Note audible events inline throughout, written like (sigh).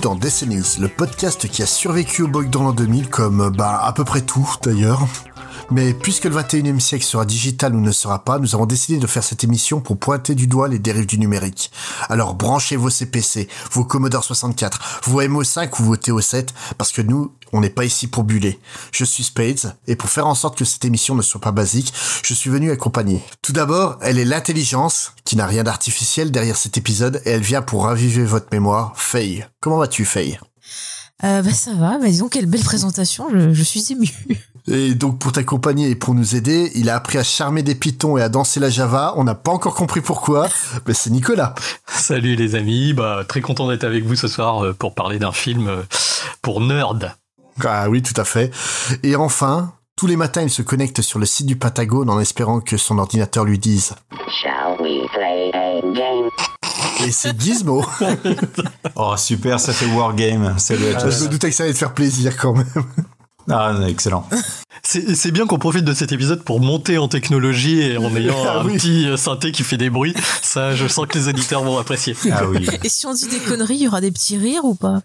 Dans Décennies, le podcast qui a survécu au bug dans l'an 2000 comme bah à peu près tout d'ailleurs. Mais puisque le 21e siècle sera digital ou ne sera pas, nous avons décidé de faire cette émission pour pointer du doigt les dérives du numérique. Alors branchez vos CPC, vos Commodore 64, vos MO5 ou vos TO7, parce que nous, on n'est pas ici pour buller. Je suis Spades, et pour faire en sorte que cette émission ne soit pas basique, je suis venu accompagner. Tout d'abord, elle est l'intelligence, qui n'a rien d'artificiel derrière cet épisode, et elle vient pour raviver votre mémoire. Faye. Comment vas-tu, Faye? Euh, bah ça va, bah disons quelle belle présentation, je, je suis ému. Et donc pour t'accompagner et pour nous aider, il a appris à charmer des pitons et à danser la Java. On n'a pas encore compris pourquoi, mais c'est Nicolas. Salut les amis, bah très content d'être avec vous ce soir euh, pour parler d'un film euh, pour nerd. Ah oui, tout à fait. Et enfin, tous les matins, il se connecte sur le site du Patagone en espérant que son ordinateur lui dise Shall we play a game? Et c'est Gizmo. (laughs) Oh super, ça fait Wargame. Salut à Je me doutais que ça allait te faire plaisir quand même. Ah, excellent. (laughs) C'est c'est bien qu'on profite de cet épisode pour monter en technologie et en ayant Ah un oui. petit euh, synthé qui fait des bruits. Ça, je sens que les auditeurs vont apprécier. Ah oui. (laughs) Et si on dit des conneries, il y aura des petits rires ou pas?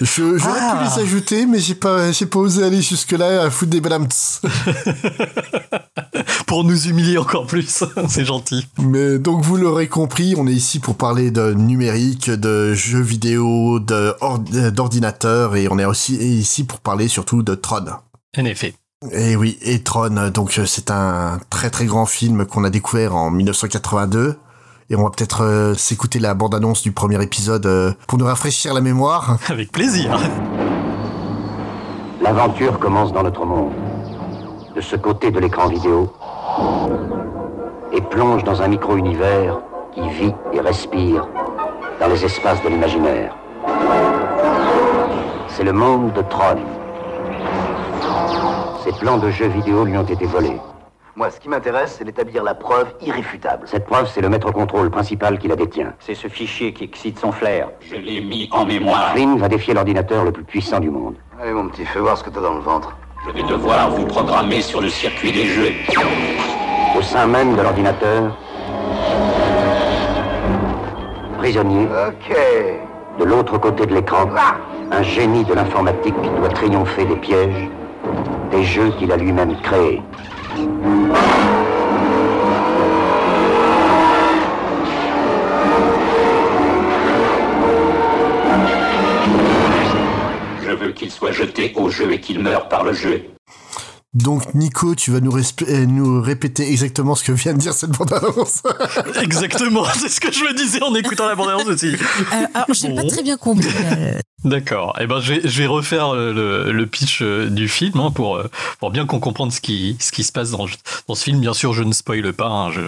Je, j'aurais Ah. pu les ajouter, mais j'ai pas, j'ai pas osé aller jusque-là à foutre des balams. (laughs) Pour nous humilier encore plus, c'est gentil. Mais donc vous l'aurez compris, on est ici pour parler de numérique, de jeux vidéo, d'ordinateur et on est aussi ici pour parler surtout de Tron. En effet. Et oui, et Tron, donc euh, c'est un très très grand film qu'on a découvert en 1982. Et on va peut-être euh, s'écouter la bande-annonce du premier épisode euh, pour nous rafraîchir la mémoire. (laughs) Avec plaisir. L'aventure commence dans notre monde, de ce côté de l'écran vidéo, et plonge dans un micro-univers qui vit et respire dans les espaces de l'imaginaire. C'est le monde de Tron. Ses plans de jeux vidéo lui ont été volés. Moi, ce qui m'intéresse, c'est d'établir la preuve irréfutable. Cette preuve, c'est le maître contrôle principal qui la détient. C'est ce fichier qui excite son flair. Je l'ai mis en mémoire. Flynn va défier l'ordinateur le plus puissant du monde. Allez, mon petit, fais voir ce que t'as dans le ventre. Je vais devoir vous programmer sur le circuit des jeux. Au sein même de l'ordinateur, prisonnier, Ok. de l'autre côté de l'écran, un génie de l'informatique doit triompher des pièges, des jeux qu'il a lui-même créés. Je veux qu'il soit jeté au jeu et qu'il meure par le jeu. Donc Nico, tu vas nous, euh, nous répéter exactement ce que vient de dire cette bande-annonce. (laughs) Exactement, c'est ce que je me disais en écoutant la bande-annonce aussi. Euh, Alors, j'ai Bon. pas très bien compris. là. D'accord. Eh ben, je vais, je vais refaire le, le pitch euh, du film hein, pour, euh, pour bien qu'on comprenne ce qui, ce qui se passe dans, dans ce film. Bien sûr, je ne spoile pas. hein, je,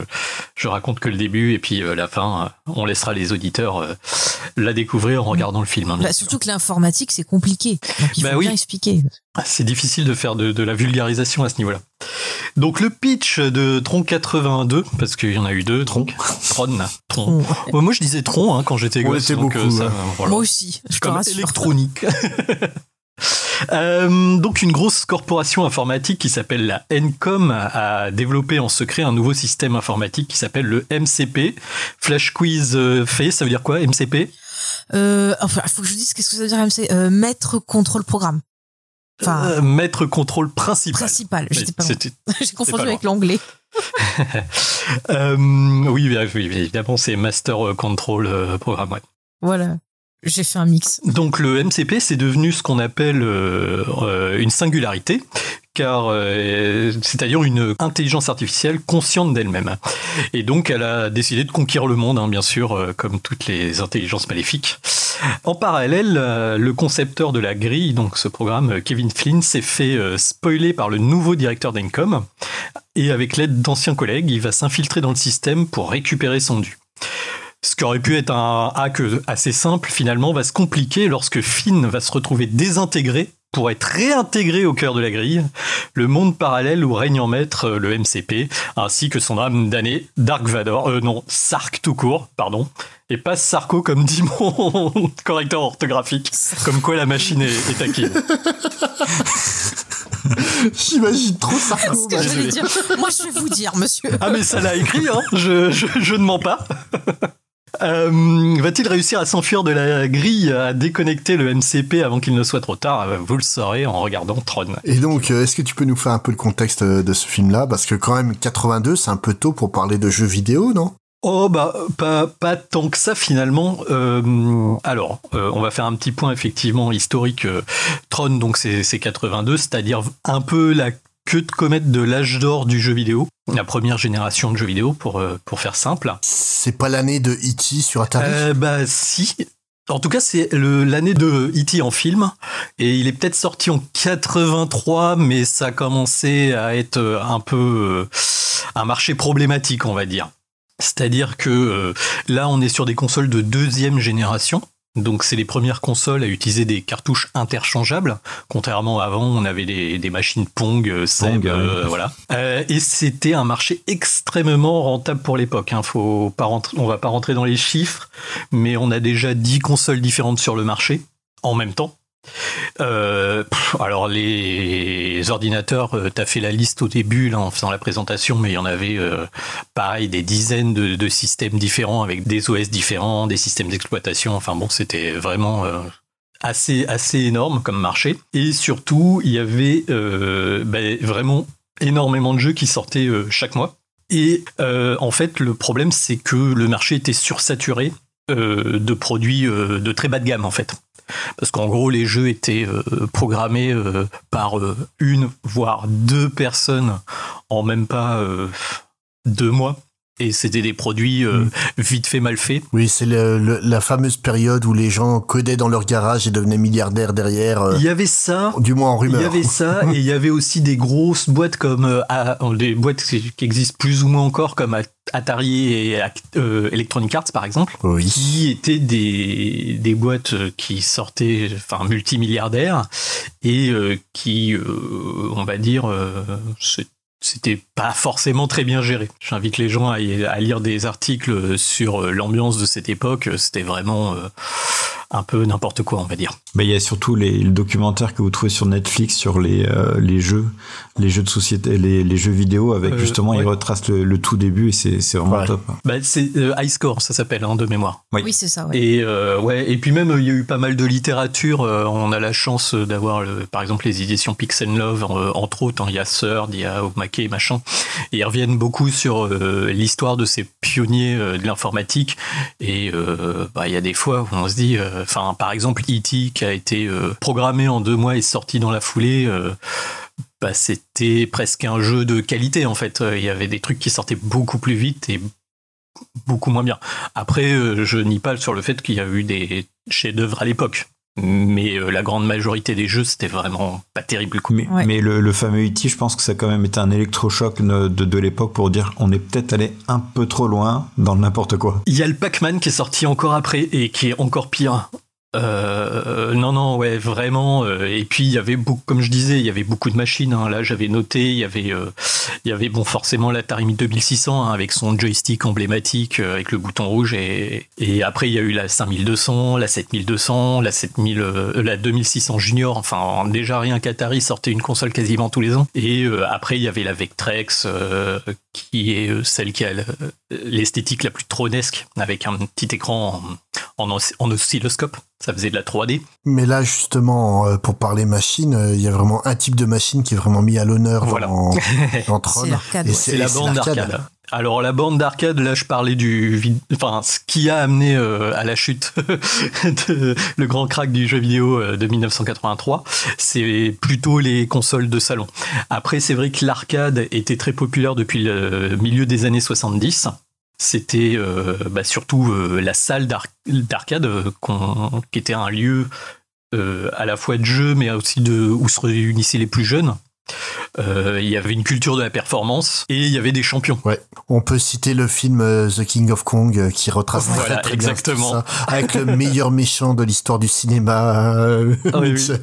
je raconte que le début et puis euh, la fin. euh, on laissera les auditeurs euh, la découvrir en regardant le film. hein, Bah, surtout que l'informatique, c'est compliqué. Donc, il Bah faut oui. bien expliquer. C'est difficile de faire de, de la vulgarisation à ce niveau-là. Donc le pitch de Tron 82, parce qu'il y en a eu deux, Tron, (laughs) Tron, Tron. Ouais, moi je disais Tron hein, quand j'étais gosse. donc, beaucoup, ça, ouais. voilà. Moi aussi, je comme électronique. (laughs) Euh, donc une grosse corporation informatique qui s'appelle la Encom a développé en secret un nouveau système informatique qui s'appelle le MCP. Flash quiz euh, fait, ça veut dire quoi MCP Euh, enfin, il faut que je dise qu'est-ce que ça veut dire MC euh, Maître contrôle programme. Enfin, Euh, Maître contrôle principal. principal. J'étais pas (laughs) J'ai confondu avec l'anglais. (laughs) Euh, oui, bien- oui, évidemment, c'est Master Control euh, Programme. ouais. Voilà. J'ai fait un mix. Donc le MCP, c'est devenu ce qu'on appelle euh, euh, une singularité, car euh, c'est-à-dire une intelligence artificielle consciente d'elle-même. Et donc elle a décidé de conquérir le monde, hein, bien sûr, comme toutes les intelligences maléfiques. En parallèle, le concepteur de la grille, donc ce programme, Kevin Flynn, s'est fait spoiler par le nouveau directeur d'Encom, et avec l'aide d'anciens collègues, il va s'infiltrer dans le système pour récupérer son dû. Ce qui aurait pu être un hack assez simple, finalement, va se compliquer lorsque Finn va se retrouver désintégré pour être réintégré au cœur de la grille, le monde parallèle où règne en maître euh, le MCP, ainsi que son âme damnée, Dark Vador, euh, non, Sark tout court, pardon, et pas Sarko comme (laughs) dit mon correcteur orthographique, comme quoi la machine est, est taquine. (laughs) J'imagine trop ça. Ce que j'allais dire. Moi, je vais vous dire, monsieur. Ah mais ça l'a écrit, hein je, je, je ne mens pas. (laughs) Euh, Va-t-il réussir à s'enfuir de la grille, à déconnecter le MCP avant qu'il ne soit trop tard Euh, Vous le saurez en regardant Tron. Et donc, euh, est-ce que tu peux nous faire un peu le contexte de ce film-là? Parce que quand même, 82, c'est un peu tôt pour parler de jeux vidéo, non? Oh bah pas, pas tant que ça finalement. Euh, alors, euh, on va faire un petit point effectivement historique. Tron, donc c'est 82, c'est-à-dire un peu la queue de comète de l'âge d'or du jeu vidéo, la première génération de jeux vidéo pour, euh, pour faire simple. C'est pas l'année de E.T. sur Atari? Euh, bah si. En tout cas, c'est l'année de E.T. en film, et il est peut-être sorti en 83, mais ça a commencé à être euh, un peu un marché problématique, on va dire. C'est-à-dire que là, on est sur des consoles de deuxième génération. Donc, c'est les premières consoles à utiliser des cartouches interchangeables. Contrairement à avant, on avait des, des machines Pong, euh, Seb, Pong, euh, voilà. Euh, et c'était un marché extrêmement rentable pour l'époque. Hein. Faut pas rentrer, on va pas rentrer dans les chiffres, mais on a déjà 10 consoles différentes sur le marché en même temps. Euh, alors les ordinateurs, euh, t'as fait la liste au début en faisant la présentation, mais il y en avait euh, pareil des dizaines de, systèmes différents avec des OS différents, des systèmes d'exploitation. Enfin bon, c'était vraiment assez assez énorme comme marché. Et surtout, il y avait ben, vraiment énormément de jeux qui sortaient chaque mois. Et en fait, le problème, c'est que le marché était sursaturé de produits de très bas de gamme, en fait. Parce qu'en gros, les jeux étaient euh, programmés euh, par euh, une, voire deux personnes en même pas deux mois. Et c'était des produits euh, Mm. vite fait, mal fait. Oui, c'est la fameuse période où les gens codaient dans leur garage et devenaient milliardaires derrière, euh, Il y avait ça, du moins en Il rumeur. y avait ça (laughs) et il y avait aussi des grosses boîtes comme euh, des boîtes qui qui existent plus ou moins encore comme At- Atari et Electronic Arts par exemple Oui. qui étaient des, des boîtes qui sortaient enfin multimilliardaires et qui on va dire c'était pas forcément très bien géré. J'invite les gens à, lire des articles sur euh, l'ambiance de cette époque. C'était vraiment euh, un peu n'importe quoi, on va dire. Bah, il y a surtout les, le documentaire que vous trouvez sur Netflix sur les, euh, les jeux, les jeux de société, les, les jeux vidéo avec Euh, justement, ouais. ils retracent le, le tout début et c'est vraiment Ouais. top. Bah, c'est euh, High Score, ça s'appelle, hein, de mémoire. Oui. Oui, c'est ça, ouais. Et euh, ouais, et puis même il y a eu pas mal de littérature. euh, on a la chance d'avoir, par exemple, les éditions Pix and Love, euh, entre autres. hein, Il y a Third, il y a Omake, machin. Et ils reviennent beaucoup sur euh, l'histoire de ces pionniers euh, de l'informatique. Et euh, bah, il y a des fois où on se dit, euh, enfin, par exemple, E.T. qui a été euh, programmé en deux mois et sorti dans la foulée. Bah, c'était presque un jeu de qualité en fait. Euh, Il y avait des trucs qui sortaient beaucoup plus vite et beaucoup moins bien. Après, euh, je nie pas sur le fait qu'il y a eu des chefs-d'œuvre à l'époque. Mais euh, la grande majorité des jeux, c'était vraiment pas terrible. quoi. Mais, Ouais. mais le, le fameux E.T., je pense que ça a quand même été un électrochoc de, de, de l'époque pour dire on est peut-être allé un peu trop loin dans le n'importe quoi. Il y a le Pac-Man qui est sorti encore après et qui est encore pire. Euh, non, non, ouais, vraiment. euh, et puis il y avait beaucoup, comme je disais, il y avait beaucoup de machines. hein. Là, j'avais noté, il y avait, euh, il y avait bon, forcément l'Atari 2600 hein, avec son joystick emblématique euh, avec le bouton rouge. Et, après, il y a eu la 5200, la 7200, la 7000, euh, la 2600 Junior. Enfin, déjà rien qu'Atari sortait une console quasiment tous les ans. Et après, il y avait la Vectrex qui est celle qui a le- l'esthétique la plus tronesque avec un petit écran en oscilloscope. Ça faisait de la 3D. Mais là, justement, euh, pour parler machine, euh, il y a vraiment un type de machine qui est vraiment mis à l'honneur Voilà. dans, (laughs) dans Tron. C'est l'arcade, Et. C'est la bande d'arcade. Alors la bande d'arcade, là je parlais du, enfin ce qui a amené euh, à la chute (laughs) de le grand crack du jeu vidéo euh, de 1983, c'est plutôt les consoles de salon. Après c'est vrai que l'arcade était très populaire depuis le milieu des années 70. C'était euh, bah, surtout euh, la salle d'ar- d'arcade euh, qui était un lieu à la fois de jeu mais aussi de où se réunissaient les plus jeunes. Euh, il y avait une culture de la performance et il y avait des champions. Ouais. On peut citer le film euh, The King of Kong euh, qui retrace Voilà, très, très exactement. bien tout ça, avec le meilleur méchant de l'histoire du cinéma, euh, Ah oui, oui. Mitchell.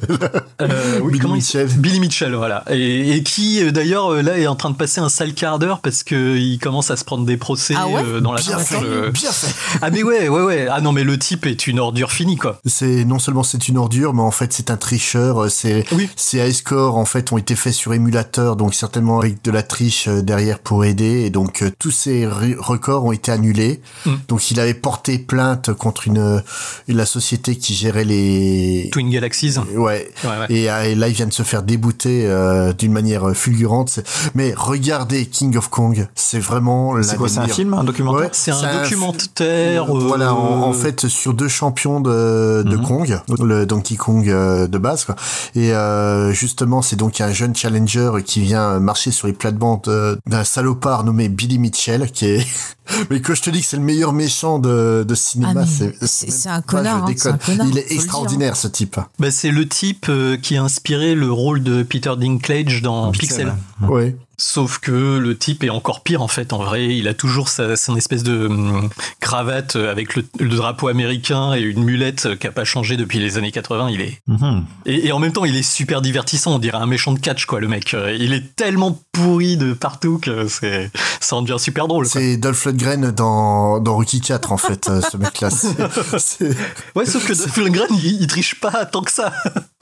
Euh, oui, (laughs) Billy comment il- Mitchell. Billy Mitchell, voilà. Et, et qui, d'ailleurs, là, est en train de passer un sale quart d'heure parce qu'il commence à se prendre des procès Ah ouais euh, dans la Bien tronche, fait, bien fait. (laughs) Ah mais ouais, ouais, ouais. Ah non, mais le type est une ordure finie, quoi. C'est non seulement c'est une ordure, mais en fait c'est un tricheur. C'est Oui. ces high scores en fait ont été faits sur émulateur, donc certainement avec de la triche euh, derrière pour aider. Et donc euh, tous ces re- records ont été annulés. Mm. Donc il avait porté plainte contre une, euh, la société qui gérait les Twin Galaxies. Ouais. Ouais, ouais. Et, et là, il vient de se faire débouter euh, d'une manière fulgurante. Mais regardez King of Kong, c'est vraiment C'est quoi, c'est un film, un documentaire Ouais, C'est un documentaire. euh, Voilà, en, en fait, sur deux champions de, de Mhm. Kong, le Donkey Kong euh, de base, quoi. Et euh, justement, c'est donc un jeune challenger qui vient marcher sur les plates-bandes euh, d'un salopard nommé Billy Mitchell, qui est... (laughs) mais que je te dis que c'est le meilleur méchant de, de cinéma, c'est... c'est- même c'est un connard, je hein, c'est un déconne. connard, Il est dire. extraordinaire, ce type. bah, c'est le type euh, qui a inspiré le rôle de Peter Dinklage dans Pixel. ouais. Ouais. Sauf que le type est encore pire en fait. En vrai, il a toujours sa, son espèce de hum, cravate avec le, le drapeau américain et une mulette qui a pas changé depuis les années 80. Il est Mhm. et, et en même temps, il est super divertissant. On dirait un méchant de catch quoi, le mec. Euh, Il est tellement pourri de partout que c'est ça en devient super drôle. C'est Dolph Lundgren dans, dans Rocky 4, en fait, euh, ce mec-là. C'est- (laughs) c'est- Ouais, sauf que Dolph Lundgren, il, il triche pas tant que ça.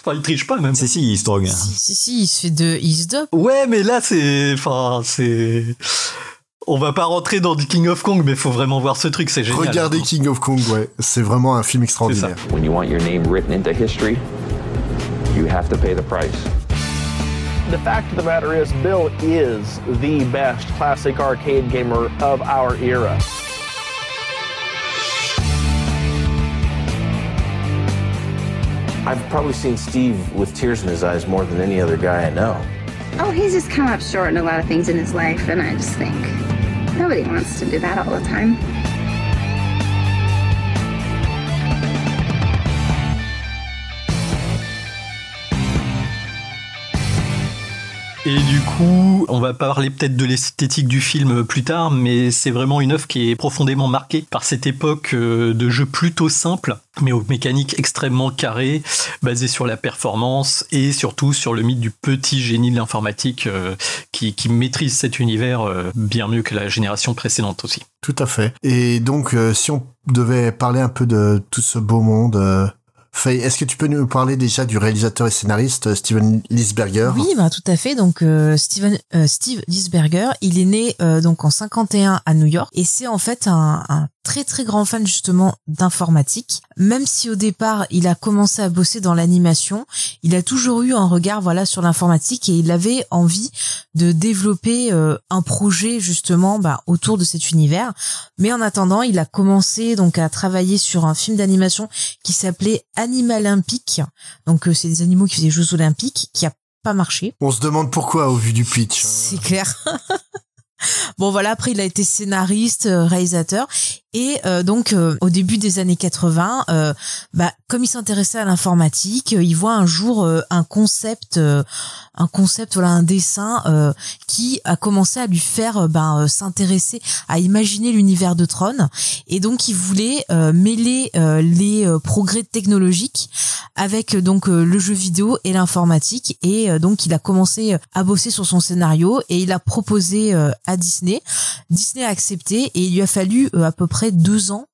Enfin, il triche pas même. Si, si, il se drogue. Si, si, si, il se fait de. Il se dope. Ouais, mais là, c'est. Enfin, c'est. On va pas rentrer dans du King of Kong, mais faut vraiment voir ce truc, c'est génial. Regardez King of Kong, ouais. C'est vraiment un film extraordinaire. When you want your name written into history, you have to pay the price. The fact of the matter is, Bill is the best classic arcade gamer of our era. I've probably seen Steve with tears in his eyes more than any other guy I know. Oh, he's just come up short in a lot of things in his life, and I just think nobody wants to do that all the time. Et du coup, on va parler peut-être de l'esthétique du film plus tard, mais c'est vraiment une œuvre qui est profondément marquée par cette époque euh, de jeux plutôt simples, mais aux mécaniques extrêmement carrées, basées sur la performance et surtout sur le mythe du petit génie de l'informatique euh, qui, qui maîtrise cet univers euh, bien mieux que la génération précédente aussi. Tout à fait. Et donc, si on devait parler un peu de tout ce beau monde, Faye, est-ce que tu peux nous parler déjà du réalisateur et scénariste euh, Steven Lisberger Oui, bah, tout à fait. Donc euh, Steven, euh, Steve Lisberger, il est né euh, donc en 51 à New York et c'est en fait un, un très très grand fan justement d'informatique. Même si au départ il a commencé à bosser dans l'animation, il a toujours eu un regard voilà sur l'informatique et il avait envie de développer euh, un projet justement bah, autour de cet univers. Mais en attendant, il a commencé donc à travailler sur un film d'animation qui s'appelait Animalympique. Donc euh, c'est des animaux qui faisaient des Jeux Olympiques, qui a pas marché. On se demande pourquoi au vu du pitch. C'est clair. (laughs) bon voilà, après il a été scénariste, euh, réalisateur et euh, donc euh, au début des années 80, euh, bah comme il s'intéressait à l'informatique, euh, il voit un jour euh, un concept, euh, un concept voilà un dessin qui a commencé à lui faire ben s'intéresser à imaginer l'univers de Tron et donc il voulait mêler les progrès technologiques avec donc le jeu vidéo et l'informatique et donc il a commencé à bosser sur son scénario et il a proposé à Disney. Disney a accepté et il lui a fallu à peu près deux ans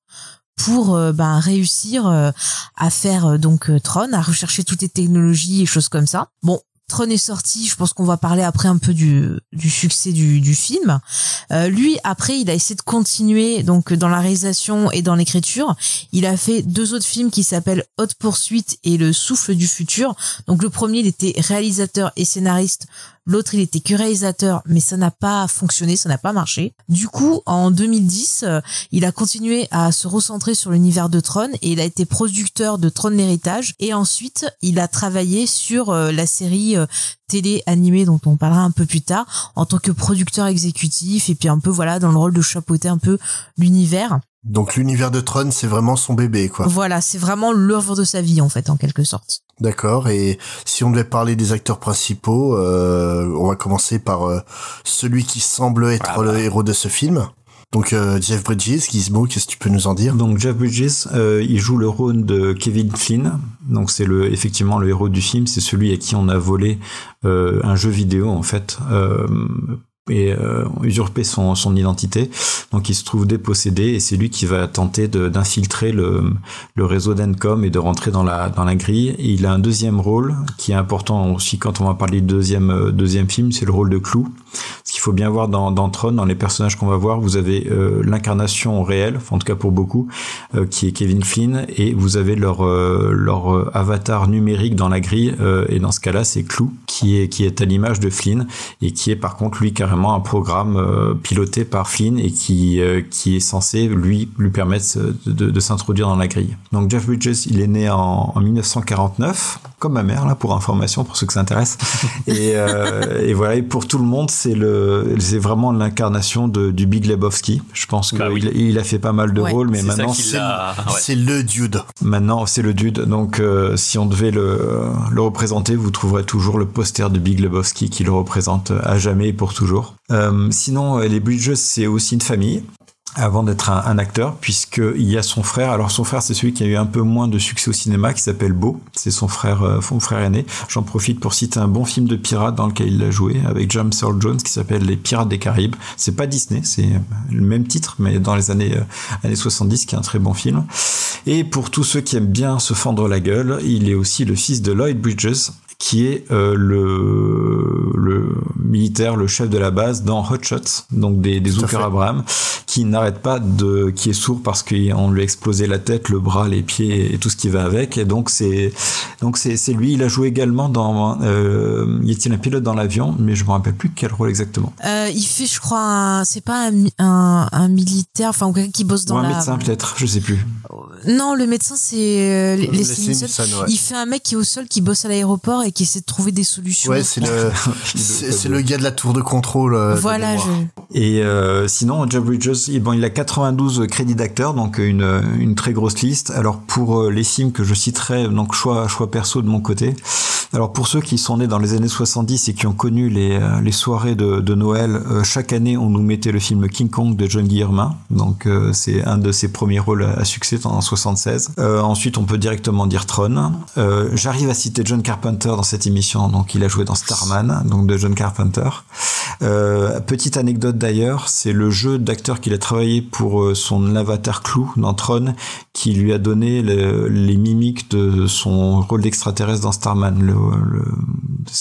pour euh, ben, réussir euh, à faire euh, donc Tron, à rechercher toutes les technologies et choses comme ça. Bon, Tron est sorti, je pense qu'on va parler après un peu du, du succès du, du film. Euh, lui, après, il a essayé de continuer donc dans la réalisation et dans l'écriture. Il a fait deux autres films qui s'appellent Haute Poursuite et Le Souffle du Futur. Donc le premier, il était réalisateur et scénariste. L'autre, il était que réalisateur, mais ça n'a pas fonctionné, ça n'a pas marché. Du coup, en 2010, euh, il a continué à se recentrer sur l'univers de Tron et il a été producteur de Tron l'héritage. Et ensuite, il a travaillé sur euh, la série euh, télé animée dont on parlera un peu plus tard en tant que producteur exécutif et puis un peu voilà dans le rôle de chapeauter un peu l'univers. Donc l'univers de Tron, c'est vraiment son bébé, quoi. Voilà, c'est vraiment l'œuvre de sa vie en fait, en quelque sorte. D'accord. Et si on devait parler des acteurs principaux, euh, on va commencer par euh, celui qui semble être Ah bah. le héros de ce film. Donc euh, Jeff Bridges, Gizmo, qu'est-ce que tu peux nous en dire? Donc Jeff Bridges, euh, il joue le rôle de Kevin Flynn. Donc c'est le effectivement le héros du film, c'est celui à qui on a volé euh, un jeu vidéo en fait. Et euh, usurpé son, son identité. Donc il se trouve dépossédé et c'est lui qui va tenter d'infiltrer le, le réseau d'Encom et de rentrer dans la, dans la grille. Et il a un deuxième rôle qui est important aussi quand on va parler du deuxième, euh, deuxième film, c'est le rôle de Clou. Ce qu'il faut bien voir dans, dans Tron, dans les personnages qu'on va voir, vous avez euh, l'incarnation réelle, en tout cas pour beaucoup, euh, qui est Kevin Flynn, et vous avez leur, leur avatar numérique dans la grille, et dans ce cas-là, c'est Clou, qui est, qui est à l'image de Flynn, et qui est par contre, lui, carrément un programme euh, piloté par Flynn, et qui, euh, qui est censé, lui, lui permettre de, de, de s'introduire dans la grille. Donc Jeff Bridges, il est né en, en 1949, comme ma mère, là, pour information, pour ceux que ça intéresse. (laughs) et, euh, et voilà, et pour tout le monde, c'est le, c'est vraiment l'incarnation de, du Big Lebowski. Je pense qu'il Bah oui. il a fait pas mal de Ouais. rôles, mais C'est maintenant, c'est l'a- ouais. C'est le dude. Maintenant, c'est le dude. Donc, euh, si on devait le, le représenter, vous trouverez toujours le poster de Big Lebowski qui le représente à jamais et pour toujours. Euh, sinon, euh, les Bridges, c'est aussi une famille avant d'être un, acteur, puisqu'il y a son frère. Alors, son frère, c'est celui qui a eu un peu moins de succès au cinéma, qui s'appelle Beau. C'est son frère, euh, son frère aîné. J'en profite pour citer un bon film de pirate dans lequel il a joué, avec James Earl Jones, qui s'appelle Les Pirates des Caraïbes. C'est pas Disney, c'est le même titre, mais dans les années, années 70, qui est un très bon film. Et pour tous ceux qui aiment bien se fendre la gueule, il est aussi le fils de Lloyd Bridges, qui est euh, le, le militaire, le chef de la base dans Hot Shots, donc des, des fait. Abraham, qui n'arrête pas de, qui est sourd parce qu'on lui a explosé la tête, le bras, les pieds et tout ce qui va avec. Et donc c'est, donc c'est, c'est lui. Il a joué également dans, euh, y a-t-il un pilote dans l'avion, mais je me rappelle plus quel rôle exactement. Euh, il fait, je crois, un- c'est pas un, un, un militaire, enfin quelqu'un qui bosse dans Ou un la. médecin peut-être, je sais plus. Non, le médecin c'est euh, Leslie Leslie Nielsen. Nielsen, ouais. Il fait un mec qui est au sol, qui bosse à l'aéroport et qui essaie de trouver des solutions. Ouais, c'est le, (laughs) (laughs) c'est le gars de la tour de contrôle. euh, de Voilà, je... Et euh, sinon, Jeff Bridges, il, bon, il a 92 crédits d'acteur, donc une, une très grosse liste. Alors pour euh, les films que je citerai, donc choix, choix perso de mon côté. Alors pour ceux qui sont nés dans les années 70 et qui ont connu les, euh, les soirées de, Noël, euh, chaque année on nous mettait le film King Kong de John Guillermin. Donc euh, c'est un de ses premiers rôles à, succès en 76. Euh, ensuite on peut directement dire Tron. J'arrive à citer John Carpenter dans cette émission, donc il a joué dans Starman, donc de John Carpenter. Petite anecdote d'ailleurs, c'est le jeu d'acteur qu'il a travaillé pour son avatar Clou dans Tron qui lui a donné le- les mimiques de son rôle d'extraterrestre dans Starman, le-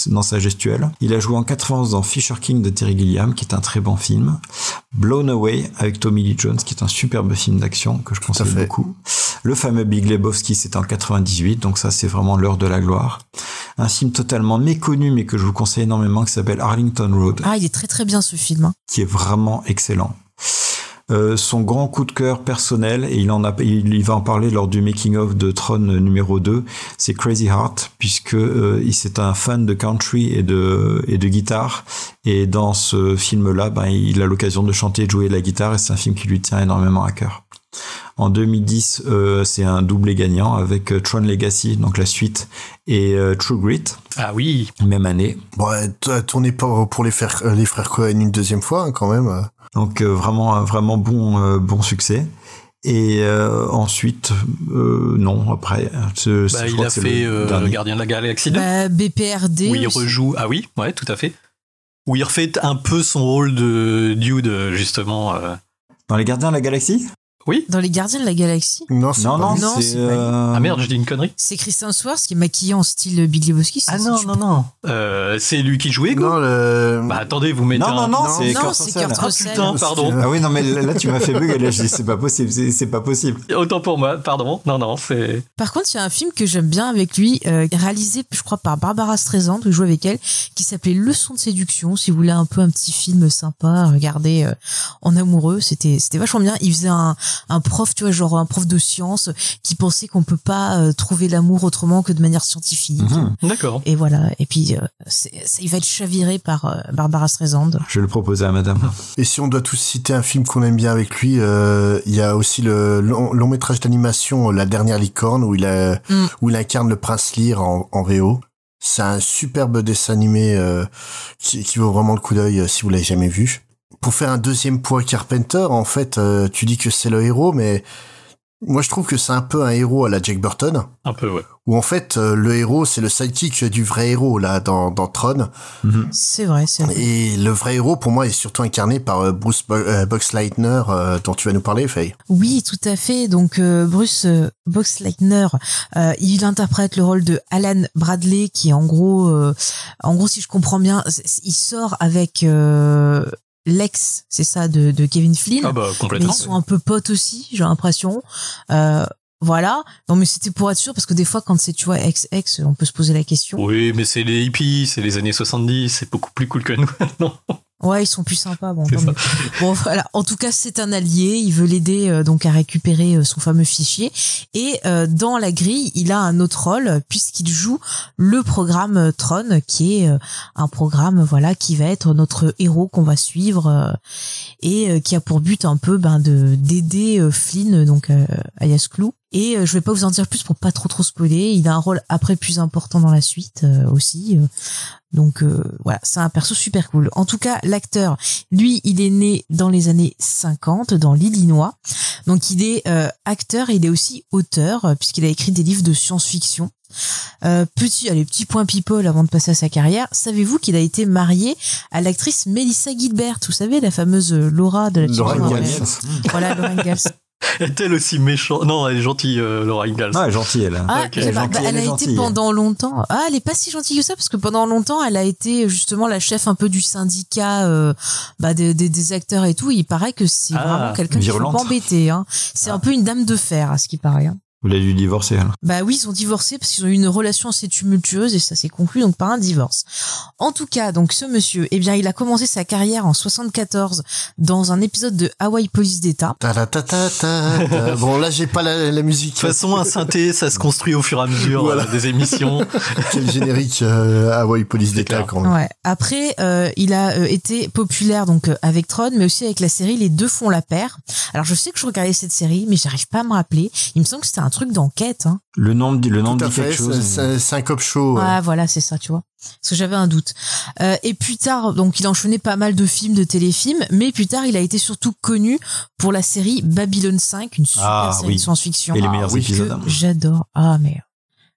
dans sa gestuelle. Il a joué en 91 dans Fisher King de Terry Gilliam, qui est un très bon film. Blown Away avec Tommy Lee Jones, qui est un superbe film d'action que je conseille beaucoup. Le fameux Big Lebowski, c'était en 98, donc ça c'est vraiment l'heure de la gloire. Un film totalement méconnu, mais que je vous conseille énormément, qui s'appelle Arlington Road Ah, il est très très bien ce film. hein. qui est vraiment excellent. Euh, son grand coup de cœur personnel, et il en a, il, va en parler lors du making of de Tron numéro 2, c'est Crazy Heart, puisque euh, c'est un fan de country et de, et de guitare, et dans ce film-là, ben, il a l'occasion de chanter et de jouer de la guitare, et c'est un film qui lui tient énormément à cœur. En 2010, euh, c'est un doublé gagnant avec euh, Tron Legacy, donc la suite, et euh, True Grit, Ah oui, même année. Bon, ouais, t- tourné pour, pour les frères, euh, les frères Cohen une deuxième fois, hein, quand même. Donc euh, vraiment vraiment bon euh, bon succès. Et euh, ensuite, euh, non, après, ce- ce- bah, je il crois a fait le euh, dernier. Gardien de la Galaxie 2, Bah, BPRD. où il aussi. rejoue. Ah oui, ouais, tout à fait. Où il refait un peu son rôle de Dude, justement. euh. Dans les Gardiens de la Galaxie? Oui Dans Les Gardiens de la Galaxie. Non, c'est Non, non, c'est... euh, Ah merde, je dis une connerie. C'est Christian Swartz qui est maquillé en style Big Lebowski. Ah non, je non, non. Euh, c'est lui qui jouait, quoi Non, le... Bah attendez, vous mettez Non, non, un... non, Non, c'est Non, Kurt c'est Russell. Kurt Ah putain, pardon. Ah oui, non, mais là, tu m'as fait bugger. Là, je dis, c'est pas possible, c'est pas possible. Autant pour moi, pardon. Non, non, c'est... Par contre, il y a un film que j'aime bien avec lui, euh, réalisé, je crois, par Barbara Streisand, où il joue avec elle, qui s'appelait Leçon de séduction. Si vous voulez un peu un petit film sympa, à regarder euh, en amoureux, c'était c'était vachement bien. Il faisait un, un prof, tu vois, genre un prof de sciences qui pensait qu'on peut pas euh, trouver l'amour autrement que de manière scientifique. Mhm. D'accord. Et voilà. Et puis, euh, c'est- c'est- il va être chaviré par euh, Barbara Streisand. Je vais le proposer à madame. Et si on doit tous citer un film qu'on aime bien avec lui, euh, il y a aussi le long, long métrage d'animation La dernière licorne où il a, Mm. où il incarne le prince Lear en, en VO. C'est un superbe dessin animé euh, qui, qui vaut vraiment le coup d'œil euh, si vous l'avez jamais vu. Pour faire un deuxième poids Carpenter, en fait, euh, tu dis que c'est le héros, mais moi je trouve que c'est un peu un héros à la Jack Burton. Un peu, ouais. Où en fait euh, le héros c'est le sidekick du vrai héros là dans, dans Tron C'est vrai, c'est vrai. et le vrai héros pour moi est surtout incarné par euh, Bruce euh, Boxleitner euh, dont tu vas nous parler Faye. Oui, tout à fait. Donc euh, Bruce euh, Boxleitner, euh, il interprète le rôle de Alan Bradley, qui en gros, euh, en gros, si je comprends bien, il sort avec euh, l'ex, c'est ça, de, de Kevin Flynn. Ah bah mais complètement. ils sont un peu potes aussi, j'ai l'impression. Euh, voilà. Non, mais c'était pour être sûr parce que des fois, quand c'est tu vois ex ex, on peut se poser la question. Oui, mais c'est les hippies, c'est les années 70, c'est beaucoup plus cool que nous (laughs) maintenant. Ouais, ils sont plus sympas. Bon, bon, voilà. En tout cas, c'est un allié. Il veut l'aider euh, donc à récupérer euh, son fameux fichier. Et euh, dans la grille, il a un autre rôle puisqu'il joue le programme Tron, qui est euh, un programme voilà qui va être notre héros qu'on va suivre euh, et euh, qui a pour but un peu ben de d'aider euh, Flynn donc euh, alias Clou. Et euh, je vais pas vous en dire plus pour pas trop trop spoiler. Il a un rôle après plus important dans la suite euh, aussi. euh, donc euh, voilà, c'est un perso super cool. En tout cas, l'acteur, lui, il est né dans les années 50 dans l'Illinois. Donc il est euh, acteur et il est aussi auteur euh, puisqu'il a écrit des livres de science-fiction. Euh, petit, allez, petit point people avant de passer à sa carrière. Savez-vous qu'il a été marié à l'actrice Melissa Gilbert, vous savez, la fameuse Laura de la Laura. Voilà, Laura Ingalls. (laughs) Est-elle aussi méchante Non, elle est gentille, euh, Laura Ingalls. Ah, elle est gentille, elle. Ah, Elle est bah, elle elle a été pendant longtemps. Ah, elle est pas si gentille que ça parce que pendant longtemps, elle a été justement la chef un peu du syndicat euh, bah, des, des, des acteurs et tout. Il paraît que c'est Ah, vraiment quelqu'un qui faut pas embêter. Hein. C'est un peu une dame de fer, à ce qui paraît. hein. Vous l'avez dû divorcer, elle. Bah oui, ils ont divorcé parce qu'ils ont eu une relation assez tumultueuse et ça s'est conclu donc par un divorce. En tout cas, donc ce monsieur, eh bien, il a commencé sa carrière en 74 dans un épisode de Hawaii Police d'État. Ta ta ta ta ta ta. Bon là j'ai pas la, la musique. De toute façon, un synthé, ça se construit au fur et à mesure Voilà. euh, des émissions. (laughs) Quel générique euh, Hawaii Police d'État quand même. Ouais. Après, euh, il a euh, été populaire donc euh, avec Tron, mais aussi avec la série Les Deux font la paire. Alors je sais que je regardais cette série, mais j'arrive pas à me rappeler. Il me semble que c'était un truc d'enquête. Hein. Le nom, dit- le nom Tout à dit quelque chose. c'est- c'est c'est un cop show. ouais. Ah voilà, c'est ça, tu vois. Parce que j'avais un doute. Euh, et plus tard, donc il a enchaîné pas mal de films, de téléfilms, mais plus tard, il a été surtout connu pour la série Babylon 5, une super Ah, série oui. de science-fiction. Et les meilleurs que épisodes. J'adore. Ah mais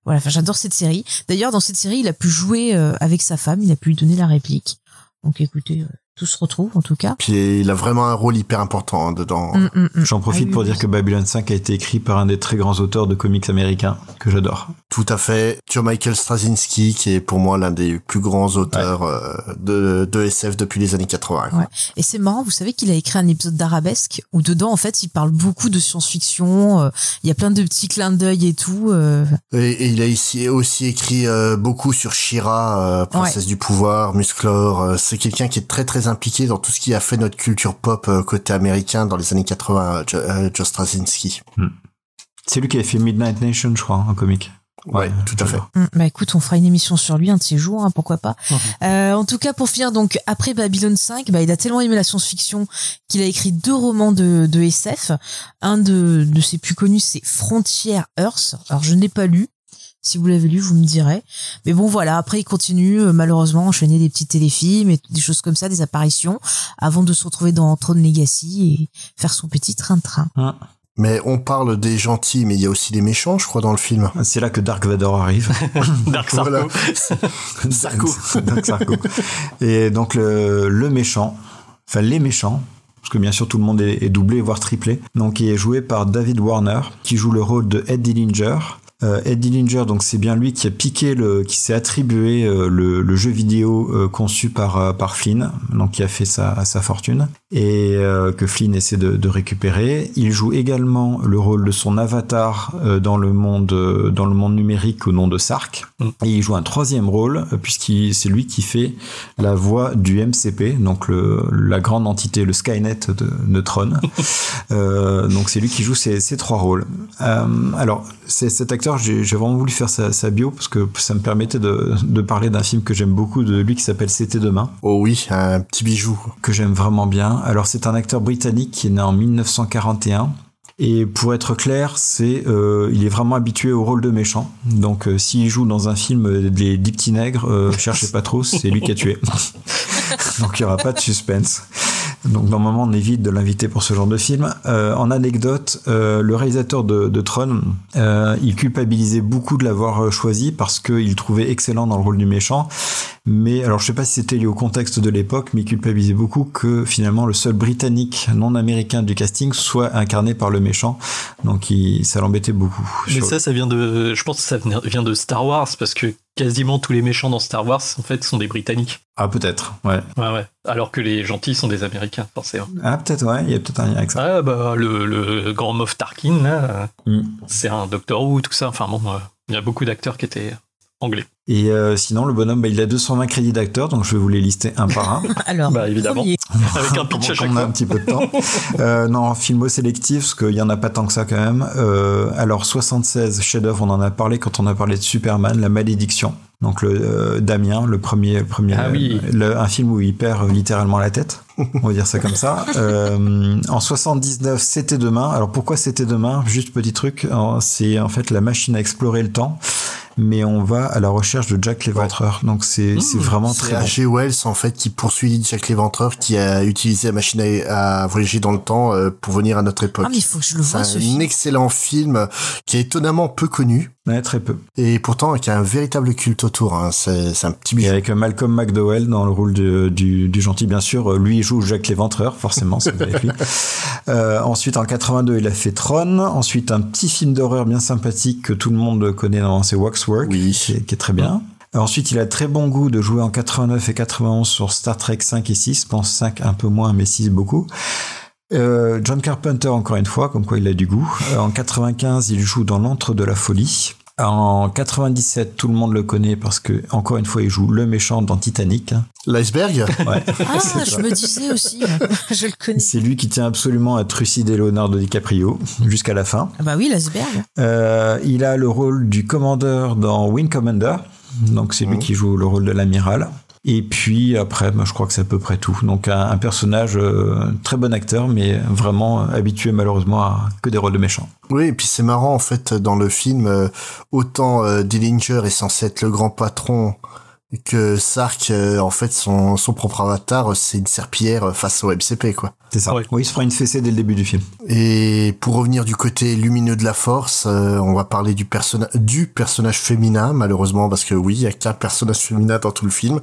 voilà, enfin j'adore cette série. D'ailleurs, dans cette série, il a pu jouer euh, avec sa femme, il a pu lui donner la réplique. Donc écoutez, euh, tout se retrouve en tout cas. Puis il a vraiment un rôle hyper important hein, dedans. Mm, mm, mm. J'en profite Ah oui, pour oui, dire oui. que Babylon 5 a été écrit par un des très grands auteurs de comics américains que j'adore. Tout à fait. Joe Michael Straczynski, qui est pour moi l'un des plus grands auteurs euh, de, de SF depuis les années 80. quoi. Ouais. Et c'est marrant, vous savez qu'il a écrit un épisode d'Arabesque où dedans, en fait, il parle beaucoup de science-fiction. euh, Il y a plein de petits clins d'œil et tout. euh, Et, et il a ici aussi écrit euh, beaucoup sur Shira, euh, princesse du pouvoir, Musclor. euh, c'est quelqu'un qui est très très impliqué dans tout ce qui a fait notre culture pop euh, côté américain dans les années 80, Jo- euh, Joe Straczynski. C'est lui qui avait fait Midnight Nation, je crois, un comic. Ouais, tout à fait. Hum, Bah écoute, on fera une émission sur lui un de ces jours, hein, pourquoi pas. Euh, en tout cas, pour finir, donc après Babylon 5, bah, il a tellement aimé la science-fiction qu'il a écrit deux romans de, de SF. Un de, de ses plus connus, c'est Frontier Earth. Alors je n'ai pas lu. Si vous l'avez lu, vous me direz. Mais bon, voilà. Après, il continue euh, malheureusement à enchaîner des petits téléfilms et des choses comme ça, des apparitions, avant de se retrouver dans Throne Legacy et faire son petit train-train. Hein. Mais on parle des gentils, mais il y a aussi des méchants, je crois, dans le film. C'est là que Dark Vador arrive. (laughs) Dark Sarko. Voilà. (laughs) Sarko. (laughs) Dark Sarko. Et donc le, le méchant, enfin les méchants, parce que bien sûr tout le monde est, est doublé, voire triplé, donc qui est joué par David Warner, qui joue le rôle de Ed Dillinger. Euh, Ed Dillinger, donc c'est bien lui qui a piqué le, qui s'est attribué euh, le, le, jeu vidéo euh, conçu par par Flynn, donc qui a fait sa sa fortune et que Flynn essaie de, de, récupérer. Il joue également le rôle de son avatar dans le monde dans le monde numérique au nom de Sark. Mm. Et il joue un troisième rôle puisqu'il c'est lui qui fait la voix du MCP, donc le, la grande entité, le Skynet de Neutron. (laughs) donc c'est lui qui joue ces, ces trois rôles. alors cet acteur j'ai vraiment voulu faire sa, bio parce que ça me permettait de, de parler d'un film que j'aime beaucoup de lui qui s'appelle C'était demain. Oh oui, un petit bijou. Que j'aime vraiment bien. Alors c'est un acteur britannique qui est né en 1941. Et pour être clair, c'est euh, il est vraiment habitué au rôle de méchant. Donc euh, s'il joue dans un film des dix petits nègres, euh, cherchez pas trop, c'est lui qui a tué. (laughs) Donc il y aura pas de suspense. Donc normalement on évite de l'inviter pour ce genre de film. Euh, en anecdote, euh, le réalisateur de, de Tron, euh, il culpabilisait beaucoup de l'avoir euh, choisi parce qu'il trouvait excellent dans le rôle du méchant. Mais alors je sais pas si c'était lié au contexte de l'époque, mais il culpabilisait beaucoup que finalement le seul britannique non américain du casting soit incarné par le méchant. Donc il, ça l'embêtait beaucoup. Mais ça, ça vient de, je pense que ça vient de Star Wars parce que quasiment tous les méchants dans Star Wars en fait sont des Britanniques. Ah peut-être, ouais. Ouais ouais. Alors que les gentils sont des Américains forcément. Ah peut-être ouais, il y a peut-être un lien avec ça. Ah bah le, le grand Moff Tarkin là, mm. c'est un Doctor Who tout ça. Enfin bon, euh, il y a beaucoup d'acteurs qui étaient anglais. Et euh, sinon, le bonhomme, bah, il a 220 crédits d'acteur, donc je vais vous les lister un par un. (laughs) Alors, bah, évidemment, (laughs) avec un pitch à chaque on a un petit peu de temps. euh, non, filmo sélectif, parce qu'il y en a pas tant que ça quand même. Euh, alors, 76 chefs-d'œuvre, on en a parlé quand on a parlé de Superman, La Malédiction. Donc le euh, Damien, le premier, premier, ah oui. le, un film où il perd littéralement la tête, on va dire ça comme ça. Euh, en 79, c'était demain. Alors pourquoi c'était demain? Juste petit truc, c'est en fait la machine à explorer le temps mais on va à la recherche de Jack l'Éventreur. Donc c'est c'est mmh. vraiment très H.G. Wells en fait qui poursuit Jack l'Éventreur qui a utilisé la machine à, voyager dans le temps euh, pour venir à notre époque. Ah mais il faut que je le vois C'est un excellent film qui est étonnamment peu connu. Ouais, très peu. Et pourtant qui a un véritable culte autour. Hein. C'est un petit bijou. Et avec Malcolm McDowell dans le rôle du, du, du gentil bien sûr. Lui il joue Jack l'Éventreur forcément. lui. (laughs) Euh, ensuite en 82 il a fait Tron. Ensuite un petit film d'horreur bien sympathique que tout le monde connaît dans ses Wax oui. qui, est, très bien. Ensuite, il a très bon goût de jouer en 89 et 91 sur Star Trek 5 et 6. Je pense 5 un peu moins, mais 6 beaucoup. Euh, John Carpenter, encore une fois, comme quoi il a du goût. Euh, en 95, il joue dans L'Antre de la Folie. En 97, tout le monde le connaît parce que, encore une fois, il joue le méchant dans Titanic. L'iceberg? Ouais. Ah, je me disais aussi, (laughs) je le connais. C'est lui qui tient absolument à trucider Leonardo DiCaprio jusqu'à la fin. Ah bah oui, l'iceberg. Euh, il a le rôle du commandeur dans Wing Commander. Donc c'est lui qui joue le rôle de l'amiral. Et puis après, bah, je crois que c'est à peu près tout. Donc un, personnage euh, très bon acteur, mais vraiment habitué malheureusement à que des rôles de méchants. Oui, et puis c'est marrant en fait dans le film, euh, autant euh, Dillinger est censé être le grand patron que Sark, euh, en fait, son, son propre avatar, c'est une serpillière face au MCP, quoi. C'est ça. Oui, il se fera une fessée dès le début du film. Et pour revenir du côté lumineux de la force, euh, on va parler du, personnage du personnage féminin, malheureusement, parce que oui, il y a qu'un personnage féminin dans tout le film.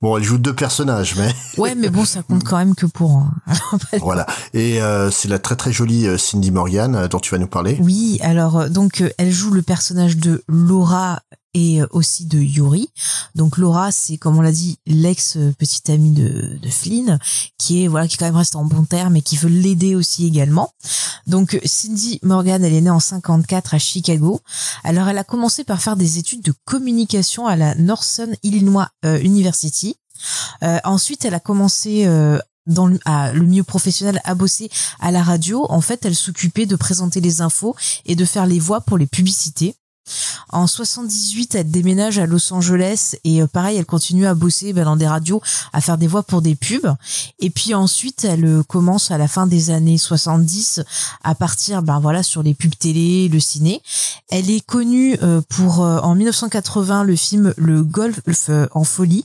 Bon, elle joue deux personnages, mais... (laughs) Ouais, mais bon, ça compte quand même que pour... (laughs) voilà. Et euh, c'est la très très jolie Cindy Morgan dont tu vas nous parler. Oui, alors donc elle joue le personnage de Laura et aussi de Yuri. Donc Laura, c'est comme on l'a dit, l'ex petite amie de, de Flynn, qui est voilà, qui quand même reste en bon terme et qui veut l'aider aussi également. Donc Cindy Morgan, elle est née en 54 à Chicago. Alors elle a commencé par faire des études de communication à la Northern Illinois euh, University. Euh, ensuite, elle a commencé euh, dans le, à, le milieu professionnel à bosser à la radio. En fait, elle s'occupait de présenter les infos et de faire les voix pour les publicités. En 78, elle déménage à Los Angeles et euh, pareil, elle continue à bosser ben, dans des radios, à faire des voix pour des pubs. Et puis ensuite, elle euh, commence à la fin des années 70 à partir, ben voilà, sur les pubs télé, le ciné. Elle est connue euh, pour en 1980 le film Le Golf en folie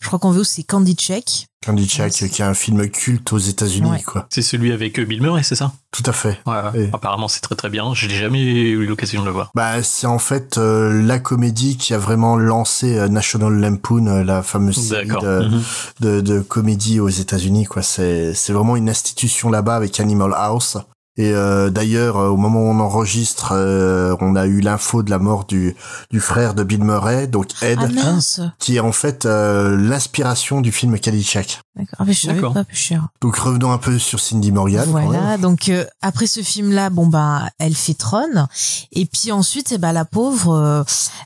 je crois qu'en VO c'est Candy Check. Candy Check, qui est un film culte aux États-Unis, Ouais. quoi. C'est celui avec euh, Bill Murray, c'est ça? Tout à fait. Ouais, ouais. Et- Apparemment, c'est très très bien. Je n'ai jamais eu l'occasion de le voir. Bah, c'est en fait euh, la comédie qui a vraiment lancé euh, National Lampoon, euh, la fameuse série Mhm. de, de comédie aux États-Unis. Quoi, c'est c'est vraiment une institution là-bas avec Animal House. Et euh, d'ailleurs, euh, au moment où on enregistre, euh, on a eu l'info de la mort du, du frère de Bill Murray, donc Ed, Ah mince. qui est en fait euh, l'inspiration du film Caddyshack. D'accord. Ah, mais je savais D'accord. pas plus cher. Donc revenons un peu sur Cindy Morgan. quand même. Voilà, donc euh, après ce film-là, bon bah elle fait Tron, et puis ensuite, eh ben la pauvre, euh,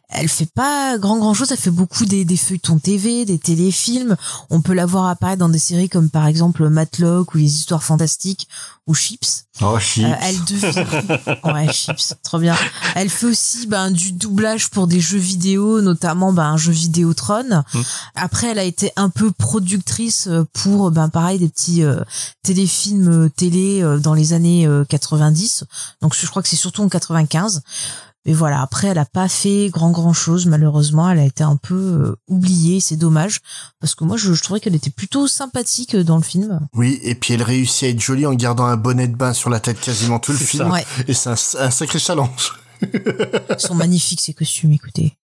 elle fait pas grand grand chose. Elle fait beaucoup des, des feuilletons TV, des téléfilms. On peut la voir apparaître dans des séries comme par exemple Matlock ou les Histoires fantastiques ou Chips. Oh, chips. Euh, elle devient ouais Chips, trop bien. Elle fait aussi ben du doublage pour des jeux vidéo, notamment ben un jeu vidéo Tron. Mm. Après, elle a été un peu productrice euh, pour ben pareil des petits euh, téléfilms télé euh, dans les années euh, 90. Donc je crois que c'est surtout en 95. Mais voilà, après elle a pas fait grand grand chose malheureusement, elle a été un peu euh, oubliée, c'est dommage parce que moi je, je trouvais qu'elle était plutôt sympathique euh, dans le film. Oui, et puis elle réussit à être jolie en gardant un bonnet de bain sur la tête quasiment tout le film. ça. Ouais. Et c'est un, un sacré challenge. Ils sont magnifiques ces costumes, écoutez.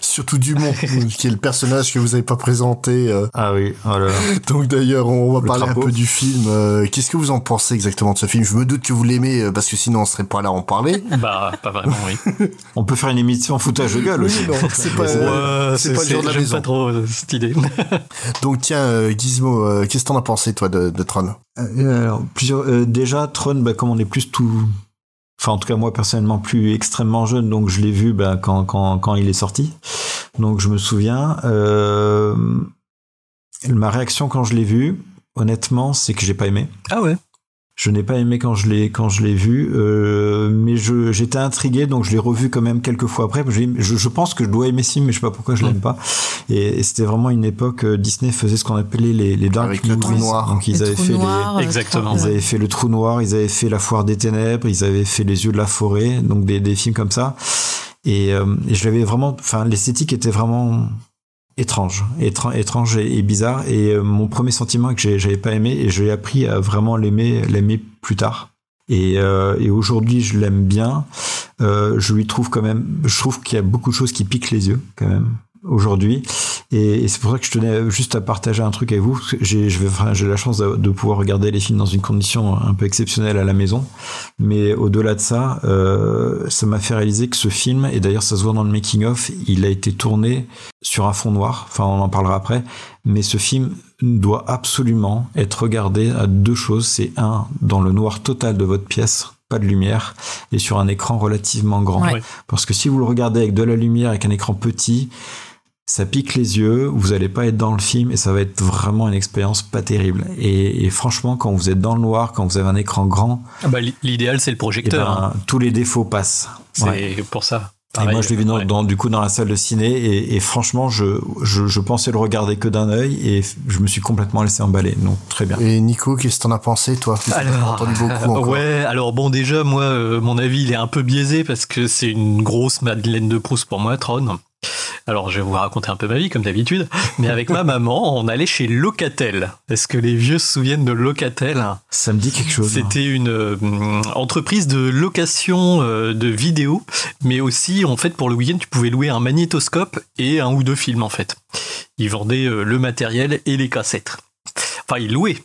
Surtout Dumont, (laughs) qui est le personnage que vous avez pas présenté. euh. Ah oui, voilà. (laughs) Donc d'ailleurs, on va Le parler crapaud. un peu du film. Euh, Qu'est-ce que vous en pensez exactement de ce film? Je me doute que vous l'aimez euh, parce que sinon on serait pas là à en parler. (laughs) Bah, pas vraiment, oui. On peut faire une émission foutage de gueule aussi. Oui, c'est pas, c'est pas le jour de la maison. pas trop cette idée. Donc tiens, Gizmo, qu'est-ce que t'en as pensé toi de, de Tron? Euh, alors, plusieurs, euh, déjà, Tron, bah, comme on est plus tout. Enfin, en tout cas, moi, personnellement, plus extrêmement jeune, donc je l'ai vu bah, quand, quand, quand il est sorti. Donc, je me souviens. Euh, ma réaction quand je l'ai vu, honnêtement, c'est que j'ai pas aimé. Ah ouais Je n'ai pas aimé quand je l'ai quand je l'ai vu, euh, mais je j'étais intrigué donc je l'ai revu quand même quelques fois après. Je, je, je pense que je dois aimer film, mais je sais pas pourquoi je l'aime pas. Et, et c'était vraiment une époque euh, Disney faisait ce qu'on appelait les les dark Avec le trou movies. noir. Donc ils Le avaient fait noir, euh, Exactement. les ils ouais. avaient fait le trou noir, ils avaient fait la foire des ténèbres, ils avaient fait les yeux de la forêt, donc des des films comme ça. Et, euh, et je l'avais vraiment, enfin l'esthétique était vraiment étrange, étrange, et, bizarre. Et euh, mon premier sentiment que j'avais pas aimé et j'ai appris à vraiment l'aimer, l'aimer plus tard. Et, euh, et aujourd'hui, je l'aime bien. Euh, je lui trouve quand même, je trouve qu'il y a beaucoup de choses qui piquent les yeux quand même aujourd'hui. Et, et c'est pour ça que je tenais juste à partager un truc avec vous. J'ai, enfin, la chance de, de pouvoir regarder les films dans une condition un peu exceptionnelle à la maison. Mais au-delà de ça, euh, ça m'a fait réaliser que ce film, et d'ailleurs ça se voit dans le making-of, il a été tourné sur un fond noir. Enfin, on en parlera après. Mais ce film doit absolument être regardé à deux choses. C'est un, dans le noir total de votre pièce, pas de lumière, et sur un écran relativement grand. Ouais. Parce que si vous le regardez avec de la lumière, avec un écran petit, ça pique les yeux, vous allez pas être dans le film et ça va être vraiment une expérience pas terrible. Et, et franchement, quand vous êtes dans le noir, quand vous avez un écran grand, Ah bah, L'idéal, c'est le eh projecteur. ben, hein. tous les défauts passent. C'est Ouais. pour ça. Et moi, je l'ai vu dans, ouais. dans- du coup dans la salle de ciné et, et franchement, je, je, je pensais le regarder que d'un œil et je me suis complètement laissé emballer. Donc très bien. Et Nico, qu'est-ce que t'en as pensé toi? Alors, entendu beaucoup encore. ouais, alors bon, déjà, moi, euh, mon avis, il est un peu biaisé parce que c'est une grosse Madeleine de Proust pour moi, Tron. Alors, je vais vous raconter un peu ma vie, comme d'habitude. Mais avec ma maman, on allait chez Locatel. Est-ce que les vieux se souviennent de Locatel? Ça me dit quelque chose. hein. C'était une euh, entreprise de location euh, de vidéos, mais aussi, en fait, pour le week-end, tu pouvais louer un magnétoscope et un ou deux films, en fait. Ils vendaient euh, le matériel et les cassettes. Enfin, ils louaient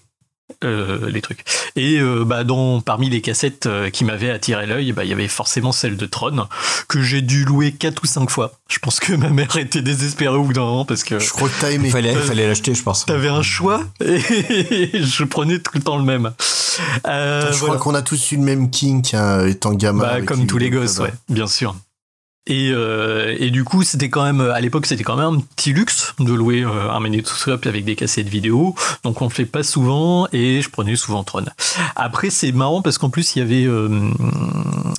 euh, les trucs. Et euh, bah, dans, parmi les cassettes euh, qui m'avaient attiré l'œil, bah, il y avait forcément celle de Tron, que j'ai dû louer 4 ou 5 fois. Je pense que ma mère était désespérée au bout d'un moment parce que Je crois que t'as aimé. Il fallait, fallait l'acheter, je pense. t'avais un choix et (laughs) je prenais tout le temps le même. Euh, je voilà. crois qu'on a tous eu le même kink hein, étant gamin. Bah, comme tous les gosses, ouais, bien sûr. Et, euh, et du coup, c'était quand même, à l'époque, c'était quand même un petit luxe de louer euh, un magnétoscope avec des cassettes vidéo. Donc, on le fait pas souvent et je prenais souvent Tron. Après, c'est marrant parce qu'en plus, il y avait euh,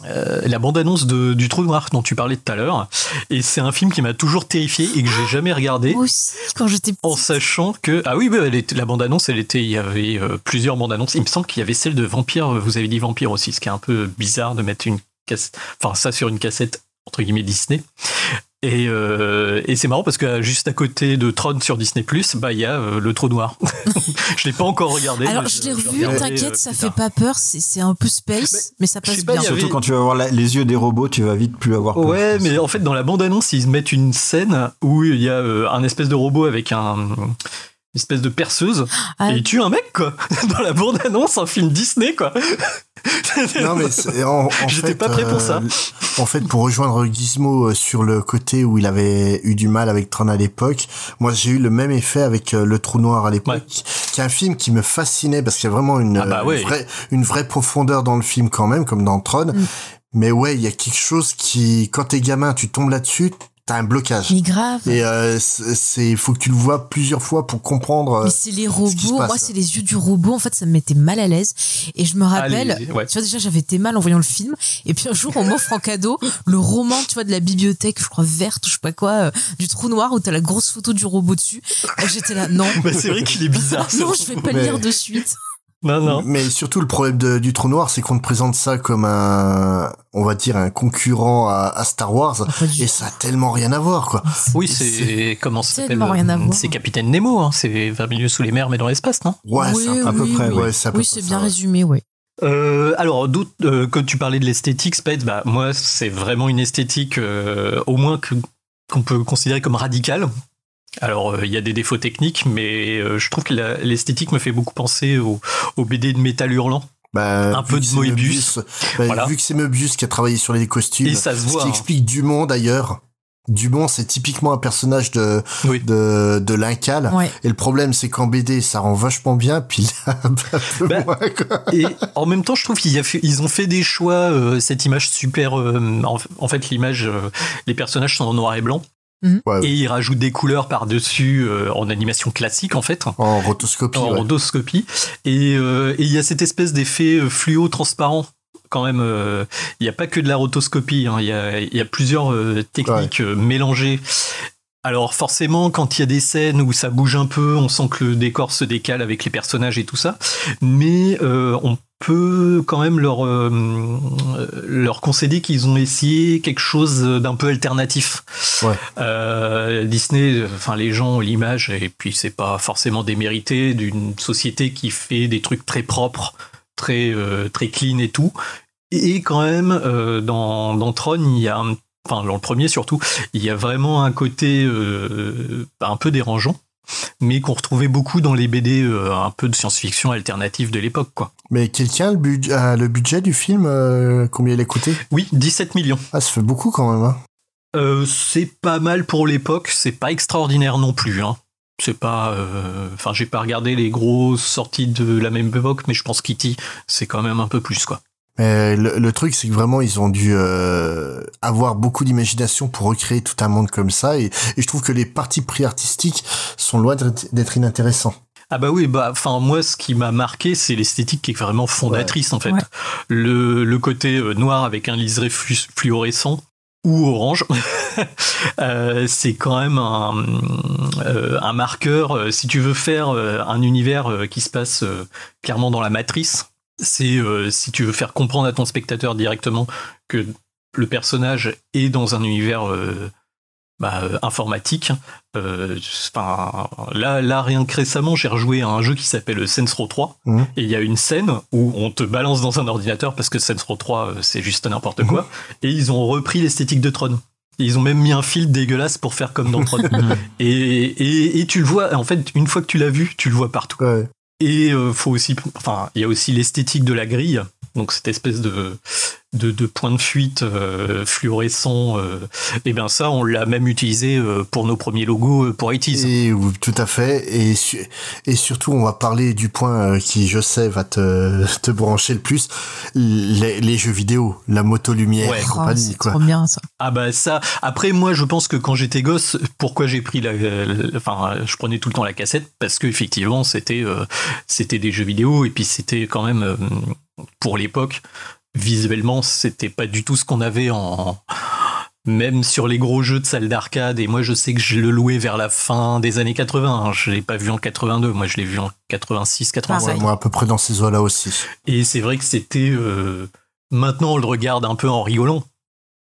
euh, la bande-annonce de- du Trou Noir dont tu parlais tout à l'heure. Et c'est un film qui m'a toujours terrifié et que j'ai jamais regardé. Moi aussi, quand j'étais En sachant que ah oui bah, était- la bande annonce elle était il y avait plusieurs bandes annonces il me semble qu'il y avait celle de vampire vous avez dit vampire aussi ce qui est un peu bizarre de mettre une cassette enfin ça sur une cassette entre guillemets Disney et, euh, et c'est marrant parce que juste à côté de Tron sur Disney bah il y a euh, le trou noir (laughs) je l'ai pas encore regardé Alors, je l'ai revu, t'inquiète, euh, ça plus fait pas peur, c'est c'est un peu space, mais ça passe pas, bien. avait- Surtout quand tu vas voir la- les yeux des robots, tu vas vite plus avoir peur. Ouais, mais en fait, dans la bande-annonce, ils mettent une scène où il y a euh, un espèce de robot avec un une espèce de perceuse Ah. et il tue un mec quoi (laughs) dans la bande-annonce un film Disney quoi non mais en, en (laughs) J'étais fait, pas prêt pour ça. En fait, pour rejoindre Gizmo euh, sur le côté où il avait eu du mal avec Tron à l'époque, moi j'ai eu le même effet avec euh, Le Trou Noir à l'époque, qui est un film qui me fascinait parce qu'il y a vraiment une, Ah bah euh, ouais. une vraie une vraie profondeur dans le film quand même, comme dans Tron. Mm. Mais ouais, il y a quelque chose qui, quand t'es gamin, tu tombes là-dessus, t'as un blocage. Mais grave. Et euh, c'est, faut que tu le vois plusieurs fois pour comprendre. euh, Mais c'est les robots. Moi, c'est les yeux du robot. En fait, ça me mettait mal à l'aise. Et je me rappelle, Allez, ouais. tu vois, déjà, j'avais été mal en voyant le film. Et puis un jour, on m'offre en cadeau le roman, tu vois, de la bibliothèque, je crois, verte ou je sais pas quoi, euh, du trou noir où t'as la grosse photo du robot dessus. Et J'étais là, non. (laughs) Bah, c'est vrai qu'il est bizarre. Non, je vais pas le lire de suite. Non, non. Mais surtout, le problème de- du trou noir, c'est qu'on te présente ça comme un, on va dire, un concurrent à, à Star Wars. Et ça a tellement rien à voir, quoi. Oui, c'est comment ça s'appelle Tellement rien à voir. C'est Capitaine Nemo, hein. c'est 20 milieux sous les mers mais dans l'espace, non? Ouais, oui, c'est un peu, oui, près, oui. ouais, c'est à peu Oui, c'est bien résumé, ouais. Euh, alors, d'autres, euh, quand tu parlais de l'esthétique, Spade, bah, moi, c'est vraiment une esthétique, euh, au moins qu'on peut considérer comme radicale. Alors, euh, il y a des défauts techniques, mais euh, je trouve que l'esthétique me fait beaucoup penser au, au BD de Métal Hurlant. Bah, Un peu de Moebius. bah, Voilà. Vu que c'est Moebius qui a travaillé sur les costumes. Et ça se voit, Ce qui hein. explique Dumont, d'ailleurs. Dumont, c'est typiquement un personnage de, Oui. de, de l'Incal. Ouais. Et le problème, c'est qu'en BD, ça rend vachement bien, puis là, (laughs) un peu Bah, moins, quoi. Et en même temps, je trouve qu'ils ont fait des choix, euh, cette image super. euh, en, en fait, l'image, euh, les personnages sont en noir et blanc. Ouais, Et ils rajoutent des couleurs par-dessus euh, en animation classique, en fait. en rotoscopie, en ouais. rotoscopie. Et euh, et il y a cette espèce d'effet euh, fluo transparent. Quand même, euh, il n'y a pas que de la rotoscopie, hein. il y, a, il y a plusieurs euh, techniques euh, mélangées. Alors forcément, quand il y a des scènes où ça bouge un peu, on sent que le décor se décale avec les personnages et tout ça, mais euh, on peut quand même leur, euh, leur concéder qu'ils ont essayé quelque chose d'un peu alternatif. Ouais. Euh, Disney, enfin les gens ont l'image, et puis c'est pas forcément démérité, d'une société qui fait des trucs très propres, très, euh, très clean et tout. Et quand même, euh, dans, dans Tron, il y a, un- enfin dans le premier surtout, il y a vraiment un côté euh, un peu dérangeant, mais qu'on retrouvait beaucoup dans les BD euh, un peu de science-fiction alternative de l'époque, quoi. Mais quelqu'un le, bud- a le budget du film, euh, combien il a coûté? Oui, 17 millions. Ah, ça fait beaucoup quand même, hein. Euh, c'est pas mal pour l'époque, c'est pas extraordinaire non plus. Hein. C'est pas. euh, Enfin, j'ai pas regardé les grosses sorties de la même époque, mais je pense Kitty, c'est quand même un peu plus, quoi. Mais le, le truc, c'est que vraiment, ils ont dû euh, avoir beaucoup d'imagination pour recréer tout un monde comme ça. Et, et je trouve que les parties pris artistiques sont loin d'être inintéressants. Ah bah oui, bah enfin moi ce qui m'a marqué c'est l'esthétique qui est vraiment fondatrice en fait. Ouais. Le, le côté euh, noir avec un liseré flu- fluorescent ou orange, (laughs) euh, c'est quand même un, euh, un marqueur. Si tu veux faire un univers qui se passe euh, clairement dans la matrice, c'est euh, si tu veux faire comprendre à ton spectateur directement que le personnage est dans un univers euh, bah, euh, informatique. Euh, là, là, rien que récemment, j'ai rejoué à un jeu qui s'appelle Saints Row 3. Mhm. Et il y a une scène où on te balance dans un ordinateur parce que Saints Row 3, euh, c'est juste n'importe quoi. Et ils ont repris l'esthétique de Tron. Et Ils ont même mis un fil dégueulasse pour faire comme dans Tron. (laughs) et, et, et tu le vois, en fait, une fois que tu l'as vu, tu le vois partout. Ouais. Et euh, faut aussi, enfin, il y a aussi l'esthétique de la grille, donc cette espèce de de, de point de fuite euh, fluorescent. euh, et bien ça, on l'a même utilisé euh, pour nos premiers logos pour ITs. Et oui, tout à fait. Et, su- et surtout, on va parler du point euh, qui, je sais, va te, te brancher le plus. Les, les jeux vidéo, la moto lumière Ouais. et Oh, compagnie, c'est quoi. trop bien ça. Ah bah ça. Après moi, je pense que quand j'étais gosse, pourquoi j'ai pris la, enfin, je prenais tout le temps la cassette? Parce que effectivement, c'était euh, c'était des jeux vidéo et puis c'était quand même euh, pour l'époque visuellement, c'était pas du tout ce qu'on avait en même sur les gros jeux de salle d'arcade et moi je sais que je le louais vers la fin des années 80 hein. je l'ai pas vu en 82 moi je l'ai vu en 86 87 Ouais, moi, à peu près dans ces eaux-là aussi. et c'est vrai que c'était. euh, maintenant, on le regarde un peu en rigolant.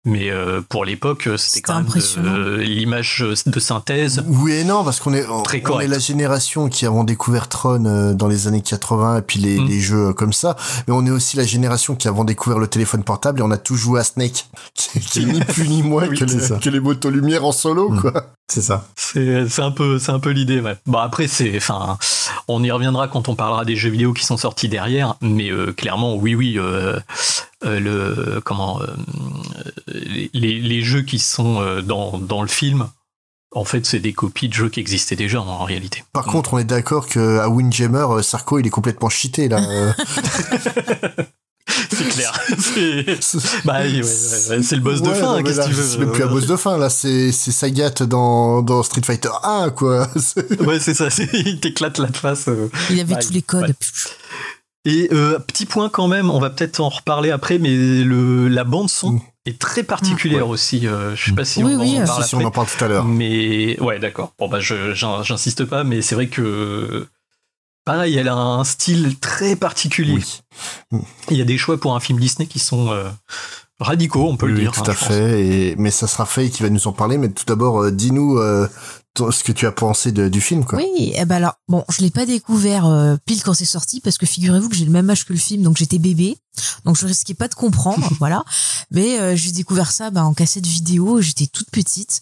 Mais euh, pour l'époque, euh, c'était quand même de- l'image de synthèse. Oui et non, parce qu'on est, on, Très on est la génération qui avons découvert Tron euh, dans les années 80 et puis les, Mm. les jeux euh, comme ça. Mais on est aussi la génération qui avons découvert le téléphone portable et on a tous joué à Snake, qui, (laughs) qui est ni plus ni moins Oui, que, c'est les, ça. que les motos lumière en solo, Mm. quoi. C'est ça. C'est un peu c'est un peu l'idée. Ouais. Bon après c'est enfin on y reviendra quand on parlera des jeux vidéo qui sont sortis derrière, mais euh, clairement oui oui euh, euh, le comment euh, les, les jeux qui sont euh, dans dans le film. En fait, c'est des copies de jeux qui existaient déjà en réalité. Par contre, on est d'accord que à Windjammer, Sarko, il est complètement cheaté là. (laughs) euh. (laughs) C'est clair. C'est bah, oui, ouais, ouais, ouais, c'est le boss de fin. Qu'est-ce que tu veux C'est même plus un boss de fin là, c'est Sagat dans dans Street Fighter 1 quoi. Ouais, c'est ça. Il t'éclate la face. euh. Il avait Bah, tous les codes. ouais. Et euh, petit point quand même, on va peut-être en reparler après, mais le, la bande son Mm. est très particulière aussi. euh, je sais pas si on oui, en euh, parle si, si, après. on en parle tout à l'heure. Mais ouais, d'accord. Bon bah j'insiste pas, mais c'est vrai que pareil, elle a un style très particulier. Oui. Il y a des choix pour un film Disney qui sont euh, radicaux, on peut Oui, le dire. tout hein, à fait. Et, mais ça sera Faye qui va nous en parler. Mais tout d'abord, euh, dis-nous euh, ce que tu as pensé de- du film, quoi. Oui, eh ben alors, bon, je l'ai pas découvert euh, pile quand c'est sorti parce que figurez-vous que j'ai le même âge que le film, donc j'étais bébé, donc je risquais pas de comprendre, (laughs) voilà. Mais euh, j'ai découvert ça bah, en cassette vidéo, j'étais toute petite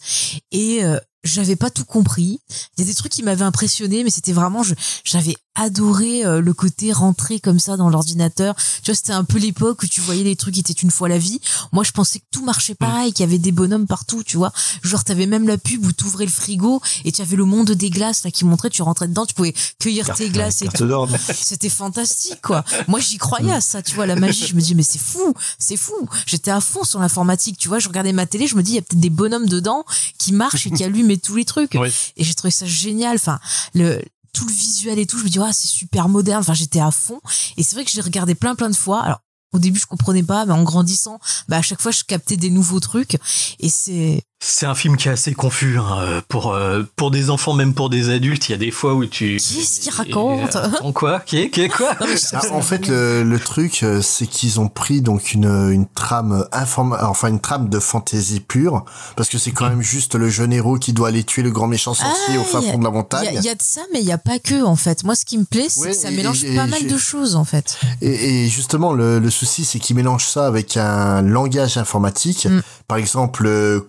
et euh, j'avais pas tout compris. Il y a des trucs qui m'avaient impressionné, mais c'était vraiment, j'avais adoré euh, le côté rentrer comme ça dans l'ordinateur. Tu vois, c'était un peu l'époque où tu voyais les trucs qui étaient une fois la vie. Moi, je pensais que tout marchait pareil, qu'il y avait des bonhommes partout, tu vois. Genre, t'avais même la pub où t'ouvrais le frigo et tu avais le monde des glaces là qui montrait, tu rentrais dedans, tu pouvais cueillir Carte- tes glaces et tout. (laughs) C'était fantastique, quoi. Moi, j'y croyais à ça, tu vois, la (laughs) magie. Je me dis, mais c'est fou, c'est fou. J'étais à fond sur l'informatique, tu vois. Je regardais ma télé, je me dis, il y a peut-être des bonhommes dedans qui marchent et qui (laughs) allument tous les trucs. Ouais. Et j'ai trouvé ça génial. Enfin, le, tout le visuel et tout, je me dis, ah, c'est super moderne. Enfin, j'étais à fond. Et c'est vrai que j'ai regardé plein, plein de fois. Alors, au début, je comprenais pas, mais en grandissant, bah, à chaque fois, je captais des nouveaux trucs. Et c'est, C'est un film qui est assez confus hein, euh, pour euh, pour des enfants, même pour des adultes. Il y a des fois où tu. Qu'est-ce qu'il raconte Euh, attends, quoi Qui est quoi (laughs) Ah, en fait, le, le truc, euh, c'est qu'ils ont pris donc une, une trame informa enfin une trame de fantaisie pure, parce que c'est quand même juste le jeune héros qui doit aller tuer le grand méchant sorcier Ah, au fin a- fond de la Il y, montagne. a- il y a de ça, mais il y a pas que en fait. Moi, ce qui me plaît, c'est Ouais, que ça et- mélange et- pas et mal de choses en fait. Et, et justement, le, le souci, c'est qu'ils mélangent ça avec un langage informatique. Mm. Par exemple, euh,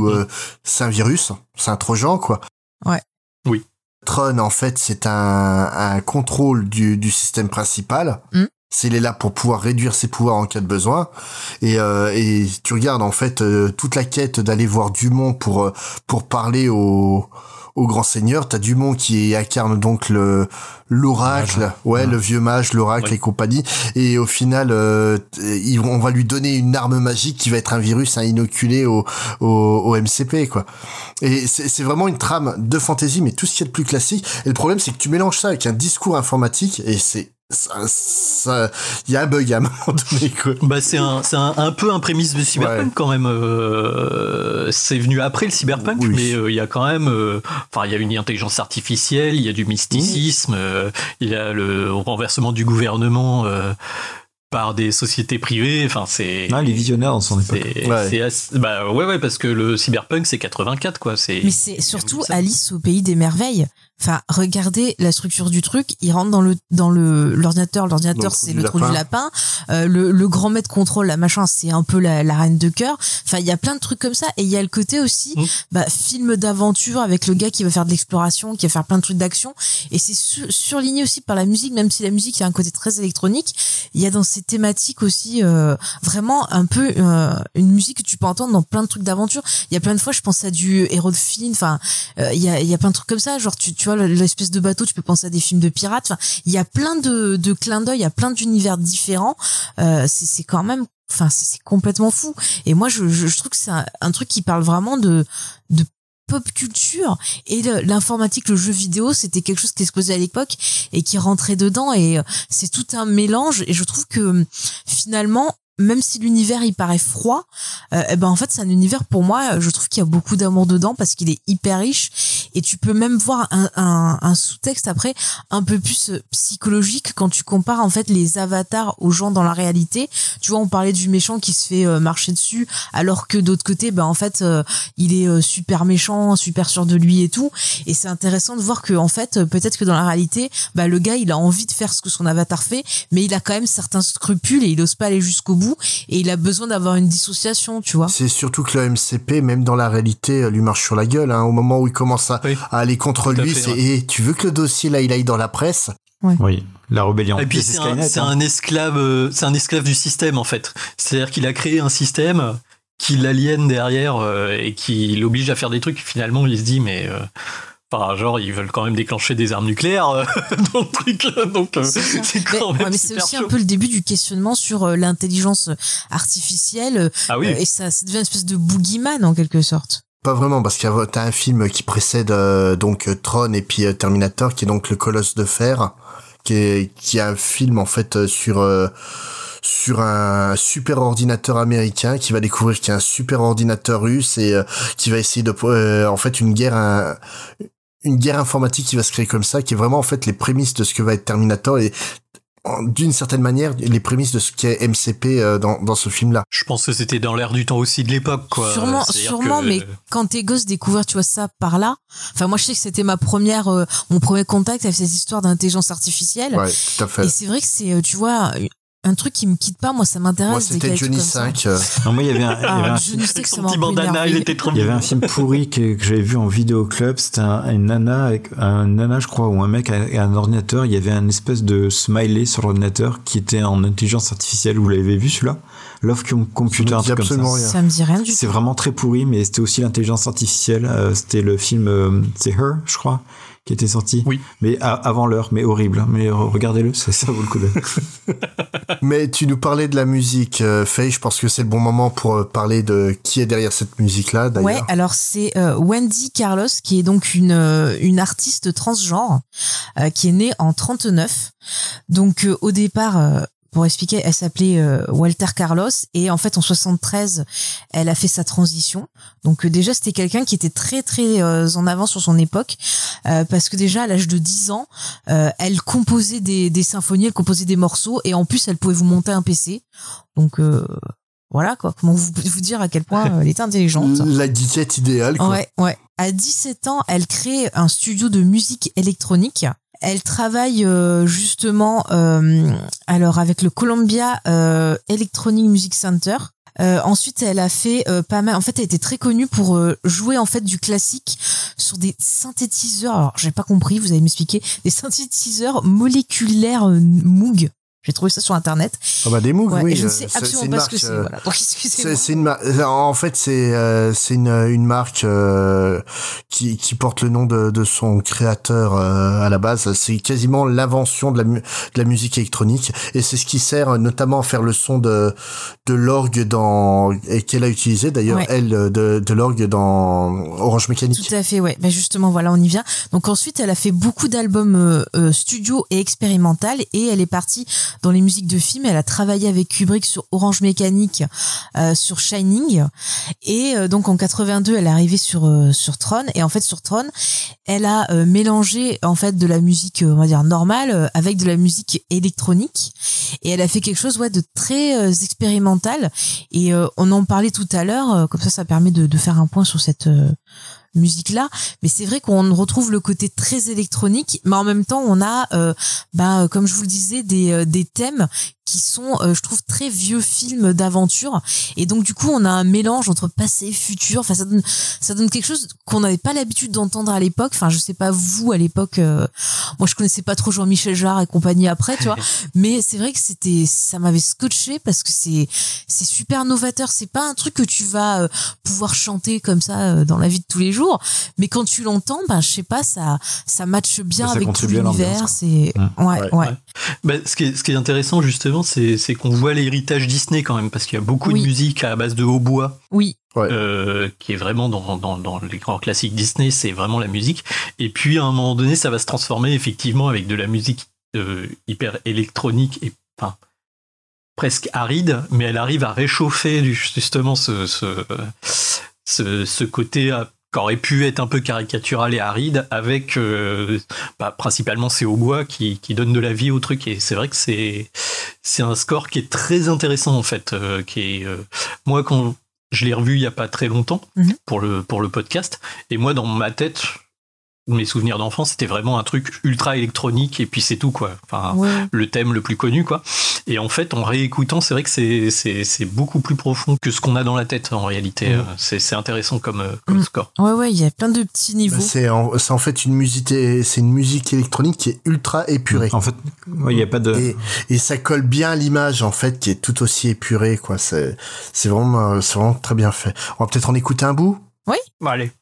Clou, euh, c'est un virus, c'est un trojan, quoi. Ouais. Oui. Tron, en fait, c'est un, un contrôle du, du système principal. Mm. C'est il est là pour pouvoir réduire ses pouvoirs en cas de besoin. Et, euh, et tu regardes en fait euh, toute la quête d'aller voir Dumont pour pour parler au au grand seigneur. T'as Dumont qui incarne donc le l'oracle, ouais, le vieux mage, l'oracle Ouais. et compagnie. Et au final, euh, on va lui donner une arme magique qui va être un virus à inoculer au, au, au MCP, quoi. Et c'est c'est vraiment une trame de fantasy, mais tout ce qui est de plus classique. Et le problème, c'est que tu mélanges ça avec un discours informatique, et c'est ça, il y a un bug à un moment donné, quoi. Bah c'est un, c'est un, un peu un prémisse de cyberpunk Ouais. quand même. euh, c'est venu après le cyberpunk, Oui. mais euh, il y a quand même, euh, enfin il y a une intelligence artificielle, il y a du mysticisme, euh, il y a le renversement du gouvernement euh, par des sociétés privées. Enfin c'est. Ah, les visionnaires dans son époque. Ouais. assez- bah ouais ouais parce que le cyberpunk c'est 84 quoi. C'est. Mais c'est surtout. Alice au pays des merveilles. Enfin, regardez la structure du truc. Il rentre dans le dans le l'ordinateur. L'ordinateur, c'est le trou du lapin. Euh, le, le grand maître contrôle, la machin, c'est un peu la, la reine de cœur. Enfin, il y a plein de trucs comme ça. Et il y a le côté aussi, Mm. bah, film d'aventure avec le gars qui va faire de l'exploration, qui va faire plein de trucs d'action. Et c'est su- surligné aussi par la musique, même si la musique a un côté très électronique. Il y a dans ces thématiques aussi euh, vraiment un peu euh, une musique que tu peux entendre dans plein de trucs d'aventure. Il y a plein de fois, je pense à du héros de film. Enfin, euh, il y a il y a plein de trucs comme ça. Genre tu tu vois l'espèce de bateau, tu peux penser à des films de pirates. Enfin, il y a plein de de clins d'œil, il y a plein d'univers différents. Euh, c'est quand même Enfin, c'est complètement fou. Et moi, je, je, je trouve que c'est un, un truc qui parle vraiment de, de pop culture et l'informatique, le jeu vidéo, c'était quelque chose qui explosait à l'époque et qui rentrait dedans et euh, c'est tout un mélange et je trouve que finalement même si l'univers il paraît froid, euh, eh ben en fait c'est un univers pour moi, je trouve qu'il y a beaucoup d'amour dedans parce qu'il est hyper riche Et tu peux même voir un, un, un sous-texte après un peu plus euh, psychologique quand tu compares en fait les avatars aux gens dans la réalité. Tu vois, on parlait du méchant qui se fait euh, marcher dessus, alors que d'autre côté, ben en fait, euh, il est super méchant, super sûr de lui et tout. Et c'est intéressant de voir que en fait, peut-être que dans la réalité, bah le gars, il a envie de faire ce que son avatar fait, mais il a quand même certains scrupules et il ose pas aller jusqu'au bout et il a besoin d'avoir une dissociation, tu vois. C'est surtout que le MCP, même dans la réalité, lui marche sur la gueule. Hein, au moment où il commence à, aller contre lui, c'est et tu veux que le dossier là, il aille dans la presse? Oui, la rébellion. Et puis c'est un, hein. un, esclave, euh, c'est un esclave du système en fait. C'est-à-dire qu'il a créé un système qui l'aliène derrière euh, et qui l'oblige à faire des trucs. Finalement, il se dit mais euh, Enfin, genre, ils veulent quand même déclencher des armes nucléaires (laughs) dans le truc, donc c'est quand même. mais c'est aussi un peu le début du questionnement sur l'intelligence artificielle. Ah oui. et ça, ça devient une espèce de boogeyman en quelque sorte. Pas vraiment, parce qu'il y a t'as un film qui précède euh, donc Tron et puis euh, Terminator, qui est donc le Colosse de fer, qui est qui est un film en fait euh, sur sur un super ordinateur américain qui va découvrir qu'il y a un super ordinateur russe et qui va essayer de en fait une guerre une guerre informatique qui va se créer comme ça, qui est vraiment en fait les prémices de ce que va être Terminator et d'une certaine manière les prémices de ce qu'est MCP euh, dans, dans ce film-là. Je pense que c'était dans l'air du temps aussi de l'époque, quoi. Sûrement, sûrement, mais quand tes gosses découvrent, tu vois, ça par là. Enfin, moi, je sais que c'était ma première, euh, mon premier contact avec cette histoire d'intelligence artificielle. Ouais, tout à fait. Et c'est vrai que c'est, euh, tu vois, un truc qui me quitte pas, moi ça m'intéresse. Moi c'était Johnny 5. Non, moi il y avait un, il y avait ah, un Johnny 5, ça m'a il était trop Il y avait un film pourri que, que j'avais vu en vidéo club, c'était un, une nana avec un nana je crois ou un mec avec un ordinateur, il y avait un espèce de smiley sur l'ordinateur qui était en intelligence artificielle, vous l'avez vu celui-là? Love Computer, un truc comme ça. Rien. Ça me dit rien du tout. C'est vraiment très pourri, mais c'était aussi l'intelligence artificielle. Euh, c'était le film, euh, c'est Her, je crois, qui était sorti. Oui. Mais avant l'heure, mais horrible. Hein. Mais regardez-le, ça, ça vaut le coup d'œil. (laughs) mais tu nous parlais de la musique, euh, Faye. Je pense que c'est le bon moment pour euh, parler de qui est derrière cette musique-là. D'ailleurs. Ouais, alors c'est euh, Wendy Carlos, qui est donc une euh, une artiste transgenre, qui est née en 39. Donc au départ, pour expliquer, elle s'appelait euh, Walter Carlos et en fait en 73, elle a fait sa transition. Donc euh, déjà c'était quelqu'un qui était très très euh, en avant sur son époque parce que déjà à l'âge de 10 ans, elle composait des, des symphonies, elle composait des morceaux et en plus elle pouvait vous monter un PC. Donc voilà quoi, comment vous vous dire à quel point elle était intelligente. (laughs) La disette idéale quoi. Ouais, ouais. À 17 ans, elle crée un studio de musique électronique elle travaille euh, justement euh, alors avec le Columbia euh, Electronic Music Center. ensuite, elle a fait pas mal. En fait, elle était très connue pour jouer en fait du classique sur des synthétiseurs. Alors, j'ai pas compris. Vous allez m'expliquer. Des synthétiseurs moléculaires Moog. J'ai trouvé ça sur internet. Ah bah des Moog, oui. je ne sais absolument pas ce que c'est. Voilà. C'est une En fait, c'est euh, c'est une une marque euh, qui qui porte le nom de de son créateur euh, à la base. C'est quasiment l'invention de la de la musique électronique et c'est ce qui sert notamment à faire le son de de l'orgue dans et qu'elle a utilisé d'ailleurs elle de de l'orgue dans Orange Mécanique. Tout à fait, ouais. Ben justement, voilà, on y vient. Donc ensuite, elle a fait beaucoup d'albums studio et expérimental et elle est partie dans les musiques de films. Elle a travaillé avec Kubrick sur Orange Mécanique, euh, sur Shining, et euh, donc en 82, elle est arrivée sur euh, sur Tron. Et en fait, sur Tron, elle a mélangé en fait de la musique, on va dire normale, avec de la musique électronique. Et elle a fait quelque chose ouais de très expérimental. Et on en parlait tout à l'heure. comme ça, ça permet de, de faire un point sur cette musique là mais c'est vrai qu'on retrouve le côté très électronique mais en même temps on a euh, bah comme je vous le disais des euh, des thèmes qui sont, euh, je trouve, très vieux films d'aventure. Et donc, du coup, on a un mélange entre passé et futur. Enfin, ça donne, ça donne quelque chose qu'on n'avait pas l'habitude d'entendre à l'époque. Enfin, je sais pas vous à l'époque. Euh, moi, je connaissais pas trop Jean-Michel Jarre et compagnie après, tu vois. (laughs) Mais c'est vrai que c'était, ça m'avait scotché parce que c'est, c'est super novateur. C'est pas un truc que tu vas euh, pouvoir chanter comme ça dans la vie de tous les jours. Mais quand tu l'entends, ben, je sais pas, ça, ça matche bien avec tout l'univers. C'est, mmh. ouais, ouais. ouais. Bah, ce qui est, ce qui est intéressant justement c'est qu'on voit l'héritage Disney quand même, parce qu'il y a beaucoup de musique à base de hautbois. Oui. Euh, qui est vraiment dans, dans, dans, les grands classiques Disney, c'est vraiment la musique. Et puis à un moment donné, ça va se transformer effectivement avec de la musique euh, hyper électronique et enfin presque aride, mais elle arrive à réchauffer justement ce, ce, ce, ce côté qu'aurait pu être un peu caricatural et aride avec euh, bah, principalement ces hautbois qui, qui donnent de la vie au truc et c'est vrai que c'est c'est un score qui est très intéressant en fait euh, qui est euh, moi quand je l'ai revu il y a pas très longtemps Mhm. pour le pour le podcast et moi dans ma tête mes souvenirs d'enfance c'était vraiment un truc ultra électronique et puis c'est tout quoi enfin Ouais. le thème le plus connu quoi et en fait en réécoutant c'est vrai que c'est c'est c'est beaucoup plus profond que ce qu'on a dans la tête en réalité. Euh, c'est c'est intéressant comme euh, comme Mm. score Ouais, ouais, il y a plein de petits niveaux. Bah, c'est en, fait une musique, c'est une musique électronique qui est ultra épurée. En fait, il n'y a pas de. Et, et ça colle bien à l'image en fait qui est tout aussi épurée quoi. C'est c'est vraiment euh, c'est vraiment très bien fait. On va peut-être en écouter un bout? Bon, allez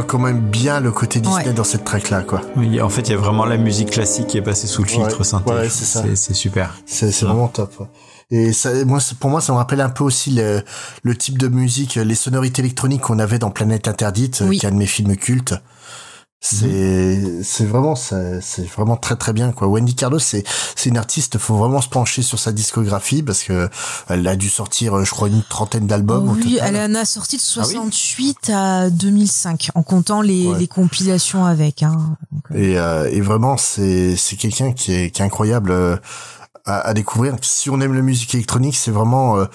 sent quand même bien le côté Disney Ouais. dans cette track là quoi. Oui, en fait, il y a vraiment la musique classique qui est passée sous le filtre Ouais, synthé. ouais, c'est super. C'est vraiment top. ouais. Et ça, moi, pour moi, ça me rappelle un peu aussi le, le type de musique, les sonorités électroniques qu'on avait dans Planète Interdite, Oui. qui est un de mes films cultes. C'est, c'est vraiment, c'est vraiment très très bien quoi. Wendy Carlos, c'est, c'est une artiste. Faut vraiment se pencher sur sa discographie parce que elle a dû sortir, euh, je crois, une trentaine d'albums. oui, elle en a sorti de Ah oui 68 à 2005, en comptant les, Ouais. les compilations avec. Hein. Donc, euh, Et, euh, et vraiment, c'est c'est quelqu'un qui est, qui est incroyable euh, à, à découvrir. Si on aime la musique électronique, c'est vraiment euh,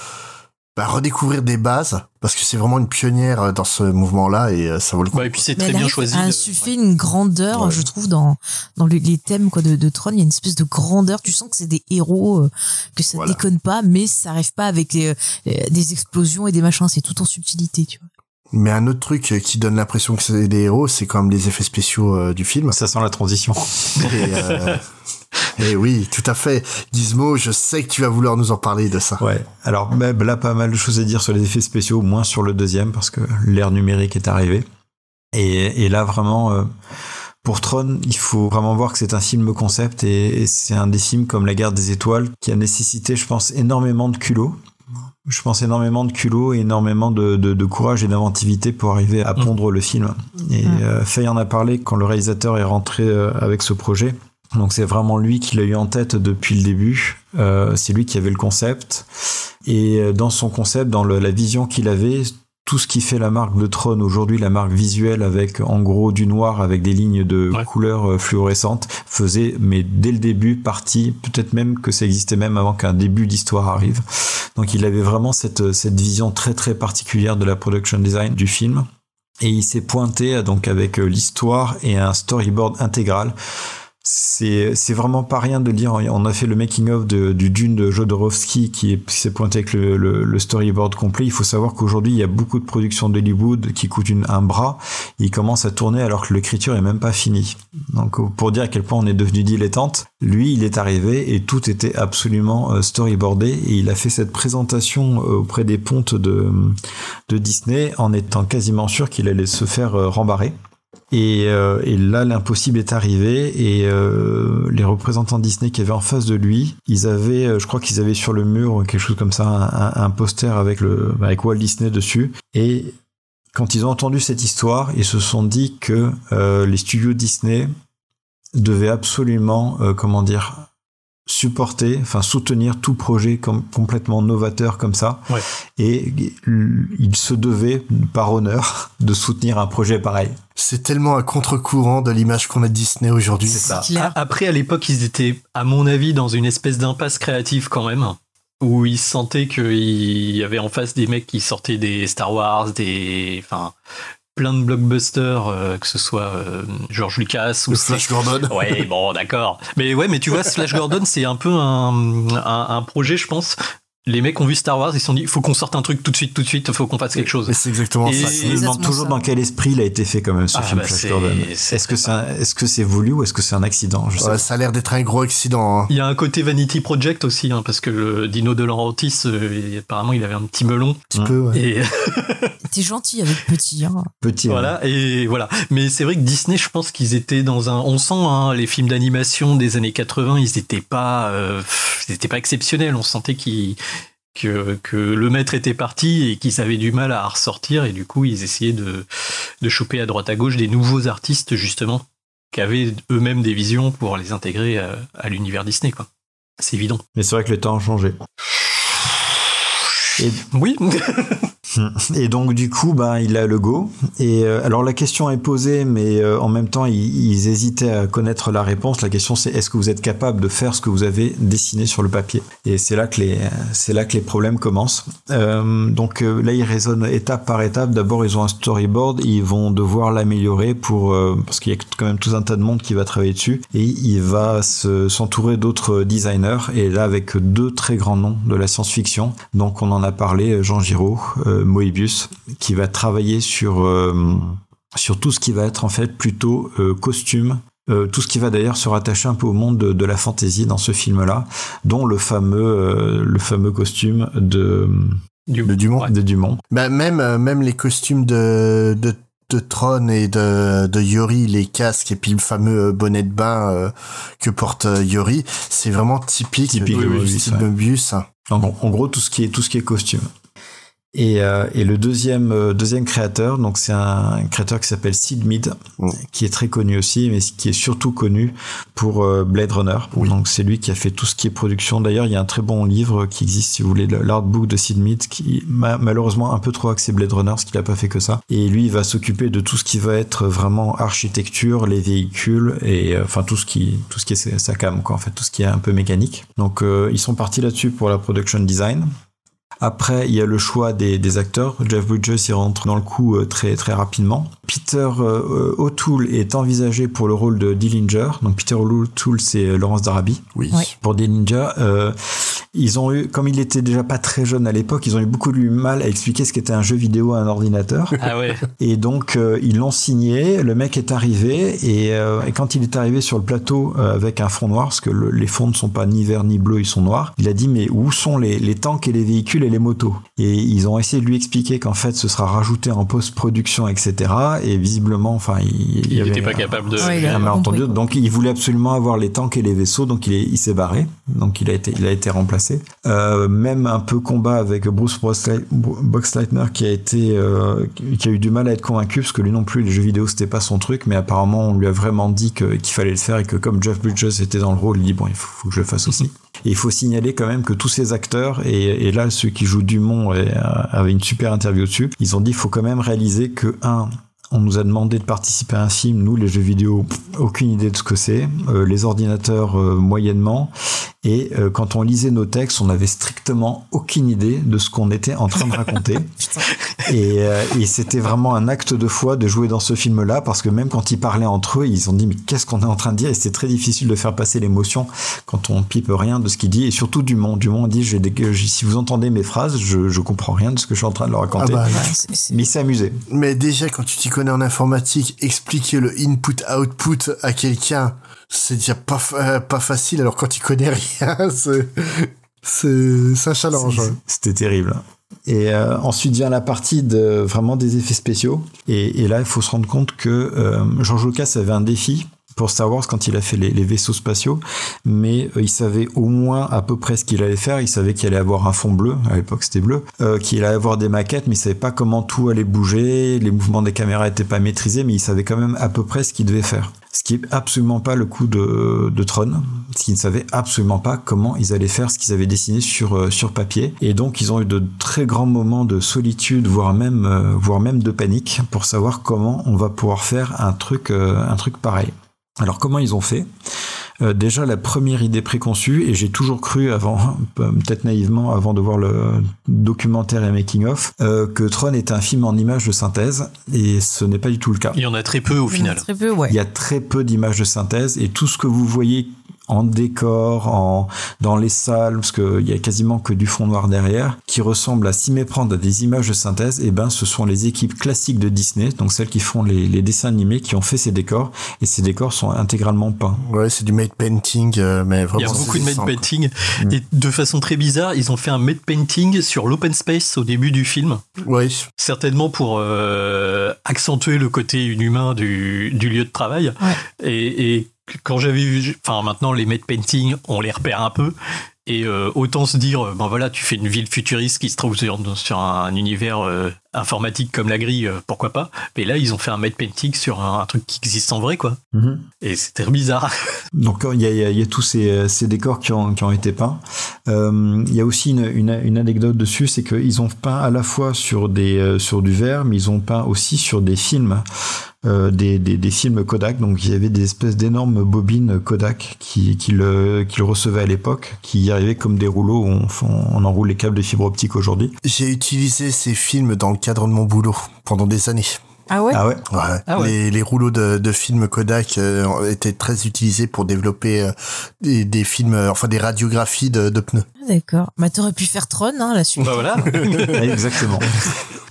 bah, redécouvrir des bases parce que c'est vraiment une pionnière euh, dans ce mouvement-là et euh, ça vaut le coup. Ouais, et puis c'est très bien choisi. à de- insuffler une grandeur, Ouais. je trouve, dans dans le- les thèmes quoi de, de Tron. Il y a une espèce de grandeur. Tu sens que c'est des héros, euh, que ça Voilà. déconne pas, mais ça arrive pas avec les, euh, des explosions et des machins. C'est tout en subtilité, tu vois. Mais un autre truc euh, qui donne l'impression que c'est des héros, c'est quand même les effets spéciaux euh, du film. Ça sent la transition. Et, euh, (laughs) et oui, tout à fait. Gizmo, je sais que tu vas vouloir nous en parler de ça. Ouais. Alors bah, là, pas mal de choses à dire sur les effets spéciaux, moins sur le deuxième parce que l'ère numérique est arrivée. Et, et là, vraiment, euh, pour Tron, il faut vraiment voir que c'est un film concept et, et c'est un des films comme La Guerre des Étoiles qui a nécessité, je pense, énormément de culot. Je pense énormément de culot et énormément de, de, de courage et d'inventivité pour arriver à pondre le film. Et Mm. euh, Faye en a parlé quand le réalisateur est rentré euh, avec ce projet. Donc c'est vraiment lui qui l'a eu en tête depuis le début. Euh, c'est lui qui avait le concept. Et euh, dans son concept, dans le- la vision qu'il avait, tout ce qui fait la marque de Tron aujourd'hui, la marque visuelle avec en gros du noir avec des lignes de Ouais. couleurs euh, fluorescentes, faisait, mais dès le début, partie, peut-être même que ça existait même avant qu'un début d'histoire arrive. Donc il avait vraiment cette, cette vision très très particulière de la production design du film. Et il s'est pointé euh, donc avec euh, l'histoire et un storyboard intégral. C'est vraiment pas rien de dire. On a fait le making of du Dune de Jodorowsky qui s'est pointé avec le, le, le storyboard complet. Il faut savoir qu'aujourd'hui il y a beaucoup de productions d'Hollywood qui coûtent une, un bras. Ils commencent à tourner alors que l'écriture est même pas finie. Donc pour dire à quel point on est devenu dilettante, lui il est arrivé et tout était absolument euh, storyboardé et il a fait cette présentation euh, auprès des pontes de de Disney en étant quasiment sûr qu'il allait se faire euh, rembarrer. Et, euh, et là, l'impossible est arrivé et euh, les représentants Disney qui avaient en face de lui, ils avaient, euh, je crois qu'ils avaient sur le mur quelque chose comme ça, un, poster avec le Walt Disney dessus. Et quand ils ont entendu cette histoire, ils se sont dit que les studios Disney devaient absolument, comment dire, supporter, enfin soutenir tout projet comme, complètement novateur comme ça. Ouais. Et il se devait, par honneur, de soutenir un projet pareil. C'est tellement à contre-courant de l'image qu'on a de Disney aujourd'hui. A- Après, à l'époque, ils étaient, à mon avis, dans une espèce d'impasse créative quand même, où ils sentaient qu'il y avait en face des mecs qui sortaient des Star Wars, des, enfin, plein de blockbusters, euh, que ce soit euh, George Lucas ou Le Flash Gordon. (laughs) Ouais, bon, d'accord. Mais ouais, mais tu vois, Slash Gordon, c'est un peu un, un, un projet, je pense, les mecs ont vu Star Wars, ils se sont dit, faut qu'on sorte un truc tout de suite, tout de suite, il faut qu'on fasse quelque chose. C'est exactement Et- ça. Je me demande toujours dans quel esprit il a été fait quand même ce Ah, film bah, Flash c'est- Gordon? Est-ce que c'est est-ce que c'est voulu ou est-ce que c'est un accident? Je sais Ouais, ça a l'air d'être un gros accident. hein. Il y a un côté Vanity Project aussi, hein, parce que le Dino de Laurentiis, euh, apparemment, il avait un petit melon. Un petit peu, ouais. Et (laughs) T'es gentil avec petit, hein. Petit. hein. voilà, et voilà. Mais c'est vrai que Disney, je pense qu'ils étaient dans un. On sent hein, les films d'animation des années 80, ils n'étaient pas, euh, pff, ils étaient pas exceptionnels. On sentait qu'ils que, que le maître était parti et qu'ils avaient du mal à ressortir et du coup ils essayaient de, de choper à droite à gauche des nouveaux artistes justement qui avaient eux-mêmes des visions pour les intégrer à, à l'univers Disney quoi. C'est évident. Mais c'est vrai que les temps ont changé. Et, Oui. (laughs) (laughs) et donc du coup, ben, il a le go. Et euh, alors la question est posée, mais euh, en même temps, ils, hésitaient à connaître la réponse. La question c'est est-ce que vous êtes capable de faire ce que vous avez dessiné sur le papier? Et c'est là que les c'est là que les problèmes commencent. Euh, donc là, ils raisonnent étape par étape. D'abord, ils ont un storyboard, ils vont devoir l'améliorer pour parce qu'il y a quand même tout un tas de monde qui va travailler dessus. Et il va se- s'entourer d'autres designers. Et là, avec deux très grands noms de la science-fiction. Donc on en a parlé, Jean Giraud, Moebius, qui va travailler sur euh, sur tout ce qui va être en fait plutôt euh, costume. euh, tout ce qui va d'ailleurs se rattacher un peu au monde de, de la fantasy dans ce film-là, dont le fameux euh, le fameux costume de Du, De Dumont. de Dumont. Bah, même, euh, même les costumes de, de, de Tron et de, de Yori, les casques et puis le fameux bonnet de bain euh, que porte Yori, c'est vraiment typique, Typique de ouais. En, en gros, tout ce qui est tout ce qui est costume. Et, euh, et le deuxième euh, deuxième créateur, donc c'est un créateur qui s'appelle Sid Mead, Mm. qui est très connu aussi, mais qui est surtout connu pour euh, Blade Runner. Oui. Donc c'est lui qui a fait tout ce qui est production. D'ailleurs, il y a un très bon livre qui existe, si vous voulez, le- l'artbook de Sid Mead, qui ma- malheureusement un peu trop axé Blade Runner, parce qu'il a pas fait que ça. Et lui, il va s'occuper de tout ce qui va être vraiment architecture, les véhicules et euh, enfin tout ce qui tout ce qui est sa- sa cam, quoi. En fait, tout ce qui est un peu mécanique. Donc euh, ils sont partis là-dessus pour la production design. Après, il y a le choix des, des acteurs. Jeff Bridges y rentre dans le coup euh, très très rapidement. Peter euh, O'Toole est envisagé pour le rôle de Dillinger. Donc Peter O'Toole, c'est Laurence Darabi Oui. Pour Dillinger. Euh, ils ont eu, comme il était déjà pas très jeune à l'époque, ils ont eu beaucoup de mal à expliquer ce qu'était un jeu vidéo à un ordinateur. (laughs) Ah ouais. Et donc euh, ils l'ont signé, le mec est arrivé et, euh, et quand il est arrivé sur le plateau euh, avec un fond noir, parce que le- les fonds ne sont pas ni verts ni bleus, ils sont noirs, il a dit mais où sont les, les tanks et les véhicules et les motos? Et ils ont essayé de lui expliquer qu'en fait ce sera rajouté en post-production, etc. Et visiblement, enfin, il, n'était pas un- capable de. Ouais, il compris. Donc il voulait absolument avoir les tanks et les vaisseaux, donc il s'est barré. Donc il a été, il a été remplacé. Euh, même un peu combat avec Bruce Boxleit- Boxleitner qui a été, euh, qui a eu du mal à être convaincu parce que lui non plus les jeux vidéo c'était pas son truc, mais apparemment on lui a vraiment dit qu'il fallait le faire et que comme Jeff Bridges était dans le rôle, il dit bon il faut, faut que je le fasse aussi. (laughs) Et il faut signaler quand même que tous ces acteurs et, et là ceux qui jouent Dumont et, euh, avaient une super interview dessus, ils ont dit il faut quand même réaliser que un on nous a demandé de participer à un film, nous les jeux vidéo, pff, aucune idée de ce que c'est, Euh, les ordinateurs euh, moyennement, et euh, quand on lisait nos textes, on n'avait strictement aucune idée de ce qu'on était en train de raconter. (laughs) et euh, et c'était vraiment un acte de foi de jouer dans ce film-là, parce que même quand ils parlaient entre eux, ils ont dit mais qu'est-ce qu'on est en train de dire? Et c'était très difficile de faire passer l'émotion quand on pipe rien de ce qu'il dit, et surtout Dumont. Dumont dit j'ai des- j'ai- si vous entendez mes phrases, je, je comprends rien de ce que je suis en train de leur Ah raconter. bah, c'est- c'est- Mais il s'est amusé. Mais déjà, quand tu t'y connais en informatique, expliquer le input-output à quelqu'un, c'est déjà pas, euh, pas facile. Alors quand tu connais (laughs) rien, c'est, c'est, un challenge. C'est- C'était terrible. Et euh, ensuite vient la partie de vraiment des effets spéciaux. Et, et là, il faut se rendre compte que euh, George Lucas avait un défi pour Star Wars quand il a fait les, vaisseaux spatiaux, mais euh, il savait au moins à peu près ce qu'il allait faire. Il savait qu'il allait avoir un fond bleu, à l'époque c'était bleu, euh, qu'il allait avoir des maquettes, mais il savait pas comment tout allait bouger, les mouvements des caméras étaient pas maîtrisés, mais il savait quand même à peu près ce qu'il devait faire. Ce qui est absolument pas le coup de, de Tron, parce qu'ils ne savaient absolument pas comment ils allaient faire ce qu'ils avaient dessiné sur, euh, sur papier. Et donc ils ont eu de très grands moments de solitude, voire même, voire même de panique, pour savoir comment on va pouvoir faire un truc, un truc pareil. Alors comment ils ont fait? Euh, Déjà la première idée préconçue, et j'ai toujours cru avant, (laughs) peut-être naïvement, avant de voir le documentaire et making of, euh, que Tron est un film en images de synthèse, et ce n'est pas du tout le cas. Il y en a très peu au il y en a final. Très peu, ouais. Il y a très peu d'images de synthèse et tout ce que vous voyez en décor, en dans les salles, parce qu'il y a quasiment que du fond noir derrière, qui ressemble à s'y méprendre à des images de synthèse. Et ben, ce sont les équipes classiques de Disney, donc celles qui font les, les dessins animés, qui ont fait ces décors. Et ces décors sont intégralement peints. Ouais, c'est du made painting, euh, mais vraiment. Il y a beaucoup de made quoi. painting. Mm. Et de façon très bizarre, ils ont fait un made painting sur l'open space au début du film. Oui, Certainement pour euh, accentuer le côté inhumain du, du lieu de travail. Ouais. Et, et quand j'avais vu, enfin maintenant les made painting, on les repère un peu. Et euh, autant se dire, euh, ben voilà, tu fais une ville futuriste qui se trouve sur, sur un, univers euh, informatique comme la grille, euh, pourquoi pas. Mais là, ils ont fait un made painting sur un, un truc qui existe en vrai, quoi. Mhm. Et c'était bizarre. (laughs) Donc il y a, y y tous ces, ces décors qui ont, qui ont été peints. Il y a aussi une, une, une anecdote dessus, c'est qu'ils ont peint à la fois sur, des, sur du verre, mais ils ont peint aussi sur des films. Euh, des, des, des films Kodak, donc il y avait des espèces d'énormes bobines Kodak qui, qui, le, qui le recevaient à l'époque, qui y arrivaient comme des rouleaux où on, on enroule les câbles de fibre optique aujourd'hui. j'ai utilisé ces films dans le cadre de mon boulot pendant des années. Ah ouais Ah ouais Ouais. Ah ouais. Les, les rouleaux de, de films Kodak euh, étaient très utilisés pour développer euh, des, des films, euh, enfin des radiographies de, de pneus. Ah, D'accord. Bah t'aurais pu faire Tron, hein, la suite. bah voilà. (laughs) Exactement.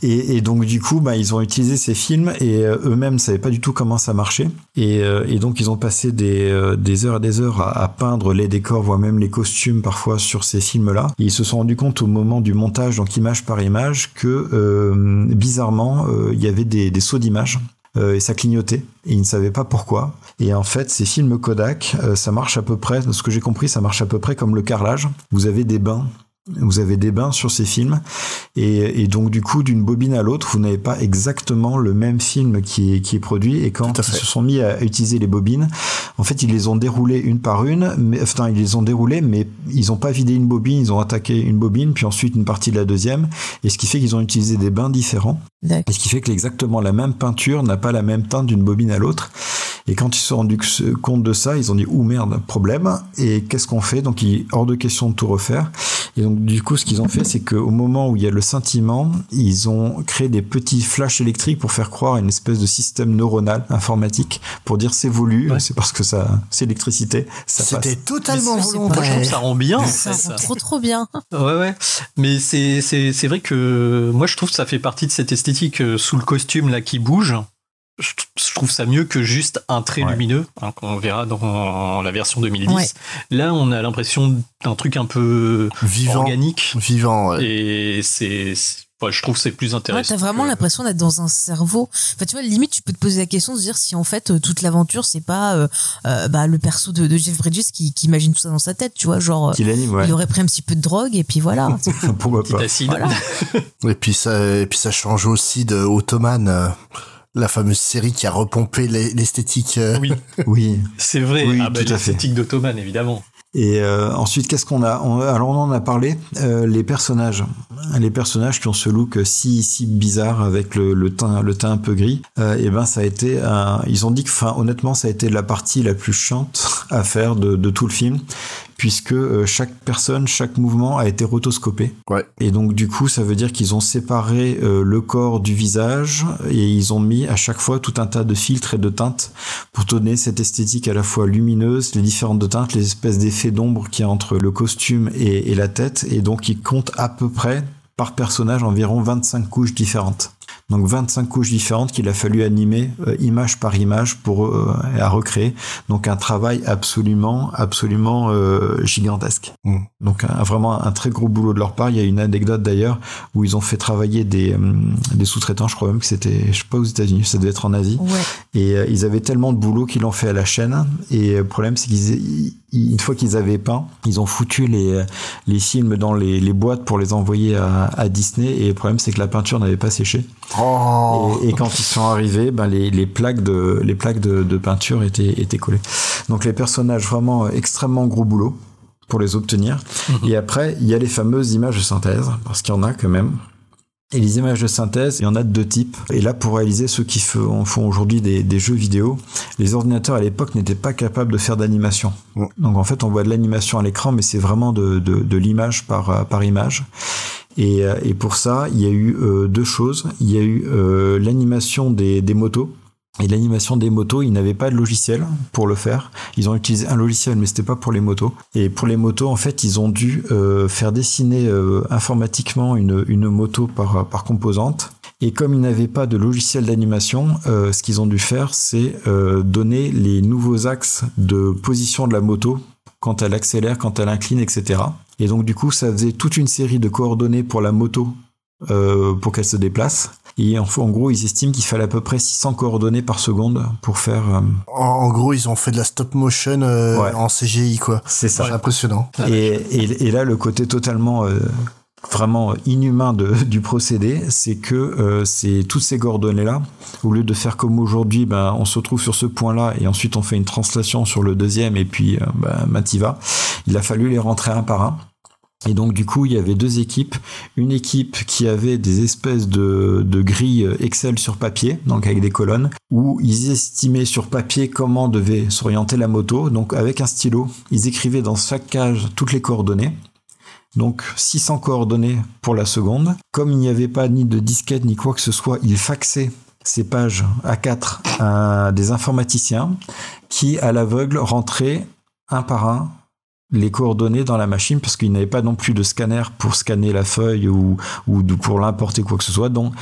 Et, et donc du coup, bah, ils ont utilisé ces films et euh, eux-mêmes ne savaient pas du tout comment ça marchait. Et, euh, et donc ils ont passé des, euh, des heures et des heures à, à peindre les décors, voire même les costumes parfois sur ces films-là. Ils se sont rendus compte au moment du montage, donc image par image, que euh, bizarrement, euh, il y avait des, des sauts d'images. euh, et ça clignotait et ils ne savaient pas pourquoi. Et en fait, ces films Kodak, euh, ça marche à peu près, de ce que j'ai compris, ça marche à peu près comme le carrelage. Vous avez des bains vous avez des bains sur ces films. Et, et donc du coup d'une bobine à l'autre vous n'avez pas exactement le même film qui est, qui est produit. Et quand ils se sont mis à utiliser les bobines en fait ils les ont déroulées une par une mais enfin ils les ont déroulées mais ils n'ont pas vidé une bobine ils ont attaqué une bobine puis ensuite une partie de la deuxième. Et ce qui fait qu'ils ont utilisé des bains différents. Et ce qui fait que exactement la même peinture n'a pas la même teinte d'une bobine à l'autre. Et quand ils se sont rendus compte de ça, ils ont dit ouh merde, problème. Et qu'est-ce qu'on fait? Donc il hors de question de tout refaire. Et donc du coup, ce qu'ils ont fait, c'est qu'au moment où il y a le scintillement, ils ont créé des petits flashs électriques pour faire croire à une espèce de système neuronal informatique pour dire c'est voulu, Ouais. c'est parce que ça, c'est l'électricité, ça passe. C'était totalement volontaire. que ça rend bien. en Ça fait, rend ça. trop trop bien. Ouais, ouais. Mais c'est, c'est, c'est vrai que moi, je trouve que ça fait partie de cette esthétique euh, sous le costume là qui bouge. Je, trouve ça mieux que juste un trait Ouais. lumineux, hein, qu'on verra dans la version 2010. Ouais. Là, on a l'impression d'un truc un peu Vivant. organique. Vivant, ouais. Et c'est, ouais, je trouve que c'est plus Ouais, intéressant. t'as vraiment que- l'impression d'être dans un cerveau. Enfin, tu vois, limite, tu peux te poser la question de se dire si en fait euh, toute l'aventure c'est pas euh, euh, bah, le perso de, de Jeff Bridges qui, qui imagine tout ça dans sa tête, tu vois, genre anime, ouais. il aurait pris un petit peu de drogue et puis voilà. (laughs) Pourquoi pas acide. Voilà. (laughs) Et puis ça, et puis ça change aussi de Ottoman, euh, la fameuse série qui a repompé l'e- l'esthétique. euh, Oui, (laughs) Oui. c'est vrai. Oui, ah, bah, l'esthétique d'Ottoman, évidemment. Et euh, ensuite, qu'est-ce qu'on a? On, Alors, on en a parlé. euh, les personnages, les personnages qui ont ce look si si bizarre avec le, le teint le teint un peu gris. Euh, et ben, ça a été. Un, ils ont dit que, enfin, honnêtement, ça a été la partie la plus chiante (laughs) à faire de, de tout le film, puisque euh, chaque personne, chaque mouvement a été rotoscopé. Ouais. Et donc, du coup, ça veut dire qu'ils ont séparé euh, le corps du visage et ils ont mis à chaque fois tout un tas de filtres et de teintes pour donner cette esthétique à la fois lumineuse, les différentes teintes, les espèces d'effets d'ombre qu'il y a entre le costume et, et la tête. Et donc, il compte à peu près par personnage environ 25 couches différentes. Donc 25 couches différentes qu'il a fallu animer euh, image par image pour euh, à recréer. Donc un travail absolument absolument euh, gigantesque. Mm. Donc un, vraiment un très gros boulot de leur part. Il y a une anecdote d'ailleurs où ils ont fait travailler des, hum, des sous-traitants. Je crois même que c'était je sais pas aux États-Unis, ça devait être en Asie. Ouais. Et euh, ils avaient tellement de boulot qu'ils l'ont fait à la chaîne. Et euh, le problème, c'est qu'ils, ils- une fois qu'ils avaient peint, ils ont foutu les, euh, les films dans les, les boîtes pour les envoyer à, à Disney. Et le problème, c'est que la peinture n'avait pas séché. Oh. Et, et quand ils sont arrivés, ben les, les plaques de les plaques de, de peinture étaient étaient collées. Donc les personnages vraiment extrêmement gros boulot pour les obtenir. Et après, il y a les fameuses images de synthèse parce qu'il y en a quand même. Et les images de synthèse, il y en a de deux types. Et là, pour réaliser ceux qui font, font aujourd'hui des, des jeux vidéo, les ordinateurs à l'époque n'étaient pas capables de faire d'animation. Donc en fait, on voit de l'animation à l'écran, mais c'est vraiment de, de, de l'image par, euh, par image. Et, euh, et pour ça, il y a eu euh, deux choses. Il y a eu euh, l'animation des, des motos. Et l'animation des motos, ils n'avaient pas de logiciel pour le faire. Ils ont utilisé un logiciel, mais c'était pas pour les motos. Et pour les motos, en fait, ils ont dû euh, faire dessiner euh, informatiquement une, moto par, composante. Et comme ils n'avaient pas de logiciel d'animation, euh, ce qu'ils ont dû faire, c'est donner les nouveaux axes de position de la moto quand elle accélère, quand elle incline, etc. Et donc du coup, ça faisait toute une série de coordonnées pour la moto pour qu'elle se déplace. Et en, en gros, ils estiment qu'il fallait à peu près 600 coordonnées par seconde pour faire. euh, En, en gros, ils ont fait de la stop motion euh, Ouais. en CGI, quoi. C'est ça. C'est impressionnant. Et, et, et là, le côté totalement euh, vraiment inhumain de, (laughs) du procédé, c'est que euh, c'est toutes ces coordonnées-là, au lieu de faire comme aujourd'hui, ben, on se retrouve sur ce point-là et ensuite on fait une translation sur le deuxième et puis euh, ben, Mativa, il a fallu les rentrer un par un. Et donc du coup, il y avait deux équipes. Une équipe qui avait des espèces de, de grilles Excel sur papier, donc avec des colonnes, où ils estimaient sur papier comment devait s'orienter la moto. Donc avec un stylo, ils écrivaient dans chaque cage toutes les coordonnées. Donc 600 coordonnées pour la seconde. Comme il n'y avait pas ni de disquette ni quoi que ce soit, ils faxaient ces pages A4 à des informaticiens qui, à l'aveugle, rentraient un par un les coordonnées dans la machine parce qu'ils n'avaient pas non plus de scanner pour scanner la feuille ou, ou de- pour l'importer quoi que ce soit. Donc,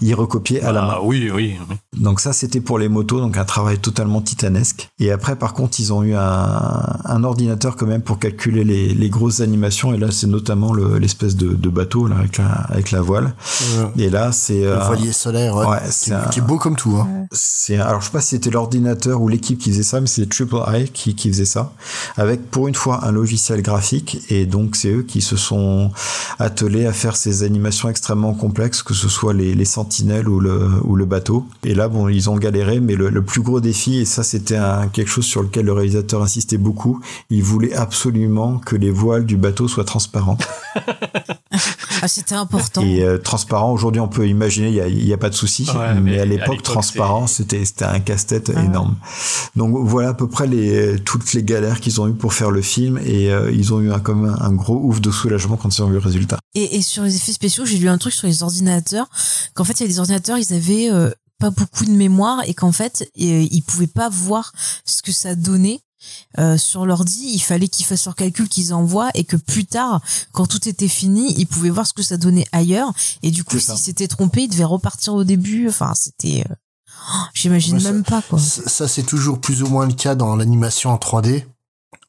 ils recopiaient à la main. Ah oui, oui. oui. Donc ça, c'était pour les motos, donc un travail totalement titanesque. Et après, par contre, ils ont eu un, un ordinateur quand même pour calculer les, les grosses animations. Et là, c'est notamment le- l'espèce de, de bateau là, avec, la, avec la voile. Ouais. Et là, c'est... Le euh, voilier solaire, ouais, ouais, qui, c'est un- qui est beau comme tout. Hein. c'est alors je sais pas si c'était l'ordinateur ou l'équipe qui faisait ça mais c'est Triple I qui, qui faisait ça avec pour une fois un logiciel graphique et donc c'est eux qui se sont attelés à faire ces animations extrêmement complexes que ce soit les, les sentinelles ou le ou le bateau. Et là bon ils ont galéré mais le, le plus gros défi et ça c'était quelque chose sur lequel le réalisateur insistait beaucoup il voulait absolument que les voiles du bateau soient transparentes (laughs) Ah, c'était important. et euh, transparent, aujourd'hui, on peut imaginer, il n'y a, il y a pas de souci. Ouais, mais, mais à l'époque, transparent, c'était c'était un casse-tête Ah. énorme. Donc voilà à peu près les, toutes les galères qu'ils ont eu pour faire le film. Et euh, ils ont eu un, comme un, un gros ouf de soulagement quand ils ont vu le résultat. Et, et sur les effets spéciaux, j'ai lu un truc sur les ordinateurs, qu'en fait, il y a des ordinateurs, ils avaient euh, pas beaucoup de mémoire et qu'en fait, euh, ils pouvaient pas voir ce que ça donnait. Euh, sur l'ordi, il fallait qu'ils fassent leur calcul qu'ils envoient et que plus tard, quand tout était fini, ils pouvaient voir ce que ça donnait ailleurs. Et du coup, s'ils s'étaient trompés, ils devaient repartir au début. Enfin, c'était, euh, oh, j'imagine même pas quoi. Ça, ça, c'est toujours plus ou moins le cas dans l'animation en 3D.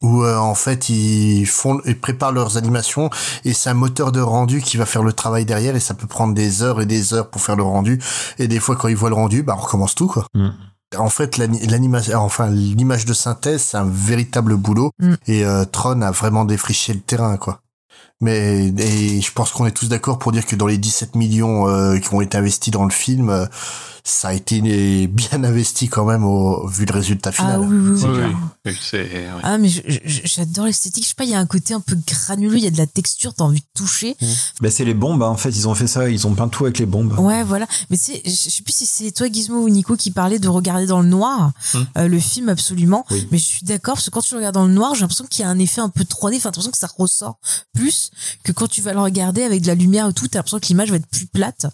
Où euh, en fait ils font ils préparent leurs animations et c'est un moteur de rendu qui va faire le travail derrière et ça peut prendre des heures et des heures pour faire le rendu et des fois quand ils voient le rendu bah on recommence tout quoi. Mm. En fait l'ani- l'animation enfin l'image de synthèse c'est un véritable boulot Mm. et euh, Tron a vraiment défriché le terrain quoi. Mais et je pense qu'on est tous d'accord pour dire que dans les 17 millions euh, qui ont été investis dans le film, euh, ça a été bien investi quand même au, vu le résultat final. Ah oui, oui, oui. Oui. Ah mais j'adore l'esthétique. Je sais pas, il y a un côté un peu granuleux, il y a de la texture, t'as envie de toucher. Ben, c'est les bombes, hein. en fait, ils ont fait ça, ils ont peint tout avec les bombes. Ouais, voilà. Mais tu sais, je sais plus si c'est toi, Gizmo ou Nico, qui parlait de regarder dans le noir Hmm. euh, le film, absolument. Oui. Mais je suis d'accord, parce que quand tu le regardes dans le noir, j'ai l'impression qu'il y a un effet un peu 3D. Enfin, t'as l'impression que ça ressort plus que quand tu vas le regarder avec de la lumière et tout. T'as l'impression que l'image va être plus plate.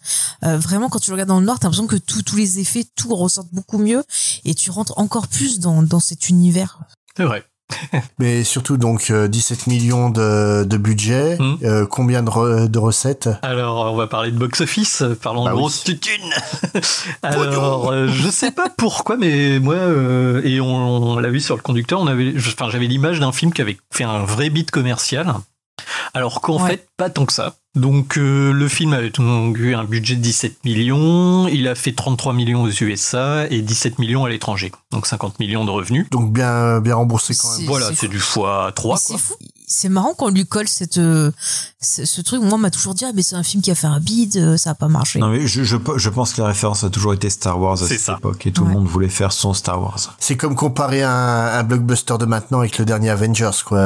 Euh, vraiment, quand tu le regardes dans le noir, t'as l'impression que tous tous les effets, tout ressortent beaucoup mieux et tu rentres encore plus dans, dans cet univers. C'est vrai. (laughs) Mais surtout donc euh, 17 millions de, de budget, Mm. euh, combien de, re- de recettes? Alors, on va parler de box-office. Parlons Bah de oui. grosse tutune. (laughs) Alors, euh, je sais pas pourquoi, mais moi, euh, et on, on l'a vu sur le conducteur, on avait, enfin, j'avais l'image d'un film qui avait fait un vrai beat commercial. Alors qu'en Ouais. fait, pas tant que ça. Donc, euh, le film avait donc eu un budget de 17 millions. Il a fait 33 millions aux USA et 17 millions à l'étranger. Donc, 50 millions de revenus. Donc bien bien remboursé quand même. C'est- Voilà, c'est du fois 3, Mais quoi. C'est fou. C'est marrant qu'on lui colle cette, euh, ce, ce truc. Moi, on m'a toujours dit, ah, mais c'est un film qui a fait un bid, euh, ça a pas marché. Non, mais je, je, je pense que la référence a toujours été Star Wars à cette ça. époque et tout Ouais. le monde voulait faire son Star Wars. C'est comme comparer un, un blockbuster de maintenant avec le dernier Avengers quoi.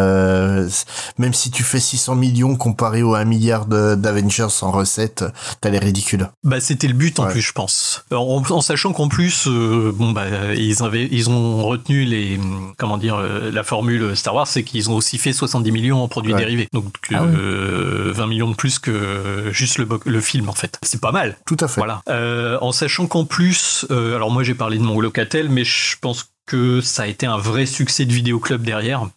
Même si tu fais 600 millions comparé au 1 milliard de- d'Avengers en recettes, t'as l'air ridicule. Bah, c'était le but en Ouais. plus, je pense. En, en sachant qu'en plus, euh, bon bah, ils avaient, ils ont retenu les, comment dire, euh, la formule Star Wars, c'est qu'ils ont aussi fait 70 70 millions en produits Ouais. dérivés. Donc Ah oui. euh, 20 millions de plus que juste le, film en fait. C'est pas mal. Tout à fait. Voilà. Euh, en sachant qu'en plus, euh, alors moi j'ai parlé de mon locatel, mais je pense que ça a été un vrai succès de vidéoclub derrière.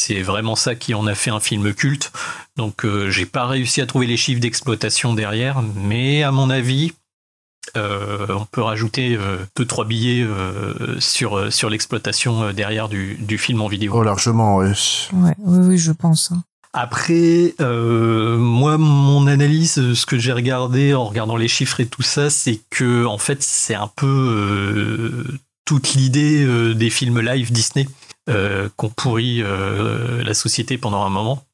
C'est vraiment ça qui en a fait un film culte. Donc euh, j'ai pas réussi à trouver les chiffres d'exploitation derrière, mais à mon avis, euh, on peut rajouter euh, deux trois billets euh, sur euh, sur l'exploitation euh, derrière du, du film en vidéo. Oh, largement. Ouais, oui, oui, je pense. hein. Après, euh, moi, mon analyse, euh, ce que j'ai regardé en regardant les chiffres et tout ça, c'est que en fait, c'est un peu euh, toute l'idée euh, des films live Disney euh, qu'ont pourri euh, la société pendant un moment.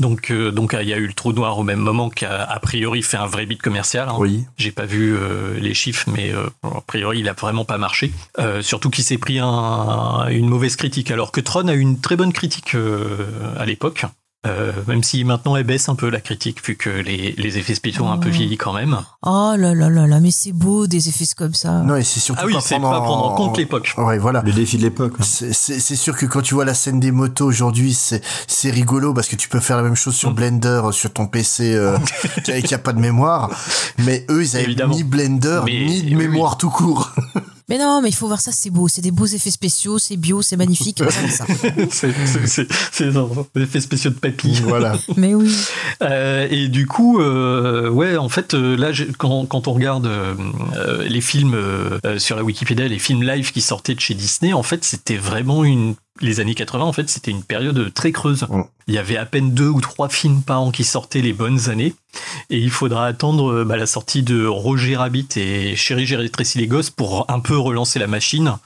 Donc, euh, donc, il y a eu le trou noir au même moment qui a a priori fait un vrai beat commercial. hein. Oui. J'ai pas vu euh, les chiffres, mais euh, a priori, il a vraiment pas marché. Surtout qu'il s'est pris un- une mauvaise critique, alors que Tron a eu une très bonne critique à l'époque. Euh, même si maintenant elle baisse un peu la critique, vu que les, les effets spéciaux ont un peu Oh. vieilli quand même. Oh là là là là, mais c'est beau des effets comme ça. Non, et c'est surtout Ah oui, pas c'est prendre pas en- prendre en compte l'époque. Ouais, voilà. Le défi de l'époque. hein. C'est- sûr que quand tu vois la scène des motos aujourd'hui, c'est c'est rigolo parce que tu peux faire la même chose sur Mm. Blender, sur ton PC euh, (laughs) qui a pas de mémoire. Mais eux, ils avaient Évidemment. ni Blender, Mais- ni de oui, mémoire tout court. Mais non, mais il faut voir ça, c'est beau, c'est des beaux effets spéciaux, c'est bio, c'est magnifique. (laughs) c'est des effets spéciaux de papy. voilà. (laughs) Mais oui. Euh, et du coup, euh, ouais, en fait, euh, là, quand, quand on regarde euh, les films sur la Wikipédia, les films live qui sortaient de chez Disney, en fait, c'était vraiment une. Les années 80, en fait, c'était une période très creuse. Mm. Il y avait à peine deux ou trois films par an qui sortaient les bonnes années. Et il faudra attendre euh, bah, la sortie de Roger Rabbit et Chérie, j'ai rétréci les gosses pour un peu relancer la machine.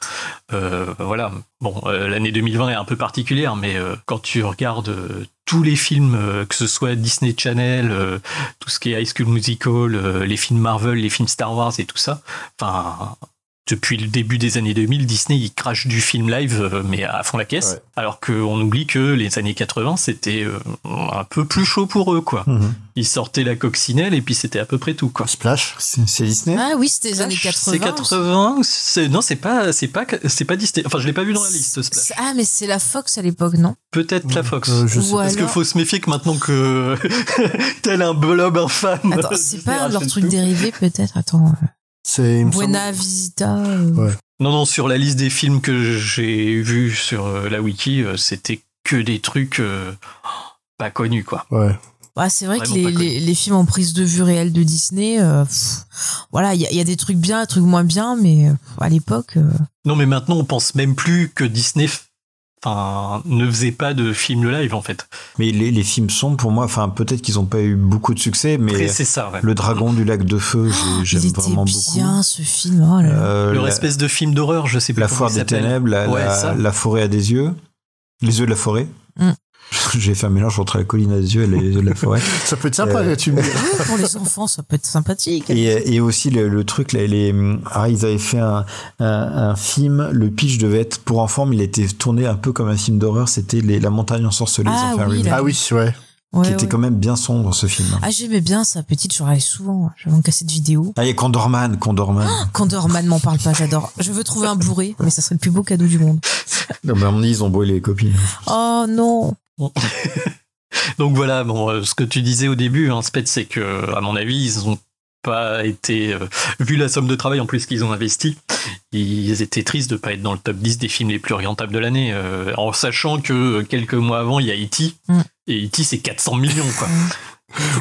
Euh, voilà. Bon, euh, l'année 2020 est un peu particulière, mais euh, quand tu regardes tous les films, que ce soit Disney Channel, tout ce qui est High School Musical, les films Marvel, les films Star Wars et tout ça, enfin. Depuis le début des années 2000, Disney il crache du film live, euh, mais à fond la caisse. Ouais. Alors qu'on oublie que les années 80, c'était euh, un peu plus chaud pour eux, quoi. Mhm. Ils sortaient la coccinelle et puis c'était à peu près tout, quoi. Splash. C'est Disney? Ah oui, c'était les années 80. C'est 80, c'est non, c'est pas, c'est pas, c'est pas Disney. Enfin, je l'ai pas vu dans la liste. Splash. Ah, mais c'est la Fox à l'époque, non? Peut-être la Fox. Euh, je sais Ou Parce qu'il alors- faut se méfier que maintenant que (laughs) tel un blob infâme. Attends, c'est (laughs) pas leur truc tout. dérivé, peut-être? Attends. C'est semble- Buena Visita. euh, Ouais. Non, non, sur la liste des films que j'ai vus sur euh, la wiki, euh, c'était que des trucs euh, pas connus, quoi. Ouais. Ouais, c'est vrai que les, les, les films en prise de vue réelle de Disney, euh, pff, voilà, il y, a- il y a des trucs bien, des trucs moins bien, mais à l'époque, euh, Non, mais maintenant, on pense même plus que Disney enfin, ne faisait pas de films live, en fait. Mais les, les films sont pour moi, enfin peut-être qu'ils n'ont pas eu beaucoup de succès, mais ça, ouais. Le Dragon du lac de feu, il j'aime vraiment beaucoup. bien ce film. Oh là là. Euh, Leur la, espèce de film d'horreur, je sais pas la foire des ténèbres, la, Ouais, la- ça. la forêt à des yeux, les yeux de la forêt. Mm. (laughs) J'ai fait un mélange entre la colline à des yeux et les yeux de la forêt. (laughs) Ça peut être sympa, Euh, là, tu me dis. Ouais, pour les enfants, ça peut être sympathique. Et, et aussi le, le truc, là, les, ah, ils avaient fait un, un, un film, le pitch devait être pour enfants, mais il était tourné un peu comme un film d'horreur, c'était La montagne ensorcelée, Ah oui. Ah oui, ouais. Ouais, qui était quand même bien sombre ce film. Ah, j'aimais bien ça, petite, je regardais souvent. J'avais en cassette vidéo. Ah, il y a Condorman, Condorman. Condorman m'en parle pas, j'adore. Je veux trouver un Blu-ray, mais ça serait le plus beau cadeau du monde. Non, mais mon avis, ils ont brûlé les copies. Oh non. (laughs) Donc voilà, bon, euh, ce que tu disais au début, hein, Spet, c'est que, à mon avis, ils ont pas été, euh, vu la somme de travail en plus qu'ils ont investi, ils étaient tristes de pas être dans le top 10 des films les plus rentables de l'année, euh, en sachant que quelques mois avant, il y a E.T. Mm. Et E.T. c'est 400 millions, quoi.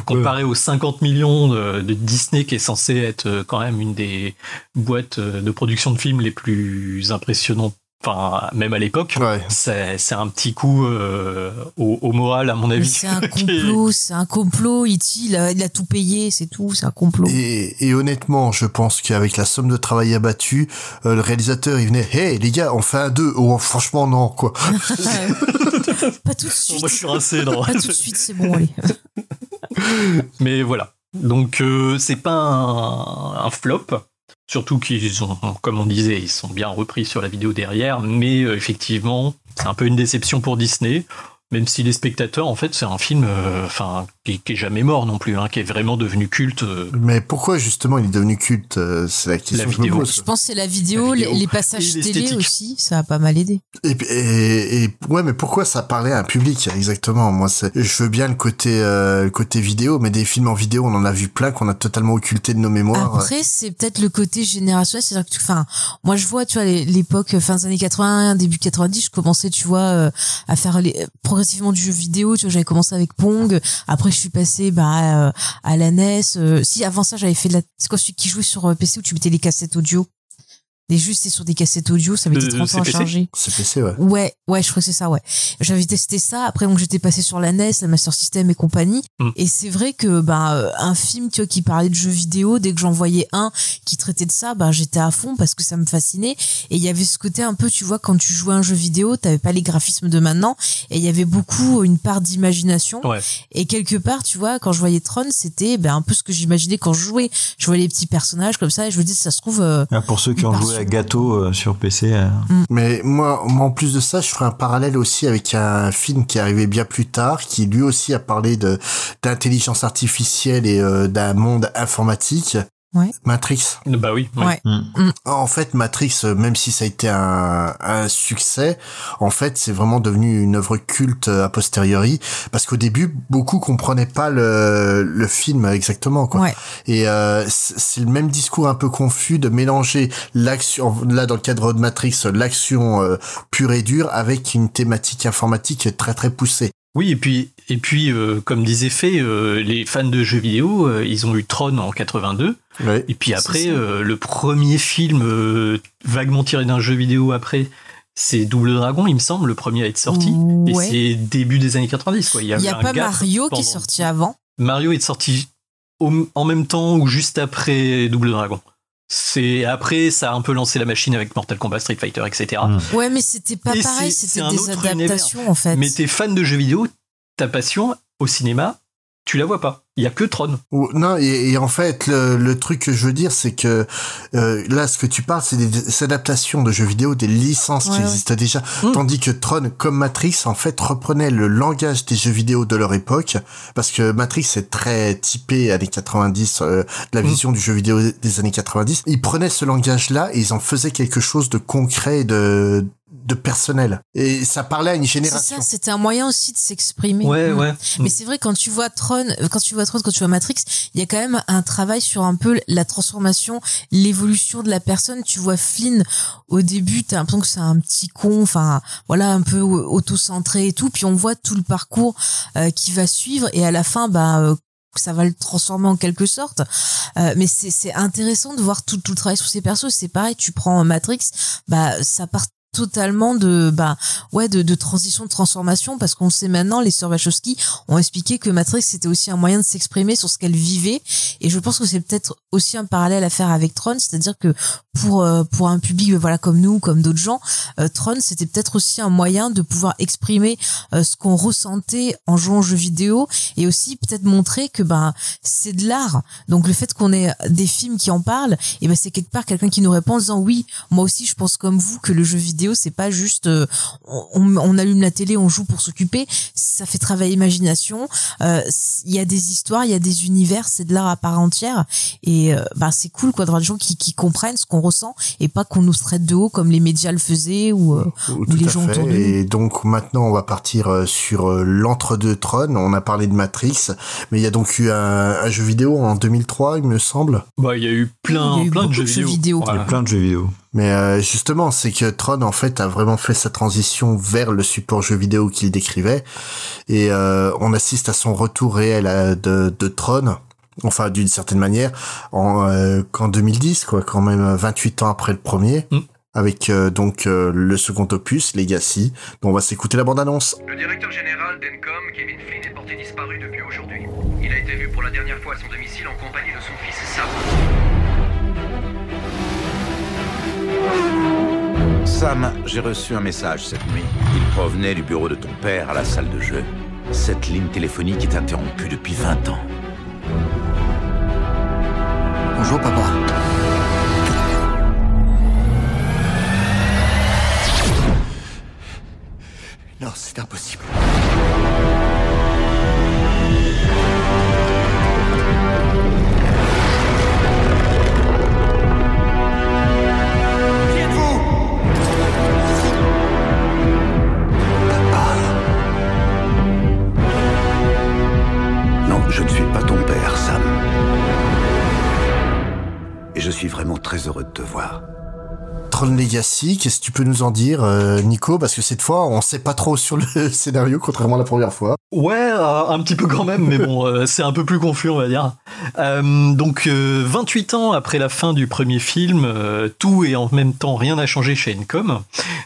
Comparé aux 50 millions de, de Disney, qui est censé être quand même une des boîtes de production de films les plus impressionnantes, enfin, même à l'époque, Ouais. c'est un petit coup euh, au, au moral, à mon avis. c'est un (laughs) complot, c'est un complot. Il a, il a tout payé, c'est tout, c'est un complot. Et, et honnêtement, je pense qu'avec la somme de travail abattue, euh, le réalisateur, il venait, hey, les gars, on fait un 2. Oh, franchement, non, quoi. (laughs) pas tout de suite. moi, je suis rincé, non. Pas tout de suite, c'est bon, allez. (laughs) Mais voilà. Donc, euh, c'est pas un, un flop. Surtout qu'ils ont, comme on disait, ils sont bien repris sur la vidéo derrière. Mais euh, effectivement, c'est un peu une déception pour Disney. Même si les spectateurs, en fait, c'est un film, euh, enfin, qui, qui est jamais mort non plus, hein, qui est vraiment devenu culte. euh, Mais pourquoi justement il est devenu culte euh, C'est la question La que je me vidéo. pose. Je pense que c'est la vidéo, La vidéo les- les passages télé aussi, ça a pas mal aidé. Et, et, et- ouais, mais pourquoi ça parlait à un public exactement? Moi, c'est- je veux bien le côté euh, le côté vidéo, mais des films en vidéo, on en a vu plein qu'on a totalement occulté de nos mémoires. Après, c'est peut-être le côté générationnel, c'est-à-dire que, enfin, moi je vois, tu vois, l'époque fin des années 80, début 90, je commençais, tu vois, euh, à faire les, progressivement du jeu vidéo. Tu vois, j'avais commencé avec Pong. Après, je suis passé bah euh, à la NES. euh, si avant ça, j'avais fait de la, c'est quoi celui qui jouait sur euh, PC où tu mettais les cassettes audio? Les juste, c'est sur des cassettes audio, ça mettait Le 30 ans à charger. CPC, ouais. Ouais, ouais, je crois que c'est ça, ouais. J'avais testé ça. Après, donc j'étais passé sur la NES, la Master System et compagnie. Mm. Et c'est vrai que ben euh, un film, tu vois, qui parlait de jeux vidéo, dès que j'en voyais un qui traitait de ça, ben j'étais à fond parce que ça me fascinait. Et il y avait ce côté un peu, tu vois, quand tu jouais à un jeu vidéo, t'avais pas les graphismes de maintenant, et il y avait beaucoup une part d'imagination. Ouais. Et quelque part, tu vois, quand je voyais Tron, c'était ben un peu ce que j'imaginais quand je jouais. Je voyais les petits personnages comme ça, et je me disais, ça se trouve. euh, Ah, Pour ceux qui ont part Gâteau euh, sur PC, euh, Mais moi, moi, en plus de ça, je ferai un parallèle aussi avec un film qui est arrivé bien plus tard, qui lui aussi a parlé de d'intelligence artificielle et euh, d'un monde informatique. Ouais. Matrix. Bah oui. ouais. Ouais. hmm. En fait, Matrix, euh, même si ça a été un, un succès, en fait, c'est vraiment devenu une œuvre culte euh, a posteriori, parce qu'au début, beaucoup comprenaient pas le, le film exactement, quoi. Ouais. Et euh, c'est c'est le même discours un peu confus de mélanger l'action, là dans le cadre de Matrix, l'action euh, pure et dure avec une thématique informatique très très poussée. Oui, et puis, et puis euh, comme disait Fay, euh, les fans de jeux vidéo, euh, ils ont eu Tron en 82. Ouais. Et puis après, euh, le premier film euh, vaguement tiré d'un jeu vidéo après, c'est Double Dragon, il me semble, le premier à être sorti. Et c'est début des années 90, quoi. Il y, Il y a pas Mario qui est sorti avant. Mario est sorti au- en même temps ou juste après Double Dragon. C'est après, ça a un peu lancé la machine avec Mortal Kombat, Street Fighter, etc. Mm. Ouais, mais c'était pas Et pareil, c'était des autre adaptations en fait. Mais t'es fan de jeux vidéo, ta passion au cinéma, tu la vois pas. Il y a que Tron. Ou- Non, et, et en fait, le, le truc que je veux dire, c'est que euh, là, ce que tu parles, c'est des, des adaptations de jeux vidéo, des licences Ouais, qui ouais. existent déjà. Mm. Tandis que Tron, comme Matrix, en fait, reprenait le langage des jeux vidéo de leur époque, parce que Matrix est très typé années 90, euh, la Mm. vision du jeu vidéo des années 90. Ils prenaient ce langage-là et ils en faisaient quelque chose de concret et de de personnel. Et ça parlait à une C'est génération. ça, c'était un moyen aussi de s'exprimer. Ouais, ouais. Mais c'est vrai quand tu vois Tron, euh, quand tu vois Tron, quand tu vois Matrix, il y a quand même un travail sur un peu la transformation, l'évolution de la personne. Tu vois Flynn au début, t'as l'impression que c'est un petit con, enfin voilà, un peu auto-centré et tout. Puis on voit tout le parcours euh, qui va suivre et à la fin, bah euh, ça va le transformer en quelque sorte. Euh, mais c'est c'est intéressant de voir tout, tout le travail sur ces persos. C'est pareil, tu prends Matrix, bah ça part totalement de bah ouais de, de transition de transformation parce qu'on sait maintenant les sœurs Wachowski ont expliqué que Matrix c'était aussi un moyen de s'exprimer sur ce qu'elle vivait et je pense que c'est peut-être aussi un parallèle à faire avec Tron c'est-à-dire que pour euh, pour un public voilà comme nous comme d'autres gens euh, Tron c'était peut-être aussi un moyen de pouvoir exprimer euh, ce qu'on ressentait en jouant aux jeux vidéo et aussi peut-être montrer que ben c'est de l'art. Donc le fait qu'on ait des films qui en parlent et ben c'est quelque part quelqu'un qui nous répond en disant oui moi aussi je pense comme vous que le jeu vidéo c'est pas juste euh, on, on allume la télé on joue pour s'occuper ça fait travailler l'imagination euh, il y a des histoires il y a des univers c'est de l'art à part entière et euh, bah c'est cool quoi d'avoir des gens qui, qui comprennent ce qu'on ressent et pas qu'on nous traite de haut comme les médias le faisaient ou, euh, les à gens autour de fait. nous Et donc maintenant, on va partir sur l'entre-deux Tron. On a parlé de Matrix, mais il y a donc eu un, un jeu vidéo en 2003, il me semble. Bah, il y a eu plein, Il y a eu plein de beaucoup jeux de jeux vidéo. vidéo. Il y a Voilà. plein de jeux vidéo. Mais euh, justement, c'est que Tron en fait a vraiment fait sa transition vers le support jeu vidéo qu'il décrivait, et euh, on assiste à son retour réel à- de, de Tron. Enfin, d'une certaine manière, en euh, qu'en 2010, quoi, quand même 28 ans après le premier, Mm. avec euh, donc euh, le second opus, Legacy. dont on va s'écouter la bande-annonce. Le directeur général d'Encom, Kevin Flynn, est porté disparu depuis aujourd'hui. Il a été vu pour la dernière fois à son domicile en compagnie de son fils Sam. Sam, j'ai reçu un message cette nuit. Il provenait du bureau de ton père à la salle de jeu. Cette ligne téléphonique est interrompue depuis 20 ans. Bonjour papa. Non, c'est impossible. je suis vraiment très heureux de te voir. Tron Legacy, qu'est-ce que tu peux nous en dire, euh, Nico? Parce que cette fois, on sait pas trop sur le (laughs) scénario, contrairement à la première fois. Ouais, un petit peu quand même, mais bon, euh, (laughs) c'est un peu plus confus, on va dire. Euh, donc, 28 ans après la fin du premier film, tout et en même temps rien n'a changé chez Encom.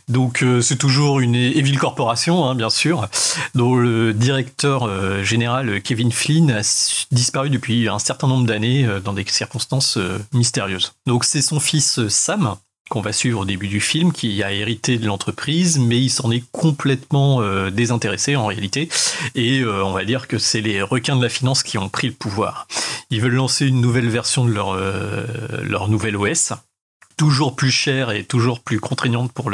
Donc, c'est toujours une Evil Corporation, hein, bien sûr, dont le directeur général Kevin Flynn a disparu depuis un certain nombre d'années dans des circonstances mystérieuses. Donc, c'est son fils Sam qu'on va suivre au début du film, qui a hérité de l'entreprise, mais il s'en est complètement euh, désintéressé en réalité. Et euh, on va dire que c'est les requins de la finance qui ont pris le pouvoir. Ils veulent lancer une nouvelle version de leur, euh, leur nouvelle OS, toujours plus chère et toujours plus contraignante pour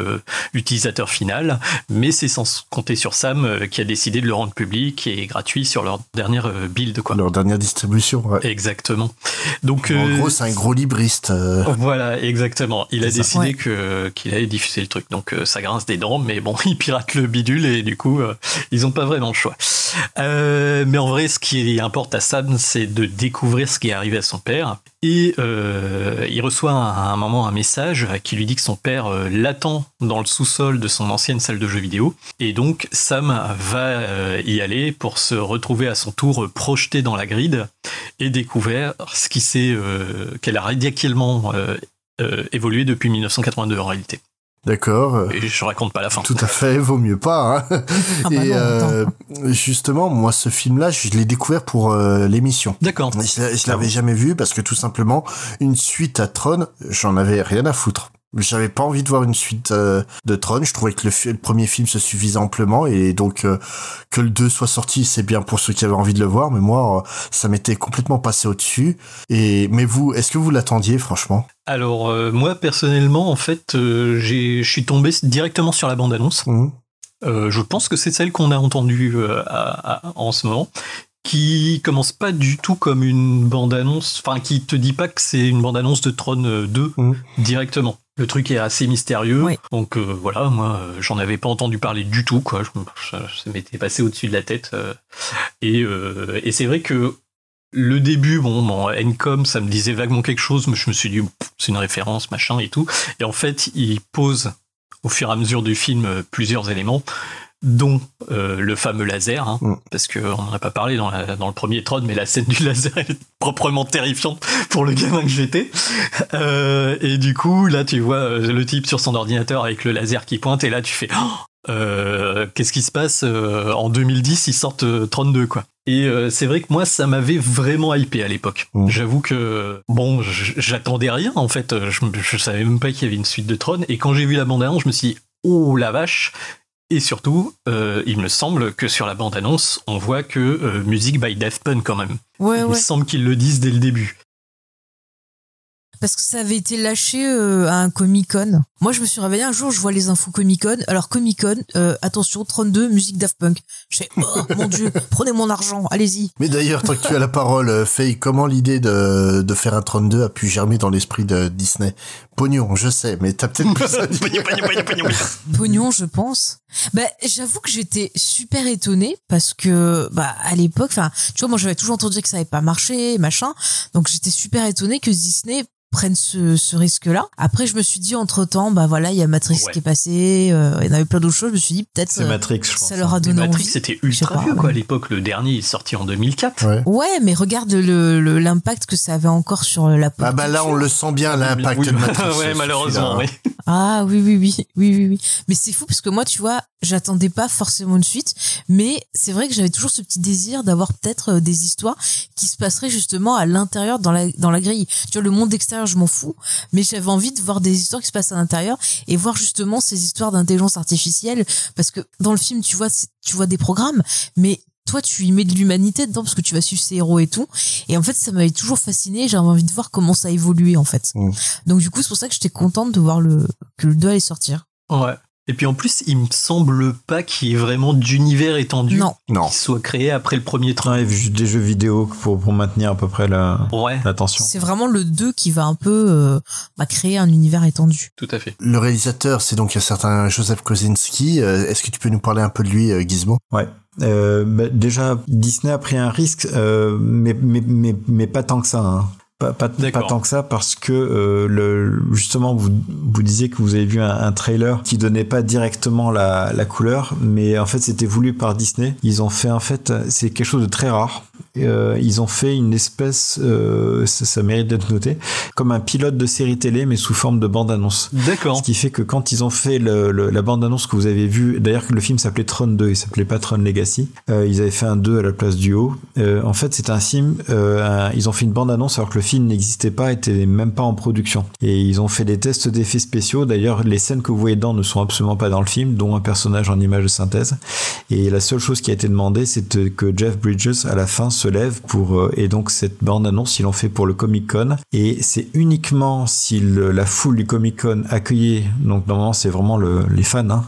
l'utilisateur final, mais c'est sans compter sur Sam euh, qui a décidé de le rendre public et gratuit sur leur dernière euh, build. Quoi. Leur dernière distribution, ouais. Exactement. Donc, en gros, c'est un gros libriste. (laughs) Voilà, exactement. Il a décidé que qu'il allait diffuser le truc. Donc ça grince des dents, mais bon, (laughs) il pirate le bidule et du coup, ils ont pas vraiment le choix. mais en vrai, ce qui importe à Sam, c'est de découvrir ce qui est arrivé à son père. Et il reçoit à un moment un message qui lui dit que son père euh, l'attend dans le sous-sol de son ancienne salle de jeux vidéo. Et donc Sam va euh, y aller pour se retrouver à son tour projeté dans la grille et découvrir ce qui s'est euh, qu'elle a radicalement évolué depuis 1982 en réalité. D'accord. Et je raconte pas la fin. Tout à fait, vaut mieux pas. Hein. Ah bah et justement, moi, ce film-là, je l'ai découvert pour l'émission. D'accord. Je, je l'avais jamais vu parce que tout simplement, une suite à Tron, j'en avais rien à foutre. J'avais pas envie de voir une suite euh, de Tron. Je trouvais que le, premier film se suffisait amplement et donc euh, que le 2 soit sorti, c'est bien pour ceux qui avaient envie de le voir. Mais moi, euh, ça m'était complètement passé au-dessus. Et mais vous, est-ce que vous l'attendiez franchement? Alors moi personnellement, en fait, je suis tombé directement sur la bande-annonce. Mmh. je pense que c'est celle qu'on a entendue en ce moment qui commence pas du tout comme une bande-annonce, enfin qui te dit pas que c'est une bande-annonce de Tron 2 mmh. directement. Le truc est assez mystérieux. Donc euh, voilà, moi, euh, j'en avais pas entendu parler du tout, quoi. Je, ça m'était passé au-dessus de la tête. Euh. et, et c'est vrai que le début, bon, bon, Encom, ça me disait vaguement quelque chose, mais je me suis dit, c'est une référence, machin et tout. Et en fait, il pose au fur et à mesure du film plusieurs éléments dont euh, le fameux laser, hein, mm. parce qu'on n'en a pas parlé dans, dans, le premier Tron, mais la scène du laser est proprement terrifiante pour le gamin que j'étais. Euh, et du coup, là, tu vois euh, le type sur son ordinateur avec le laser qui pointe, et là, tu fais oh, qu'est-ce qui se passe En 2010, ils sortent 32, quoi. Et c'est vrai que moi, ça m'avait vraiment hypé à l'époque. Mm. J'avoue que, bon, j'attendais rien, en fait. Je, je savais même pas qu'il y avait une suite de Tron, et quand j'ai vu la bande-annonce, je me suis dit, oh la vache, et surtout, euh, il me semble que sur la bande-annonce, on voit que euh, musique by Daft Punk quand même. il me semble qu'ils le disent dès le début parce que ça avait été lâché euh, à un Comic Con. Moi, je me suis réveillé un jour, je vois les infos Comic Con. Alors Comic Con, euh, attention, 32, musique Daft Punk. Je fais, oh (laughs) mon dieu, prenez mon argent, allez-y. Mais d'ailleurs, tant que tu as la parole, euh, Faye, comment l'idée de, de faire un 32 a pu germer dans l'esprit de Disney? Pognon, je sais, mais t'as peut-être plus à pognon, pognon, pognon, pognon. (laughs) pognon, je pense. Bah, j'avoue que j'étais super étonnée parce que, bah, à l'époque, enfin, tu vois, moi, j'avais toujours entendu que ça avait pas marché, machin. Donc, j'étais super étonnée que Disney prennent ce, ce risque-là. Après, je me suis dit entre temps, bah voilà, il y a Matrix qui est passé, euh, il y en avait plein d'autres choses. Je me suis dit peut-être euh, Matrix, je ça leur a donné mais Matrix, c'était ultra vieux quoi à l'époque. Le dernier est sorti en 2004. Ouais, ouais mais regarde le l'impact que ça avait encore sur la pop. Ah bah là, on le sent bien l'impact oui, de Matrix. (laughs) ouais, malheureusement, oui. Ah oui, oui, oui, oui, oui, oui. Mais c'est fou parce que moi, tu vois, j'attendais pas forcément une suite, mais c'est vrai que j'avais toujours ce petit désir d'avoir peut-être euh, des histoires qui se passeraient justement à l'intérieur dans la dans la grille. Tu vois, le monde extérieur, je m'en fous, mais j'avais envie de voir des histoires qui se passent à l'intérieur et voir justement ces histoires d'intelligence artificielle parce que dans le film tu vois tu vois des programmes mais toi tu y mets de l'humanité dedans parce que tu vas suivre ces héros et tout et en fait ça m'avait toujours fasciné j'avais envie de voir comment ça évoluait en fait mmh. donc du coup c'est pour ça que j'étais contente de voir le que le 2 allait sortir ouais et puis en plus, il me semble pas qu'il y ait vraiment d'univers étendu non. non. qui soit créé après le premier train. il y a juste des jeux vidéo pour, pour maintenir à peu près la ouais. l'attention. C'est vraiment le 2 qui va un peu euh, bah, créer un univers étendu. Tout à fait. Le réalisateur, c'est donc un certain Joseph Kosinski. Euh, est-ce que tu peux nous parler un peu de lui, euh, Gizmo? Ouais. Euh, bah, déjà, Disney a pris un risque, euh, mais, mais, mais, mais pas tant que ça. Hein Pas, pas, pas, tant que ça parce que euh, le, justement vous, vous disiez que vous avez vu un, un trailer qui donnait pas directement la, la couleur mais en fait c'était voulu par Disney ils ont fait en fait c'est quelque chose de très rare euh, ils ont fait une espèce, euh, ça, ça, mérite d'être noté, comme un pilote de série télé, mais sous forme de bande-annonce. D'accord. Ce qui fait que quand ils ont fait le, le, la bande-annonce que vous avez vue, d'ailleurs le film s'appelait Tron 2, il s'appelait pas Tron Legacy, ils avaient fait un 2 à la place du haut. En fait, c'est un film, un, ils ont fait une bande-annonce alors que le film n'existait pas, était même pas en production. Et ils ont fait des tests d'effets spéciaux. D'ailleurs, les scènes que vous voyez dedans ne sont absolument pas dans le film, dont un personnage en image de synthèse. Et la seule chose qui a été demandée, c'est que Jeff Bridges, à la fin, se lève pour euh, et donc cette bande annonce ils l'ont fait pour le Comic Con et c'est uniquement si la foule du Comic Con accueillait donc normalement c'est vraiment le, les fans hein,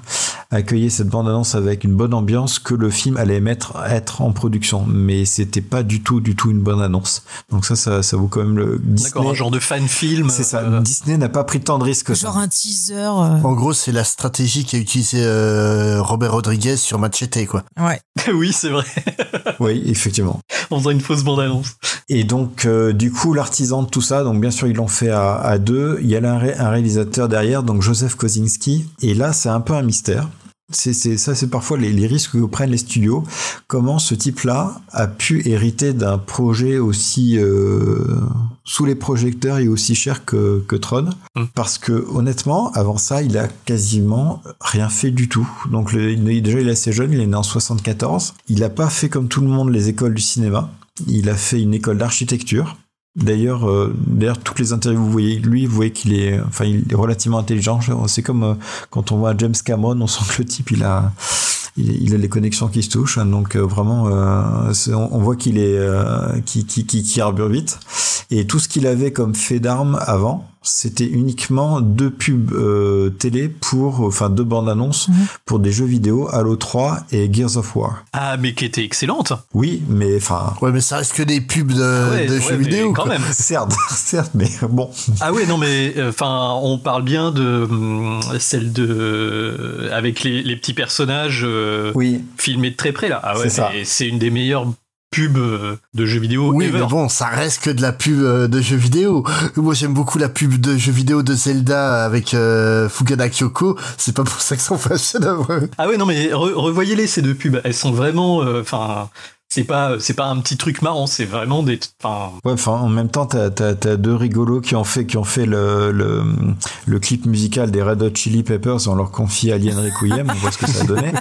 accueillait cette bande annonce avec une bonne ambiance que le film allait mettre être en production mais c'était pas du tout du tout une bonne annonce donc ça ça, ça vaut quand même le D'accord un genre de fan film c'est ça euh... Disney n'a pas pris tant de risques genre ça. un teaser euh... en gros c'est la stratégie qu'a utilisé euh, Robert Rodriguez sur Machete quoi ouais (laughs) oui c'est vrai oui effectivement en faisant une fausse bande-annonce. Et donc, euh, du coup, l'artisan de tout ça, donc bien sûr, ils l'ont fait à, à, deux. Il y a un, ré un réalisateur derrière, donc Joseph Kosinski. Et là, c'est un peu un mystère. C'est ça, c'est parfois les, les, risques que prennent les studios. Comment ce type-là a pu hériter d'un projet aussi euh, sous les projecteurs et aussi cher que, que Tron mm. Parce que honnêtement, avant ça, il a quasiment rien fait du tout. Donc le, déjà, il est assez jeune, il est né en 74. Il n'a pas fait comme tout le monde les écoles du cinéma. Il a fait une école d'architecture. D'ailleurs, euh, d'ailleurs, toutes les interviews, vous voyez lui, vous voyez qu'il est, enfin, il est relativement intelligent. C'est comme euh, quand on voit James Cameron, on sent que le type, il a, il, a les connexions qui se touchent. Hein, donc euh, vraiment, on, on, voit qu'il est, qui, qui, qui, qui arbure vite. Et tout ce qu'il avait comme fait d'armes avant, c'était uniquement deux pubs euh, télé pour, enfin deux bandes annonces mmh. pour des jeux vidéo Halo 3 et Gears of War. Ah, mais qui étaient excellentes. Oui, mais enfin. Ouais, mais ça reste que des pubs de, ouais, de ouais, jeux vidéo. Quand même. (laughs) certes, certes, mais bon. Ah ouais, non, mais enfin, on parle bien de celle de avec les, les petits personnages euh, oui. filmés de très près là. Ah ouais, c'est une des meilleures pub de jeux vidéo. Oui, ever. mais bon, ça reste que de la pub de jeux vidéo. Moi, j'aime beaucoup la pub de jeux vidéo de Zelda avec euh, Fukada Kyoko. C'est pas pour ça que ça en fait un chef-d'œuvre. Ah ouais, non, mais re revoyez-les ces deux pubs. Elles sont vraiment, enfin. Euh, c'est pas c'est pas un petit truc marrant c'est vraiment des enfin ouais enfin en même temps t'as as, deux rigolos qui ont fait qui ont fait le, le, le clip musical des Red Hot Chili Peppers on leur confie Alien Requiem on voit ce que ça donné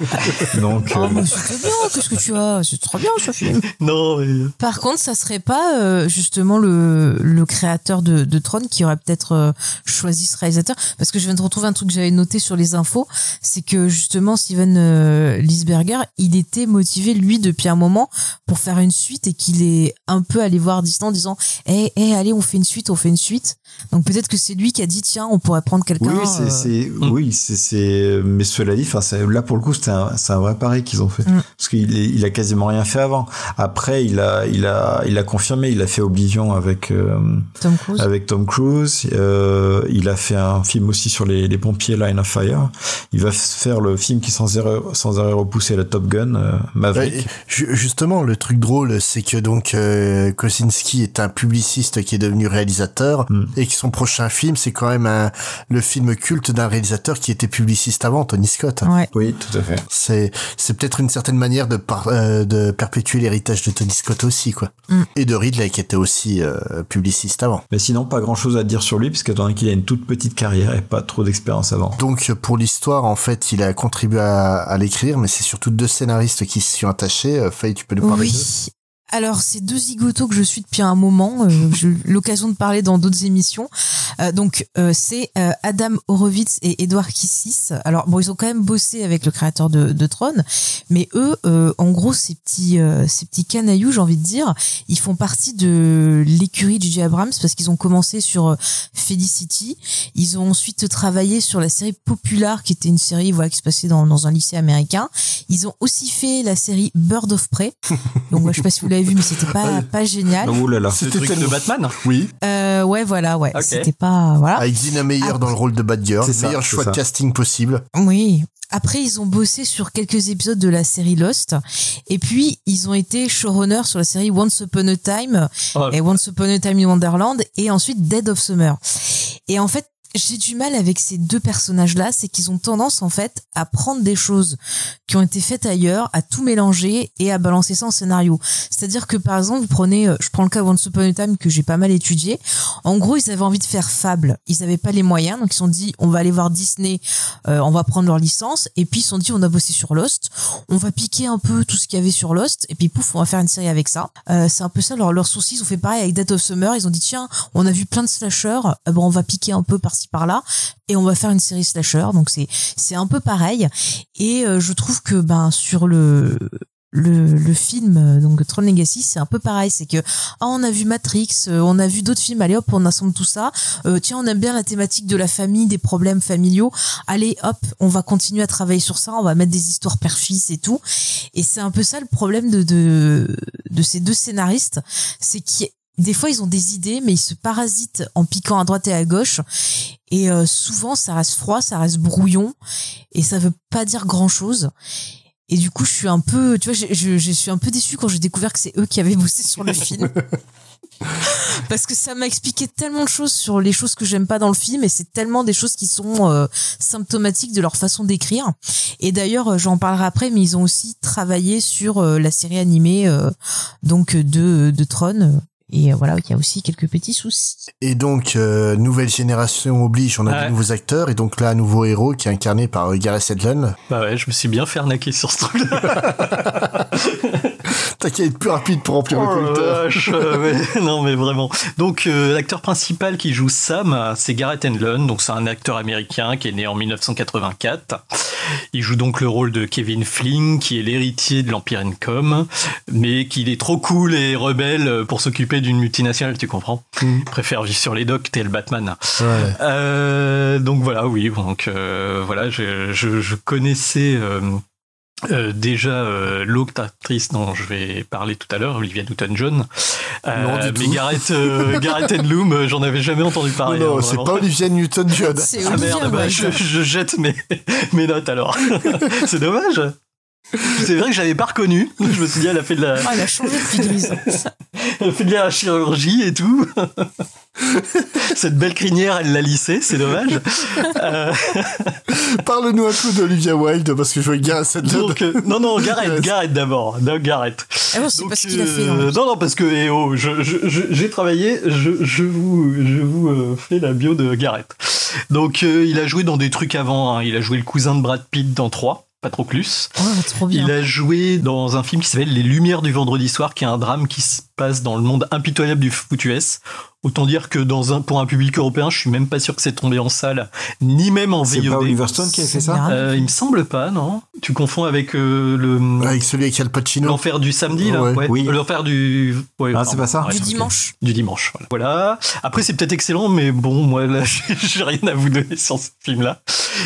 donc oh, euh... mais c'était bien qu'est-ce que tu as? C'est trop bien ce film non mais... par contre ça serait pas euh, justement le, le créateur de, de Tron qui aurait peut-être euh, choisi ce réalisateur? Parce que je viens de retrouver un truc que j'avais noté sur les infos c'est que justement Steven euh, Lisberger il était motivé lui depuis un moment pour faire une suite et qu'il est un peu allé voir Disney en disant eh hey, hey, allez on fait une suite on fait une suite donc peut-être que c'est lui qui a dit tiens on pourrait prendre quelqu'un oui c'est euh... oui c'est mais cela dit enfin là pour le coup c'est un c'est un vrai pari qu'ils ont fait. Mm. parce qu'il il a quasiment rien fait avant. Après il a il a il a confirmé il a fait Oblivion avec euh, Tom Cruise. avec Tom Cruise euh, il a fait un film aussi sur les, les pompiers Line of Fire. Il va faire le film qui sans arrêt sans arrêt repoussé la Top Gun euh, Maverick. Justement le truc drôle, c'est que donc euh, Kosinski est un publiciste qui est devenu réalisateur mm. et que son prochain film, c'est quand même un, le film culte d'un réalisateur qui était publiciste avant, Tony Scott. Ouais. Oui, tout à fait. C'est c'est peut-être une certaine manière de par, euh, de perpétuer l'héritage de Tony Scott aussi, quoi. Mm. Et de Ridley qui était aussi euh, publiciste avant. Mais sinon, pas grand-chose à dire sur lui puisque qu'il a une toute petite carrière et pas trop d'expérience avant. Donc pour l'histoire, en fait, il a contribué à, à l'écrire, mais c'est surtout deux scénaristes qui s'y sont attachés. Faye, tu peux nous parler oui. Alors, c'est deux zigotos que je suis depuis un moment. Euh, (laughs) J'ai eu l'occasion de parler dans d'autres émissions. Euh, donc, euh, c'est Adam Horowitz et Edouard Kissis. Alors, bon, ils ont quand même bossé avec le créateur de, de Tron, mais eux, en gros, ces petits, ces petits canailloux, j'ai envie de dire, ils font partie de l'écurie de J.J. Abrams parce qu'ils ont commencé sur Felicity. Ils ont ensuite travaillé sur la série Popular, qui était une série voilà, qui se passait dans, dans un lycée américain. Ils ont aussi fait la série Bird of Prey. (laughs) Donc, moi, je sais pas si vous l'avez vu, mais c'était pas, pas génial. Oh là là. C'est le truc de Batman Oui. Euh, ouais, voilà, ouais. C'était pas, voilà. Avec Dina Meyer dans le rôle de Batgirl. C'est ça, Meilleur choix ça. de casting possible. Oui. Après, ils ont bossé sur quelques épisodes de la série Lost. Et puis, ils ont été showrunners sur la série Once Upon a Time Oh, et Once Upon a Time in Wonderland et ensuite Dead of Summer. Et en fait, j'ai du mal avec ces deux personnages-là, c'est qu'ils ont tendance en fait à prendre des choses qui ont été faites ailleurs, à tout mélanger et à balancer ça en scénario. C'est-à-dire que par exemple, vous prenez, euh, je prends le cas Once Upon a Time que j'ai pas mal étudié. En gros, ils avaient envie de faire Fable, ils avaient pas les moyens, donc ils se sont dit on va aller voir Disney, euh, on va prendre leur licence, et puis ils se sont dit on a bossé sur Lost, on va piquer un peu tout ce qu'il y avait sur Lost, et puis pouf, on va faire une série avec ça. Euh, c'est un peu ça leur, leur souci. Ils ont fait pareil avec Dead of Summer. Ils ont dit tiens, on a vu plein de slashers, euh, bon on va piquer un peu par-ci par-là, et on va faire une série slasher. Donc c'est c'est un peu pareil. Et euh, je trouve que ben sur le le, le film euh, donc Tron Legacy c'est un peu pareil. C'est que ah on a vu Matrix euh, on a vu d'autres films. Allez hop on assemble tout ça. Euh, tiens on aime bien la thématique de la famille des problèmes familiaux. Allez hop on va continuer à travailler sur ça. On va mettre des histoires père-fils et tout. Et c'est un peu ça le problème de de, de ces deux scénaristes. C'est qu'ils des fois, ils ont des idées, mais ils se parasitent en piquant à droite et à gauche. Et euh, souvent, ça reste froid, ça reste brouillon, et ça veut pas dire grand chose. Et du coup, je suis un peu, tu vois, je, je, je suis un peu déçue quand j'ai découvert que c'est eux qui avaient bossé sur le film. (laughs) Parce que ça m'a expliqué tellement de choses sur les choses que j'aime pas dans le film et c'est tellement des choses qui sont euh, symptomatiques de leur façon d'écrire. Et d'ailleurs, euh, j'en parlerai après, mais ils ont aussi travaillé sur euh, la série animée euh, donc de, de Tron. Et euh, voilà, il y a aussi quelques petits soucis. Et donc, euh, nouvelle génération oblige, on a Ouais. de nouveaux acteurs, et donc là, un nouveau héros qui est incarné par euh, Gareth Edlund. Bah ouais, je me suis bien fait arnaquer sur ce truc-là. (laughs) T'as qu'à être plus rapide pour remplir Oh le compteur. vache, euh, (laughs) non mais vraiment. Donc euh, l'acteur principal qui joue Sam, c'est Gareth Edlund, donc c'est un acteur américain qui est né en 1984. Il joue donc le rôle de Kevin Flynn, qui est l'héritier de l'Empire Income, mais qu'il est trop cool et rebelle pour s'occuper d'une multinationale, tu comprends Il (laughs) préfère vivre sur les docks, t'es le Batman. Ouais. Euh, donc voilà, oui, donc euh, voilà, je, je, je connaissais euh, euh, déjà euh, l'autre actrice dont je vais parler tout à l'heure, Olivia Newton-John. Euh, Non, du mais tout. Gareth, euh, Gareth euh, j'en avais jamais entendu parler. non, hein, c'est pas Olivia Newton-John. C'est Ah merde, bah, je, je jette mes, (laughs) mes notes alors. (laughs) c'est dommage. C'est vrai que je l'avais pas reconnue. Je me suis dit, elle a fait de la, Ah, elle a changé de (laughs) elle a fait de la chirurgie et tout. (laughs) Cette belle crinière, elle l'a lissée, c'est dommage. Euh, (laughs) Parle-nous un peu d'Olivia Wilde, parce que je vois Gareth Edlund. donc, euh, non, non, Gareth, Gareth d'abord. Non, Gareth. Ah non, c'est Donc, pas ce qu'il a fait. euh, non, non, parce que eh oh, je- je- je- j'ai travaillé, je, je vous, je vous euh, fais la bio de Gareth. Donc, euh, il a joué dans des trucs avant. hein. Il a joué le cousin de Brad Pitt dans 3, Patroclus. Oh, trop bien. Il a joué dans un film qui s'appelle Les Lumières du vendredi soir, qui est un drame qui se passe dans le monde impitoyable du foot US. Autant dire que dans un, pour un public européen, je suis même pas sûr que c'est tombé en salle, ni même en C'est VOD. pas Oliver Stone qui a fait ça Euh, il me semble pas, non Tu confonds avec euh, le Avec celui avec Al Pacino. l'enfer du samedi, là Ouais. ouais. Oui. L'enfer du. ouais, Ah, c'est pas ça Ouais, Du dimanche. Du dimanche, voilà. Voilà. Après, c'est peut-être excellent, mais bon, moi, là, (laughs) j'ai rien à vous donner sur ce film-là.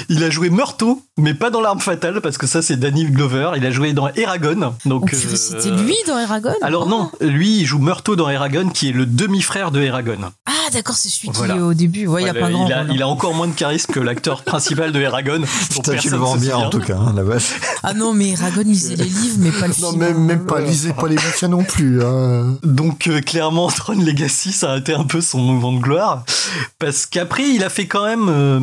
Il a joué Meurto, mais pas dans L'arme fatale, parce que ça, c'est Danny Glover. Il a joué dans Eragon. Donc, Oh, euh, C'était lui dans Eragon Alors non, lui, il joue Meurto dans Eragon, qui est le demi-frère de Eragon. Ah, d'accord, c'est celui Voilà. qui est au début. Ouais, il y a Voilà, plein de grands il, a, rôles, il hein. a encore moins de charisme que l'acteur principal de Eragon. (laughs) Putain, tu personne le vends bien en tout cas, hein, la vache. Ah non, mais Eragon, faisait les livres, mais pas le Non, film. même, hein. même pas, lisez pas les bouquins non plus. Hein. Donc euh, clairement, (laughs) Tron Legacy, ça a été un peu son moment de gloire. Parce qu'après, il a fait quand même euh,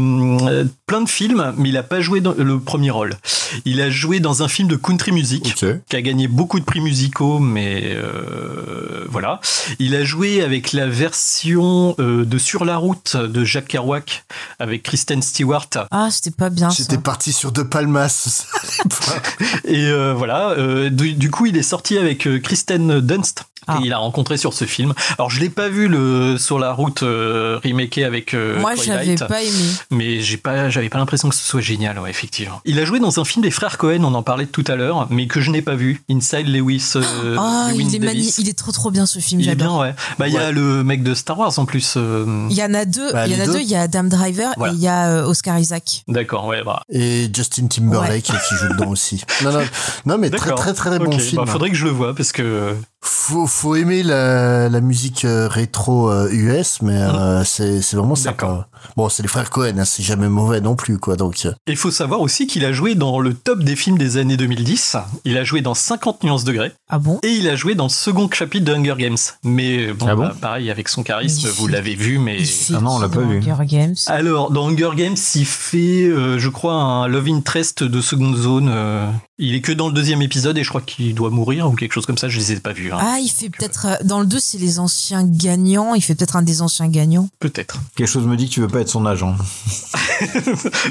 euh, plein de films, mais il a pas joué dans le premier rôle. Il a joué dans un film de country music, qui a gagné beaucoup de prix musicaux, mais euh, voilà. Il a joué avec la version euh, de Sur la route de Jacques Kerouac, avec Kristen Stewart. Ah, c'était pas bien. J'étais parti sur De Palmas. (laughs) Et euh, voilà, euh, du, du coup, il est sorti avec euh, Kristen Dunst. Ah. Et il a rencontré sur ce film. Alors je l'ai pas vu le sur la route euh, remaké avec euh, Moi, j'avais pas aimé. mais j'ai pas j'avais pas l'impression que ce soit génial ouais, effectivement. Il a joué dans un film des frères Cohen, on en parlait tout à l'heure, mais que je n'ai pas vu, Inside Lewis euh, Lewin il est Davis. il est trop trop bien ce film, Il est bien ouais. Bah il y a le mec de Star Wars en plus. euh, Il y en a deux, Bah, il y en a deux. il y a Adam Driver Voilà. et il y a euh, Oscar Isaac. D'accord, ouais, bah. Et Justin Timberlake qui joue dedans aussi. Non, non, non mais très très très, bon Ok, film. bah, faudrait que je le voie parce que Faut, faut aimer la, la musique euh, rétro euh, US, mais euh, c'est c'est vraiment sympa. Bon, c'est les frères Cohen, hein, c'est jamais mauvais non plus, quoi. Donc, euh, Et il faut savoir aussi qu'il a joué dans le top des films des années 2010. Il a joué dans 50 nuances degrés. Ah bon? Et il a joué dans le second chapitre de Hunger Games. Mais bon, Ah bon? bah, pareil, avec son charisme, Il vous fait- l'avez vu, mais... Ah non, on l'a pas vu. Hunger Games. Alors, dans Hunger Games, il fait, euh, je crois, un love interest de seconde zone. euh, il est que dans le deuxième épisode et je crois qu'il doit mourir ou quelque chose comme ça. Je les ai pas vus. hein. Ah, il fait peut-être. euh, Dans le 2, c'est les anciens gagnants. Il fait peut-être un des anciens gagnants. Peut-être. Quelque chose me dit que tu veux pas être son agent. (laughs)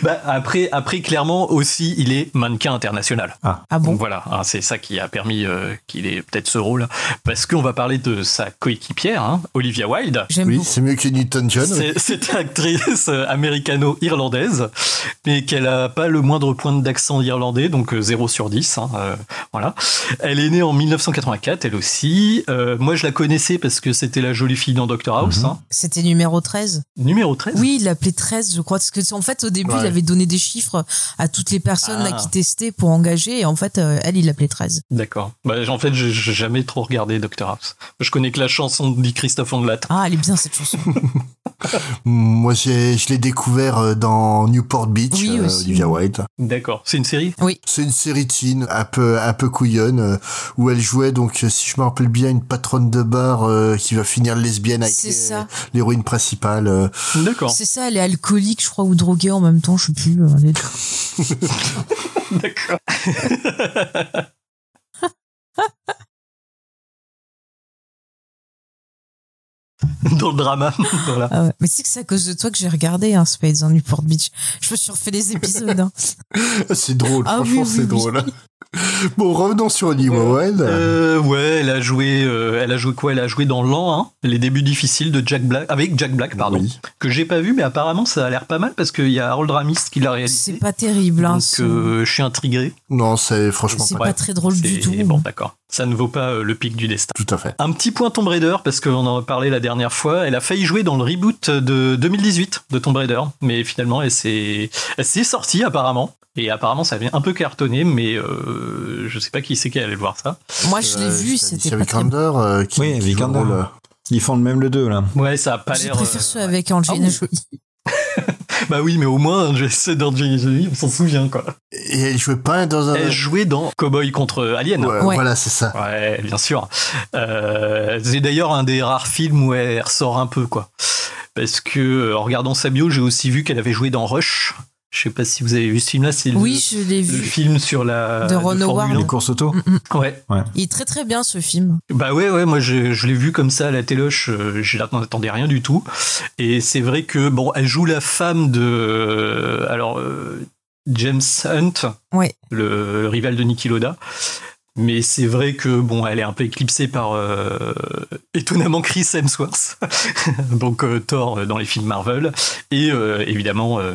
Bah, après, après, clairement aussi, il est mannequin international. Ah. Ah bon Donc voilà, hein, c'est ça qui a permis euh, qu'il ait peut-être ce rôle. Parce qu'on va parler de sa coéquipière, hein, Olivia Wilde. J'aime oui, c'est mieux que Newton John. oui. C'est- actrice euh, américano-irlandaise, mais qu'elle a pas le moindre point d'accent irlandais, donc 0 sur 10. hein, euh, voilà. Elle est née en 1984, elle aussi. Euh, moi, je la connaissais parce que c'était la jolie fille dans Doctor House. Mhm. hein. C'était numéro 13. Numéro 13 Oui, il l'appelait 13, je crois. Parce que, en fait, au début, Ouais. il avait donné des chiffres à toutes les personnes là, Ah. qui testaient pour engager. Et en fait, euh, elle, il l'appelait 13. D'accord. Bah, en fait, j'ai j'ai jamais trop regardé Doctor House. Je connais que la chanson dit Christophe Ondelat. Ah, elle est bien cette chanson. (laughs) Moi, j'ai, je l'ai découvert euh, dans Newport Beach, Oui, euh. Olivia Wilde. D'accord. C'est une série? C'est une série teen un peu, un peu couillonne, euh, où elle jouait, donc, si je me rappelle bien, une patronne de bar euh, qui va finir lesbienne avec l'héroïne principale. euh. D'accord. C'est ça, elle est alcoolique, je crois, ou droguée en même temps, je sais plus. euh. (laughs) D'accord. (laughs) (laughs) Dans le drama. (laughs) voilà. Ah ouais. Mais c'est que c'est à cause de toi que j'ai regardé hein, Spades en Newport Beach. Je me suis refait les épisodes. hein. (laughs) C'est drôle, Ah oui, franchement, oui, c'est oui. drôle. Bon, revenons sur Olivia Wilde. Euh, ouais, elle a joué, euh, elle a joué quoi? Elle a joué dans l'an 1, les débuts difficiles de Jack Black, avec Jack Black, pardon, Oui. que j'ai pas vu, mais apparemment ça a l'air pas mal parce qu'il y a Harold Ramis qui l'a C'est réalisé. pas terrible. Hein, Donc ce- euh, je suis intrigué. Non, c'est franchement c'est pas. pas très drôle du C'est- tout. Bon, d'accord. Ça ne vaut pas euh, le pic du destin. Tout à fait. Un petit point Tomb Raider, parce qu'on en a parlé la dernière fois. Elle a failli jouer dans le reboot de 2018 de Tomb Raider, mais finalement, elle s'est, elle s'est sortie apparemment. Et apparemment, ça avait un peu cartonné, mais euh, je sais pas qui c'est qui allait le voir ça. Moi, je l'ai Euh, vu, c'est c'était pas Vikander, euh, qui, Oui, qui Vikander. Ils font le même le deux là. Ouais, ça a pas Je l'air. préfère euh, ceux avec Angelina Ah Jolie. (laughs) Bah oui, mais au moins, je sais Jolie, on s'en souvient quoi. Et elle jouait pas dans un. Elle jouait dans Cowboy contre Alien. Ouais, Ouais. Voilà, c'est ça. Ouais, bien sûr. Euh, c'est d'ailleurs un des rares films où elle ressort un peu, quoi. Parce que, en regardant sa bio, j'ai aussi vu qu'elle avait joué dans Rush. Je sais pas si vous avez vu ce film-là, c'est le- Oui, je l'ai le, vu. film sur la. De Ron Formule Howard. Les 1. courses auto. Mm, mm. Ouais. Il est très très bien ce film. Bah ouais, ouais, moi je, je l'ai vu comme ça à la téloche, euh, je n'attendais rien du tout. Et c'est vrai que, bon, elle joue la femme de. euh, alors, euh, James Hunt, Ouais. le, le rival de Niki Loda. Mais c'est vrai que bon, elle est un peu éclipsée par euh, étonnamment Chris Hemsworth, (laughs) donc euh, Thor euh, dans les films Marvel, et euh, évidemment euh,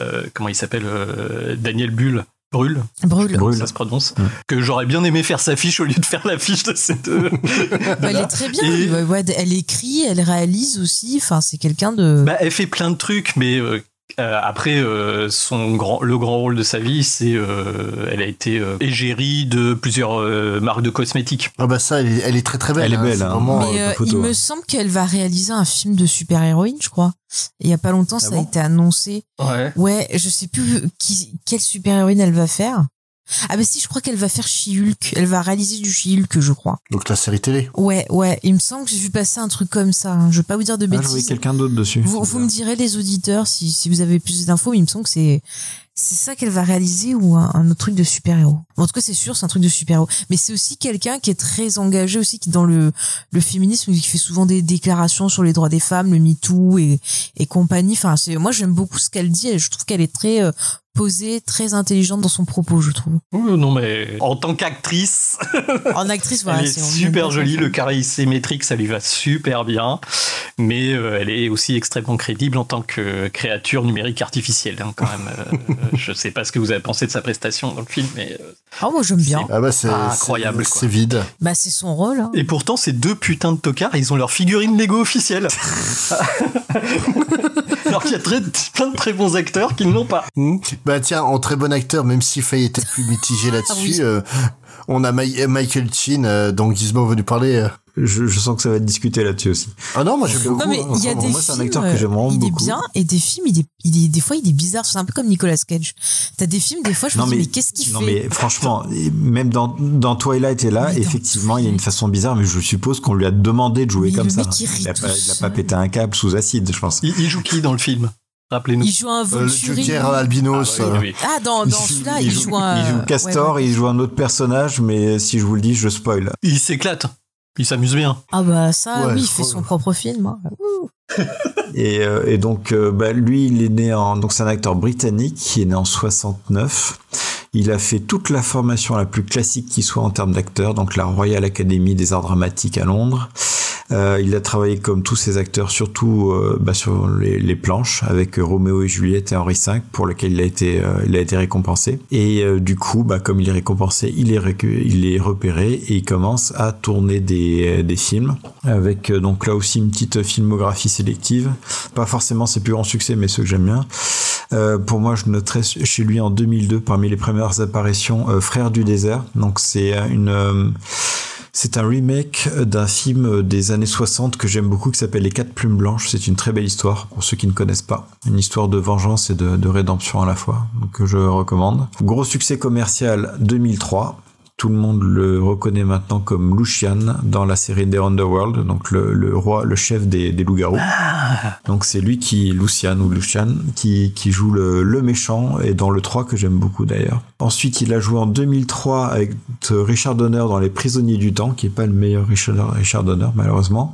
euh, comment il s'appelle euh, Daniel Bull. Brûle, Brûle. Brûle. ça se prononce. Que j'aurais bien aimé faire sa fiche au lieu de faire la fiche de ces deux. (laughs) Bah, elle est très bien. Et- Ouais, ouais, elle écrit, elle réalise aussi. Enfin, c'est quelqu'un de. Bah, elle fait plein de trucs, mais euh, après, euh, son grand, le grand rôle de sa vie, c'est euh, elle a été euh, égérie de plusieurs euh, marques de cosmétiques. Ah bah ça, elle est, elle est très très belle. Elle est hein, belle, hein. vraiment, Mais euh, il me semble qu'elle va réaliser un film de super-héroïne, je crois. Il y a pas longtemps, ça a été annoncé. Ouais. Ouais, je sais plus qui, quelle super-héroïne elle va faire. Ah bah si, je crois qu'elle va faire She-Hulk. Elle va réaliser du She-Hulk, je crois. Donc la série télé. Ouais, ouais. Il me semble que j'ai vu passer un truc comme ça. hein. Je vais pas vous dire de Ah, je voyais bêtises. quelqu'un d'autre dessus. Vous, vous me direz les auditeurs si, si vous avez plus d'infos. mais Il me semble que c'est c'est ça qu'elle va réaliser ou un, un autre truc de super-héros. Bon, en tout cas, c'est sûr, c'est un truc de super-héros. Mais c'est aussi quelqu'un qui est très engagé aussi qui est dans le le féminisme, qui fait souvent des déclarations sur les droits des femmes, le MeToo et et compagnie. Enfin, c'est moi j'aime beaucoup ce qu'elle dit et je trouve qu'elle est très euh, posée, très intelligente dans son propos, je trouve. Oh, non, mais en tant qu'actrice, (laughs) En actrice, voilà, elle est c'est super jolie. Le carré symétrique, ça lui va super bien. Mais euh, elle est aussi extrêmement crédible en tant que créature numérique artificielle, hein, quand même. euh, (laughs) je sais pas ce que vous avez pensé de sa prestation dans le film, mais. euh, Ah, moi, j'aime bien. Ah bah c'est Incroyable, c'est- quoi. C'est vide. Bah, c'est son rôle. hein. Et pourtant, ces deux putains de tocards, ils ont leur figurine Lego officielle. (laughs) Alors qu'il y a très, plein de très bons acteurs qui ne l'ont pas. Hmm. Bah tiens, en très bon acteur, même si Faye était plus mitigé là-dessus, Ah oui. euh, on a Michael Chin, euh, dont Gizmo veut nous parler. euh. Je, je sens que ça va être discuté là-dessus aussi. Ah non, moi j'aime beaucoup. Non mais hein. il y a Moi, des c'est un films, acteur que j'aime vraiment il est beaucoup. bien et des films il est, il est des fois il est bizarre c'est un peu comme Nicolas Cage t'as des films des fois je me dis mais, qu'est-ce qu'il non fait mais franchement, même dans, dans Twilight est là, Mais effectivement, il y a une façon bizarre, mais je suppose qu'on lui a demandé de jouer Mais comme ça. il il a pas, il a pas seul. pété un câble sous acide, je pense. Il, il joue qui dans le film? Rappelez-nous. il joue un Euh, le Volturi Joker albinos. Ah, oui, euh, oui. ah dans, dans celui-là il, joue un il joue Castor ouais, ouais. et il joue un autre personnage, mais si je vous le dis, je spoil. Il s'éclate. Il s'amuse bien. ah bah ça Ouais, oui il fait son propre film hein. (laughs) Et, euh, et donc, euh, bah, lui, il est né en. Donc, c'est un acteur britannique qui est né en 69. Il a fait toute la formation la plus classique qui soit en termes d'acteur, donc la Royal Academy des Arts Dramatiques à Londres. Euh, il a travaillé comme tous ses acteurs, surtout euh, bah, sur les, les planches, avec euh, Roméo et Juliette et Henri V, pour lequel il a été, euh, il a été récompensé. Et du coup, bah, comme il est récompensé, il est, récu- il est repéré et il commence à tourner des, des films, avec donc là aussi une petite filmographie sélective. Pas forcément ses plus grands succès, mais ceux que j'aime bien. Euh, pour moi, je noterais chez lui en 2002, parmi les premières apparitions, euh, Frères du désert. Donc c'est une... euh, c'est un remake d'un film des années 60 que j'aime beaucoup qui s'appelle Les Quatre Plumes Blanches. C'est une très belle histoire pour ceux qui ne connaissent pas. Une histoire de vengeance et de, de rédemption à la fois, que je recommande. Gros succès commercial 2003. Tout le monde le reconnaît maintenant comme Lucian dans la série The Underworld, donc le, le roi, le chef des, des loups-garous. Donc c'est lui qui, Lucian ou Lucian, qui, qui joue le, le méchant et dans le 3 que j'aime beaucoup d'ailleurs. Ensuite, il a joué en 2003 avec Richard Donner dans Les Prisonniers du Temps, qui est pas le meilleur Richard, Richard Donner malheureusement.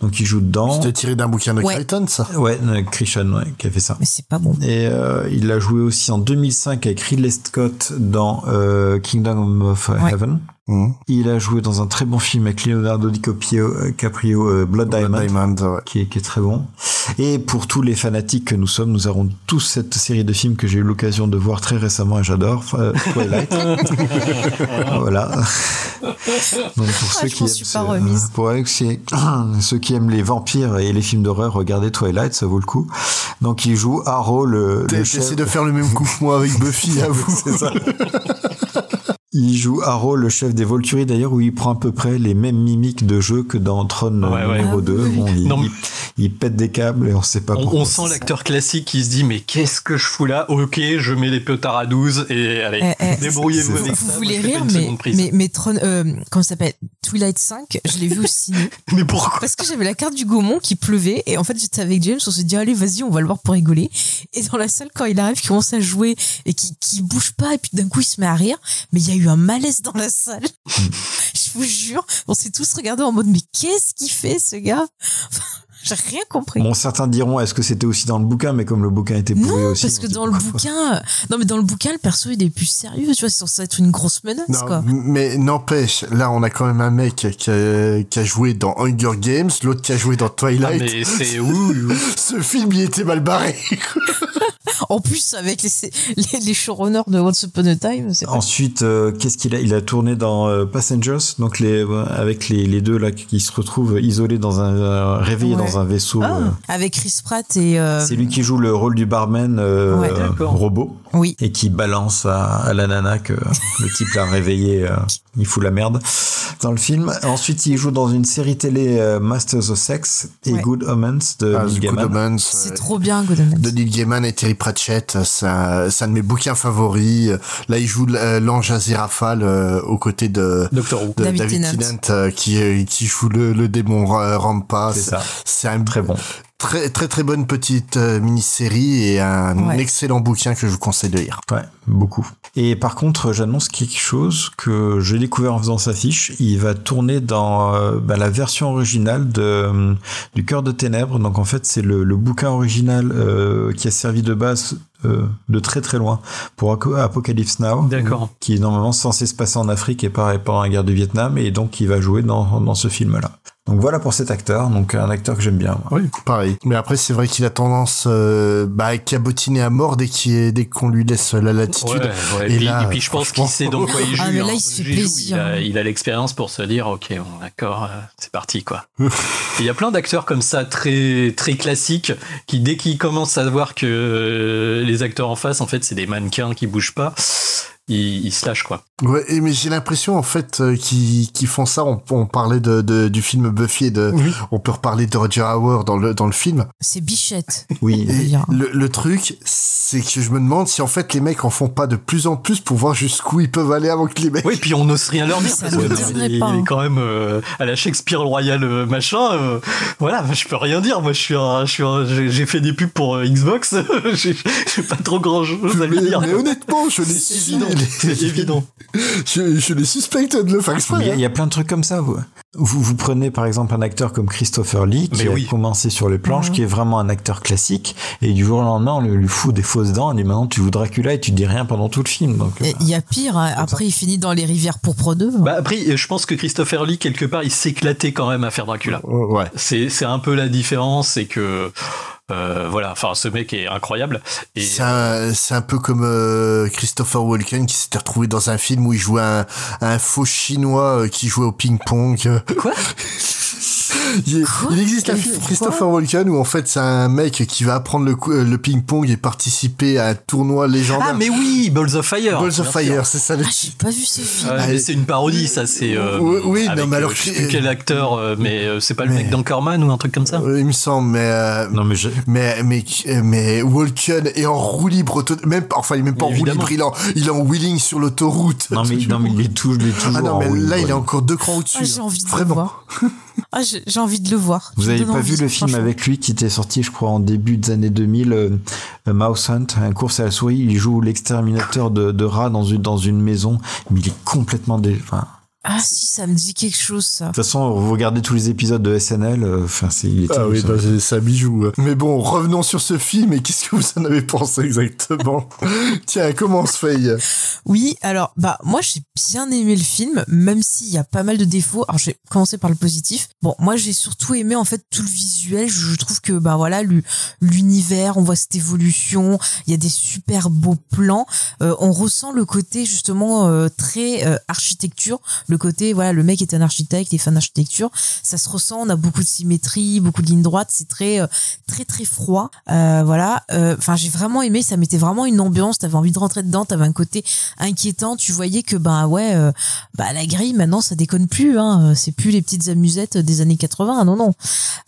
Donc il joue dedans. C'était tiré d'un bouquin de Ouais. Crichton, ça? Ouais, Christian ouais, qui a fait ça. mais c'est pas bon Et euh, il a joué aussi en 2005 avec Ridley Scott dans euh, Kingdom of Ouais. Heaven. Mhm. Il a joué dans un très bon film avec Leonardo DiCaprio, euh, Caprio, euh, Blood Diamond, Diamond, ouais. Qui, est, qui est très bon. Et pour tous les fanatiques que nous sommes, nous avons tous cette série de films que j'ai eu l'occasion de voir très récemment et j'adore, euh, Twilight. (laughs) voilà. Donc pour Ah, ceux qui m'en aiment ce- pour (clears throat) ceux qui aiment les vampires et les films d'horreur, regardez Twilight, ça vaut le coup. Donc il joue Arrow, le, chef. de faire le même coup que moi avec Buffy, (laughs) avoue. C'est ça. (laughs) Il joue Arrow, le chef des Volturi d'ailleurs, où il prend à peu près les mêmes mimiques de jeu que dans Tron Ouais, ouais. numéro Ah 2. oui. Bon, il, Non, mais- il- il pète des câbles et on sait pas On, pourquoi. on sent l'acteur classique qui se dit mais qu'est-ce que je fous là? Ok, je mets les petards à 12 et allez, Eh, eh, débrouillez-vous vous voulez rire mais mais mais Tron euh, comment ça s'appelle? Twilight 5 je l'ai vu au ciné (laughs) Mais pourquoi? Parce que j'avais la carte du Gaumont qui pleuvait et en fait j'étais avec James, on s'est dit allez vas-y on va le voir pour rigoler. Et dans la salle quand il arrive, qu'il commence à jouer et qui qui bouge pas et puis d'un coup il se met à rire, mais il y a eu un malaise dans la salle. (laughs) Je vous jure, on s'est tous regardés en mode mais qu'est-ce qu'il fait ce gars? J'ai rien compris. Bon, certains diront, est-ce que c'était aussi dans le bouquin, mais comme le bouquin était pourri non, aussi. parce que dans le bouquin, non mais dans le bouquin, le perso il est plus sérieux, tu vois, c'est censé être une grosse menace Non, quoi. mais n'empêche, là on a quand même un mec qui a, qui a joué dans Hunger Games, l'autre qui a joué dans Ah, Twilight. mais c'est oui. (laughs) Ce film il était mal barré. (laughs) En plus avec les, les, les showrunners de Once Upon a Time, pas Ensuite, euh, qu'est-ce qu'il a Il a tourné dans euh, Passengers, donc les euh, avec les, les deux là qui se retrouvent isolés dans un réveillés Ouais. dans un vaisseau. Ah, avec Chris Pratt et C'est lui qui joue le rôle du barman Ouais. robot oui. et qui balance à, à la nana que le type l'a réveillé, euh, il fout la merde dans le film. Ensuite, il joue dans une série télé euh, Masters of Sex et Ouais. Good Omens de Ah, Neil The Good Gaiman. Omens, C'est euh, trop bien, Good Omens. de Neil Gaiman et Terry Pratchett, c'est un, c'est un de mes bouquins favoris. Là, il joue l'ange Aziraphale euh, aux côtés de, Doctor Who. de David David, Tennant. Tennant, euh, qui, qui joue le, le démon Rampa. C'est ça. C'est un Très bon. Très très très bonne petite euh, mini-série et un Ouais. excellent bouquin que je vous conseille de lire. Ouais, beaucoup. Et par contre, j'annonce quelque chose que j'ai découvert en faisant sa fiche. Il va tourner dans euh, bah, la version originale de euh, du Cœur de Ténèbres. Donc en fait, c'est le, le bouquin original euh, qui a servi de base euh, de très très loin pour Apocalypse Now. D'accord. Qui est normalement censé se passer en Afrique et pareil pendant la guerre du Vietnam. Et donc, il va jouer dans, dans ce film-là. Donc voilà pour cet acteur, donc un acteur que j'aime bien. Oui, pareil. Mais après, c'est vrai qu'il a tendance euh, bah, à cabotiner à mort dès qu'on lui laisse la latitude. Ouais, ouais, et, puis, et, puis, je pense qu'il sait dans quoi il (laughs) joue. Ah, mais là, il fait plaisir. A- il a l'expérience pour se dire, ok, bon, d'accord, euh, c'est parti, quoi. (laughs) Il y a plein d'acteurs comme ça, très, très classiques, qui dès qu'ils commencent à voir que euh, les acteurs en face, en fait, c'est des mannequins qui bougent pas, ils, ils se lâchent, quoi. Ouais, et mais j'ai l'impression en fait euh, qu'ils font ça. On, on parlait de, de- du film Buffy et de, on peut reparler de Roger Hauer dans le dans le film. C'est Bichette. (laughs) Oui. Le, le truc, c'est que je me demande si en fait les mecs en font pas de plus en plus pour voir jusqu'où ils peuvent aller avant que les mecs. Oui, puis on n'ose rien leur dire parce que il, est hein. quand même euh, à la Shakespeare Royal euh, machin. euh, voilà, je peux rien dire. Moi, je suis, un- je j'ai fait des pubs pour euh, Xbox. (laughs) j'ai pas trop grand chose à lui dire. mais honnêtement, je suis. évident. (laughs) C'est évident. (laughs) Je, je les suspecte de le faire exprès. Il y a- hein. il y, a plein de trucs comme ça. Vous, vous, vous prenez par exemple un acteur comme Christopher Lee qui Mais a oui. commencé sur les planches, Mhm. qui est vraiment un acteur classique, et du jour au lendemain on lui fout des fausses dents, on dit maintenant tu joues Dracula et tu dis rien pendant tout le film. Donc, Il y a pire. hein. Après, il finit dans les rivières pourpres 2. Bah après, je pense que Christopher Lee quelque part, il s'éclatait quand même à faire Dracula. Ouais. C'est c'est un peu la différence, c'est que euh, voilà. Enfin, ce mec est incroyable. Et C'est un, c'est un peu comme euh, Christopher Walken qui s'était retrouvé dans un film où il jouait un, un faux chinois euh, qui jouait au ping-pong. Quoi? (laughs) il, Quoi il existe un Quel film Christopher Walken où en fait c'est un mec qui va apprendre le, euh, le ping-pong et participer à un tournoi légendaire. ah mais oui, Balls of Fire. Balls of Fire, c'est ça le Ah, j'ai pas vu ce film. C'est une parodie, ça. C'est euh, Oui, oui, non, mais alors euh, je sais plus quel acteur, mais euh, c'est pas le Mais- mec d'Anchorman ou un truc comme ça. Euh, il me semble, mais euh, non mais je- mais mais mais Walken est en roue libre, même enfin il est même pas en roue libre, il est en, il est en wheeling sur l'autoroute. non mais, (laughs) non, mais il est toujours, il est toujours ah non mais là il est encore deux crans au-dessus. (laughs) Ah, j'ai envie de voir. Ah, j'ai j'ai envie de le voir. Vous Tu me avez donnes pas vu le film avec lui qui était sorti, je crois, en début des années 2000, euh, euh, Mouse Hunt, un course à la souris. Il joue l'exterminateur de, de rats dans une, dans une maison, mais il est complètement dé... enfin, Ah si, ça me dit quelque chose ça. de toute façon, vous regardez tous les épisodes de SNL, euh, enfin, c'est, il est Ah oui, ça. non, c'est un bijou. ouais. Mais bon, revenons sur ce film et qu'est-ce que vous en avez pensé exactement? (laughs) Tiens, commence Faye. Oui, alors bah moi j'ai bien aimé le film, même s'il y a pas mal de défauts. Alors je vais commencer par le positif. Bon, moi j'ai surtout aimé en fait tout le visuel. Je trouve que bah voilà lu- l'univers, on voit cette évolution. Il y a des super beaux plans. Euh, on ressent le côté justement euh, très euh, architecture. Le côté voilà le mec est un architecte, il est fan d'architecture. Ça se ressent. On a beaucoup de symétrie, beaucoup de lignes droites. C'est très euh, très très froid. Euh, voilà. Euh, Enfin j'ai vraiment aimé. Ça mettait vraiment une ambiance. T'avais envie de rentrer dedans. T'avais un côté inquiétant. Tu voyais que bah ouais, euh, bah la grille maintenant ça déconne plus. Hein. C'est plus les petites amusettes des années 80. Non non.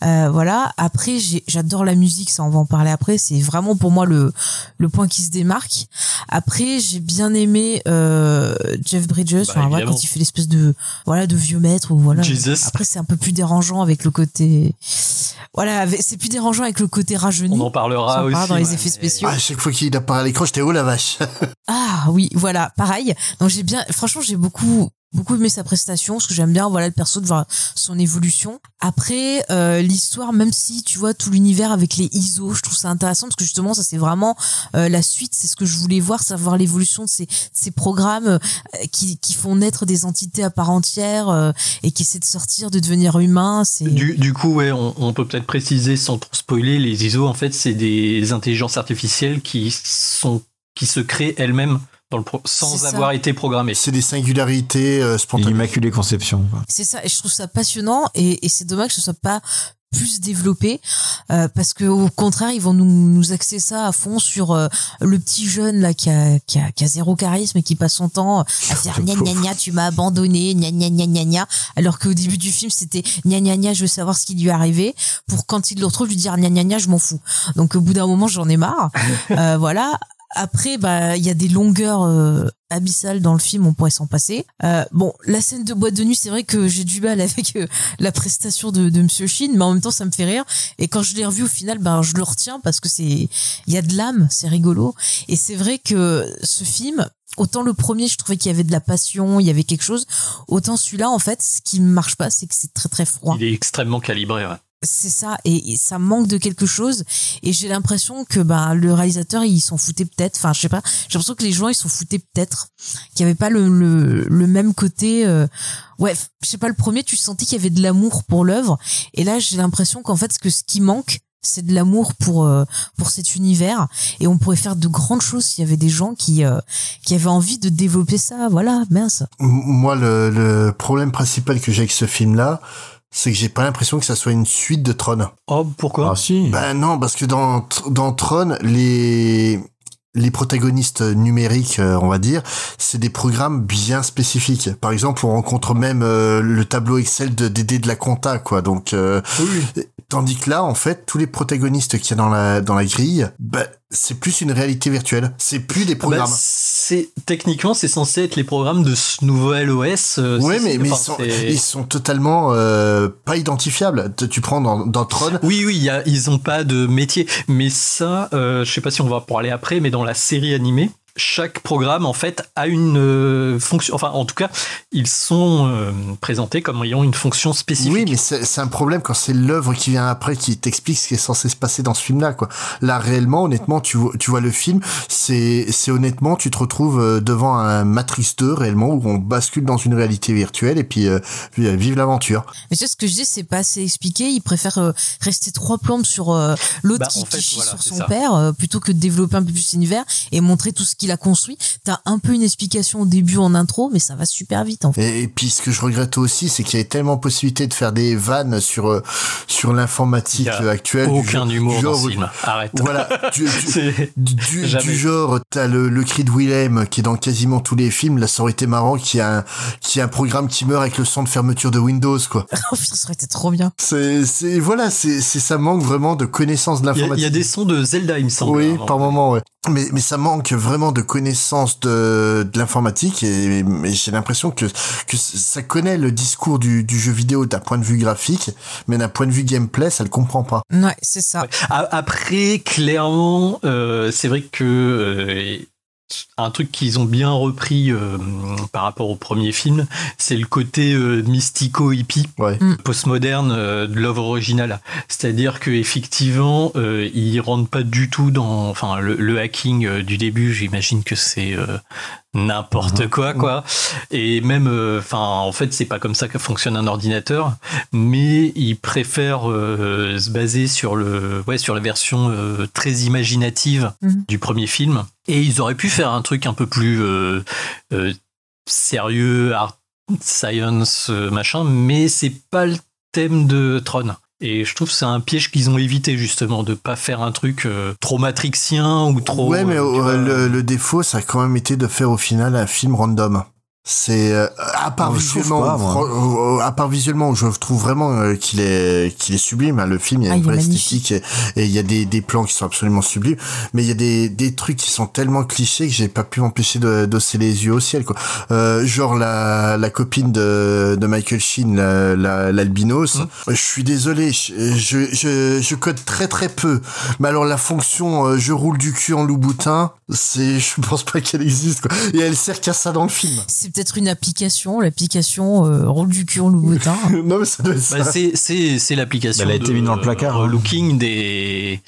Euh, voilà. Après j'adore la musique. Ça on va en parler après. C'est vraiment pour moi le le point qui se démarque. Après j'ai bien aimé euh, Jeff Bridges. Bah, enfin, évidemment. quand il fait l'espèce de voilà de vieux maître ou voilà. Jesus. Après c'est un peu plus dérangeant avec le côté voilà avec- c'est plus dérangeant avec le côté rajeuni. On en parlera aussi. dans les effets spéciaux. Ah, à chaque fois qu'il apparaît à l'écran, j'étais oh la vache? Ah oui, voilà, pareil. Donc j'ai bien, franchement, j'ai beaucoup beaucoup aimé sa prestation parce que j'aime bien voilà le perso de voir son évolution. Après euh, l'histoire même si tu vois tout l'univers avec les ISO je trouve ça intéressant parce que justement ça c'est vraiment euh, la suite. C'est ce que je voulais voir savoir l'évolution de ces, ces programmes euh, qui, qui font naître des entités à part entière euh, et qui essaient de sortir de devenir humain c'est Du, du coup, ouais, on, on peut peut-être préciser sans trop spoiler, les ISO, en fait, c'est des intelligences artificielles qui sont qui se créent elles-mêmes dans le pro- sans ça. avoir été programmées. C'est des singularités euh, spontanées. l'Immaculée Conception. C'est ça, et je trouve ça passionnant, et, et c'est dommage que ce soit pas plus développé euh, parce que au contraire ils vont nous, nous axer ça à fond sur euh, le petit jeune là qui a, qui a qui a zéro charisme et qui passe son temps à faire (laughs) gna gna gna tu m'as abandonné gna gna gna gna gna alors qu'au début du film c'était gna gna gna je veux savoir ce qui lui est arrivé pour quand il le retrouve lui dire gna gna gna je m'en fous donc au bout d'un moment j'en ai marre (laughs) Euh, voilà après bah il y a des longueurs euh, abyssales dans le film on pourrait s'en passer Euh, bon la scène de boîte de nuit c'est vrai que j'ai du mal avec euh, la prestation de, de Monsieur Shin mais en même temps ça me fait rire et quand je l'ai revu au final ben je le retiens parce que c'est il y a de l'âme c'est rigolo et c'est vrai que ce film autant le premier je trouvais qu'il y avait de la passion il y avait quelque chose autant celui-là en fait ce qui marche pas c'est que c'est très très froid Il est extrêmement calibré. ouais. C'est ça, et, ça manque de quelque chose. Et j'ai l'impression que bah le réalisateur il s'en foutait peut-être. Enfin, je sais pas. J'ai l'impression que les gens ils s'en foutaient peut-être, qu'il y avait pas le le, le même côté. Euh, ouais, je sais pas. Le premier, tu sentais qu'il y avait de l'amour pour l'œuvre, et là j'ai l'impression qu'en fait que ce qui manque, c'est de l'amour pour euh, pour cet univers et on pourrait faire de grandes choses s'il y avait des gens qui euh, qui avaient envie de développer ça voilà mince Moi, le, le problème principal que j'ai avec ce film-là, c'est que j'ai pas l'impression que ça soit une suite de Tron. Oh, pourquoi? Ah si. Ben non, parce que dans dans Tron, les les protagonistes numériques, euh, on va dire, c'est des programmes bien spécifiques. Par exemple, on rencontre même euh, le tableau Excel de Dédé de la compta, quoi. Donc, euh, tandis que là, en fait, tous les protagonistes qu'il y a dans la dans la grille, ben, c'est plus une réalité virtuelle. C'est plus des Ah bah, programmes. C'est techniquement c'est censé être les programmes de ce nouvel OS. euh, c'est- mais, mais ils, sont, ils sont totalement euh, pas identifiables. Tu- Tu prends dans, dans Tron, Oui, oui, y a- ils ont pas de métier. Mais ça, euh, je sais pas si on va en parler après, mais dans la série animée, chaque programme, en fait, a une euh, fonction. Enfin, en tout cas, ils sont euh, présentés comme ayant une fonction spécifique. Oui, mais c'est c'est un problème quand c'est l'œuvre qui vient après qui t'explique ce qui est censé se passer dans ce film-là, quoi. Là, réellement, honnêtement, tu vois, tu vois le film, c'est, c'est honnêtement, tu te retrouves euh, devant un Matrix 2 réellement où on bascule dans une réalité virtuelle et puis, euh, vive l'aventure. mais tu sais ce que je dis c'est pas assez expliqué ils préfèrent euh, rester trois plombes sur euh, l'autre Bah, qui, fait, qui chie voilà, sur c'est son ça. père euh, plutôt que de développer un peu plus l'univers et montrer tout ce qu'il a construit t'as un peu une explication au début en intro mais ça va super vite en fait Et, et puis, ce que je regrette aussi, c'est qu'il y avait tellement possibilité de faire des vannes sur, euh, sur l'informatique a actuelle. du Aucun genre- humour du dans genre ce film. Arrête. Voilà, (laughs) du, du- du, du genre, t'as le, le cri de Willem qui est dans quasiment tous les films. Là, ça aurait été marrant qu'il y ait un, qu'il y ait un programme qui meurt avec le son de fermeture de Windows, quoi. ça aurait été trop bien C'est, c'est, voilà, c'est, c'est, ça manque vraiment de connaissance de Il y, a, il l'informatique. y a des sons de Zelda, il me semble. Oui, moment. par moment, ouais. Mais, mais ça manque vraiment de connaissance de, de l'informatique et, et j'ai l'impression que, que ça connaît le discours du, du jeu vidéo d'un point de vue graphique, mais d'un point de vue gameplay, ça le comprend pas. ouais c'est ça Après, clairement, euh, c'est vrai que euh, un truc qu'ils ont bien repris euh, par rapport au premier film, c'est le côté euh, mystico-hippie, Ouais. Mm. postmoderne euh, de l'œuvre originale. C'est-à-dire que effectivement, euh, ils rentrent pas du tout dans, enfin, le, le hacking euh, du début. J'imagine que c'est euh, n'importe quoi, quoi. Et même, euh, enfin, en fait, c'est pas comme ça que fonctionne un ordinateur, mais ils préfèrent euh, se baser sur le, ouais, sur la version euh, très imaginative Mhm. du premier film. Et ils auraient pu faire un truc un peu plus euh, euh, sérieux, art science, euh, machin, mais c'est pas le thème de Tron. Et je trouve que c'est un piège qu'ils ont évité justement de pas faire un truc euh, trop matrixien ou trop. ouais, mais tu vois, le, le défaut, ça a quand même été de faire au final un film random. C'est euh, à part Oh, visuellement, pas, euh, à part visuellement, où je trouve vraiment euh, qu'il est qu'il est sublime. hein, le film, il y a Ah, une esthétique et et il y a des, des plans qui sont absolument sublimes. Mais il y a des, des trucs qui sont tellement clichés que j'ai pas pu m'empêcher de d'osser les yeux au ciel. Quoi. Euh, genre la la copine de de Michael Sheen, la- la- l'albinos. Mmh. Je suis désolé, je, je je je code très très peu. Mais alors la fonction euh, je roule du cul en loup boutin, c'est (laughs) je pense pas qu'elle existe. Quoi. Et elle sert qu'à ça dans le film. C'est peut-être une application l'application euh, rôle du cul en Louboutin (laughs) non mais ça doit être ça. Bah, c'est c'est c'est l'application. Elle a été mise dans le placard, euh, hein. looking des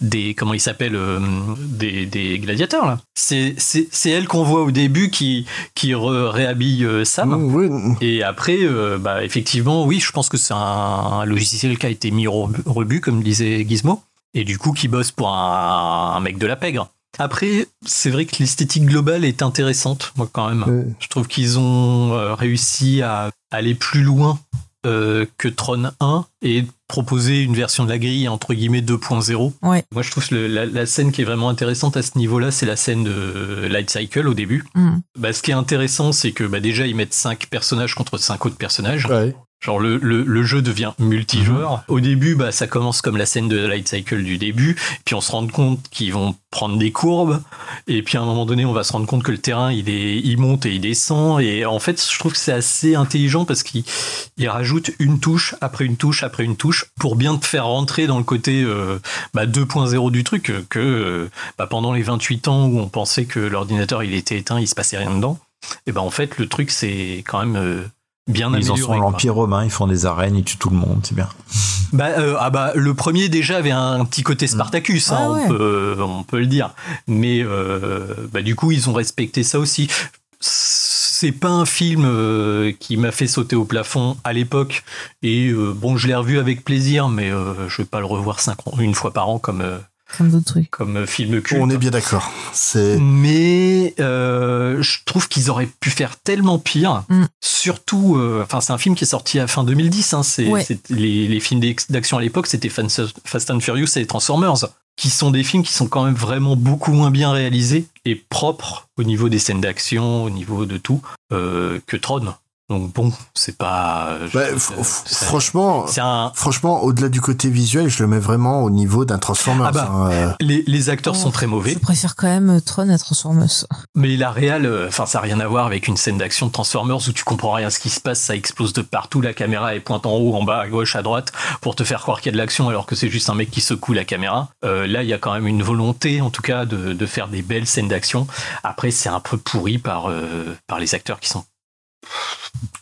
des comment il s'appelle euh, des des gladiateurs là. C'est c'est c'est elle qu'on voit au début qui qui re- réhabille euh, Sam. Mmh, oui. Et après, euh, bah, effectivement, oui, je pense que c'est un, un logiciel qui a été mis au rebut, rebut, comme disait Gizmo, et du coup qui bosse pour un, un mec de la pègre. Après, c'est vrai que l'esthétique globale est intéressante, moi quand même. Ouais. Je trouve qu'ils ont euh, réussi à aller plus loin euh, que Tron 1 et proposer une version de la grille entre guillemets 2.0. Ouais. Moi, je trouve que la, la scène qui est vraiment intéressante à ce niveau-là, c'est la scène de Light Cycle au début. Mm. Bah, ce qui est intéressant, c'est que bah, déjà, ils mettent 5 personnages contre 5 autres personnages. Ouais. Genre le, le, le jeu devient multijoueur. Au début, bah, ça commence comme la scène de Light Cycle du début, puis on se rend compte qu'ils vont prendre des courbes, et puis à un moment donné, on va se rendre compte que le terrain, il, est, il monte et il descend, et en fait, je trouve que c'est assez intelligent parce qu'il il rajoute une touche après une touche après une touche pour bien te faire rentrer dans le côté euh, bah, 2.0 du truc, que euh, bah, pendant les 28 ans où on pensait que l'ordinateur il était éteint, il se passait rien dedans, et ben en fait, le truc c'est quand même... euh, bien Ils en amélioré. sont l'Empire romain, ils font des arènes, ils tuent tout le monde, c'est bien. Bah, euh, ah bah, le premier déjà avait un, petit côté Spartacus, hein, Ah ouais. on, peut, on peut le dire. Mais euh, bah, du coup, ils ont respecté ça aussi. C'est pas un film euh, qui m'a fait sauter au plafond à l'époque. Et euh, bon, je l'ai revu avec plaisir, mais euh, je vais pas le revoir cinq, une fois par an comme, euh, Comme d'autres trucs. comme film culte. On est bien d'accord. C'est Mais euh, je trouve qu'ils auraient pu faire tellement pire. Mm. Surtout, euh, enfin, c'est un film qui est sorti à fin 2010. Hein, c'est, Ouais. les, les films d'action à l'époque, c'était Fast Fast and Furious et Transformers, qui sont des films qui sont quand même vraiment beaucoup moins bien réalisés et propres au niveau des scènes d'action, au niveau de tout, euh, que Tron. Donc bon, c'est pas. Bah, euh, c'est- franchement, c'est un. franchement, au-delà du côté visuel, je le mets vraiment au niveau d'un Transformers. Ah bah, hein, euh. Les, les acteurs Oh, sont très mauvais. Je préfère quand même Tron à Transformers. Mais la réal, euh, enfin, ça n'a rien à voir avec une scène d'action de Transformers où tu comprends rien à ce qui se passe, ça explose de partout, la caméra est pointe en haut, en bas, à gauche, à droite, pour te faire croire qu'il y a de l'action alors que c'est juste un mec qui secoue la caméra. Euh, là, il y a quand même une volonté, en tout cas, de, de faire des belles scènes d'action. Après, c'est un peu pourri par, euh, par les acteurs qui sont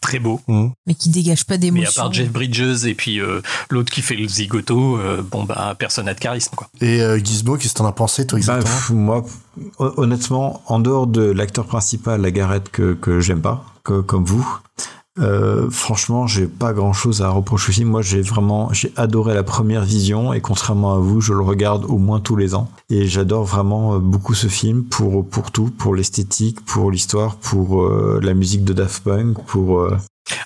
très beaux. Mais qui dégage pas Mais à d'émotion. part Jeff Bridges et puis euh, l'autre qui fait le zigoto, euh, bon bah personne n'a de charisme quoi. Et euh, Gizmo, qu'est-ce que t'en as pensé, toi, Bah, exactement pff, moi, hon- honnêtement, en dehors de l'acteur principal, la Garrett que, que j'aime pas, que- comme vous, euh, franchement, j'ai pas grand chose à reprocher au film. Moi, j'ai vraiment, j'ai adoré la première vision et contrairement à vous, je le regarde au moins tous les ans. Et j'adore vraiment euh, beaucoup ce film pour, pour tout, pour l'esthétique, pour l'histoire, pour euh, la musique de Daft Punk, pour, euh,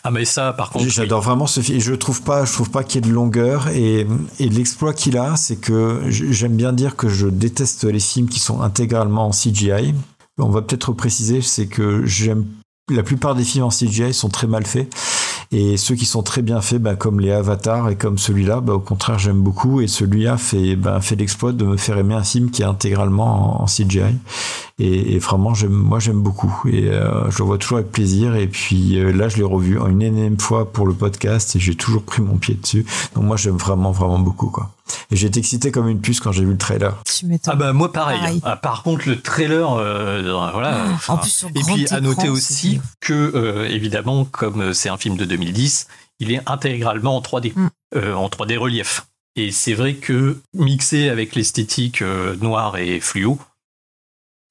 Ah mais ça par contre, J'adore vraiment ce film. Et je trouve pas, je trouve pas qu'il y ait de longueur. Et, et l'exploit qu'il a, c'est que j'aime bien dire que je déteste les films qui sont intégralement en CGI. On va peut-être préciser, c'est que j'aime la plupart des films en CGI sont très mal faits. Et ceux qui sont très bien faits, bah, comme les Avatars et comme celui-là, bah, au contraire, j'aime beaucoup. Et celui-là fait, bah, fait l'exploit de me faire aimer un film qui est intégralement en, en CGI. Et, et vraiment, moi, j'aime beaucoup. Et euh, je le vois toujours avec plaisir. Et puis euh, là, je l'ai revu en une énième fois pour le podcast et j'ai toujours pris mon pied dessus. Donc moi, j'aime vraiment, vraiment beaucoup. Quoi. Et j'ai été excité comme une puce quand j'ai vu le trailer. Tu m'étonnes. Ah bah moi pareil. Pareil. Ah, par contre le trailer, euh, voilà. Ah, enfin, en plus, sur et puis à noter aussi que euh, évidemment comme euh, c'est un film de 2010, il est intégralement en 3D, Mm. euh, en 3D relief. Et c'est vrai que mixé avec l'esthétique euh, noire et fluo,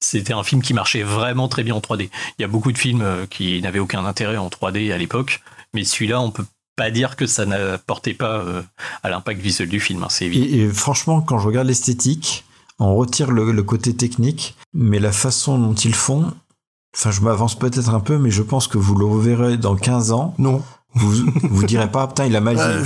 c'était un film qui marchait vraiment très bien en 3D. Il y a beaucoup de films euh, qui n'avaient aucun intérêt en 3D à l'époque, mais celui-là on peut pas dire que ça n'apportait pas euh, à l'impact visuel du film, hein, c'est évident. Et, et franchement, quand je regarde l'esthétique, on retire le, le côté technique, mais la façon dont ils font, enfin, je m'avance peut-être un peu, mais je pense que vous le reverrez dans 15 ans. Non. Vous vous direz pas, putain, il a mal dit. Euh,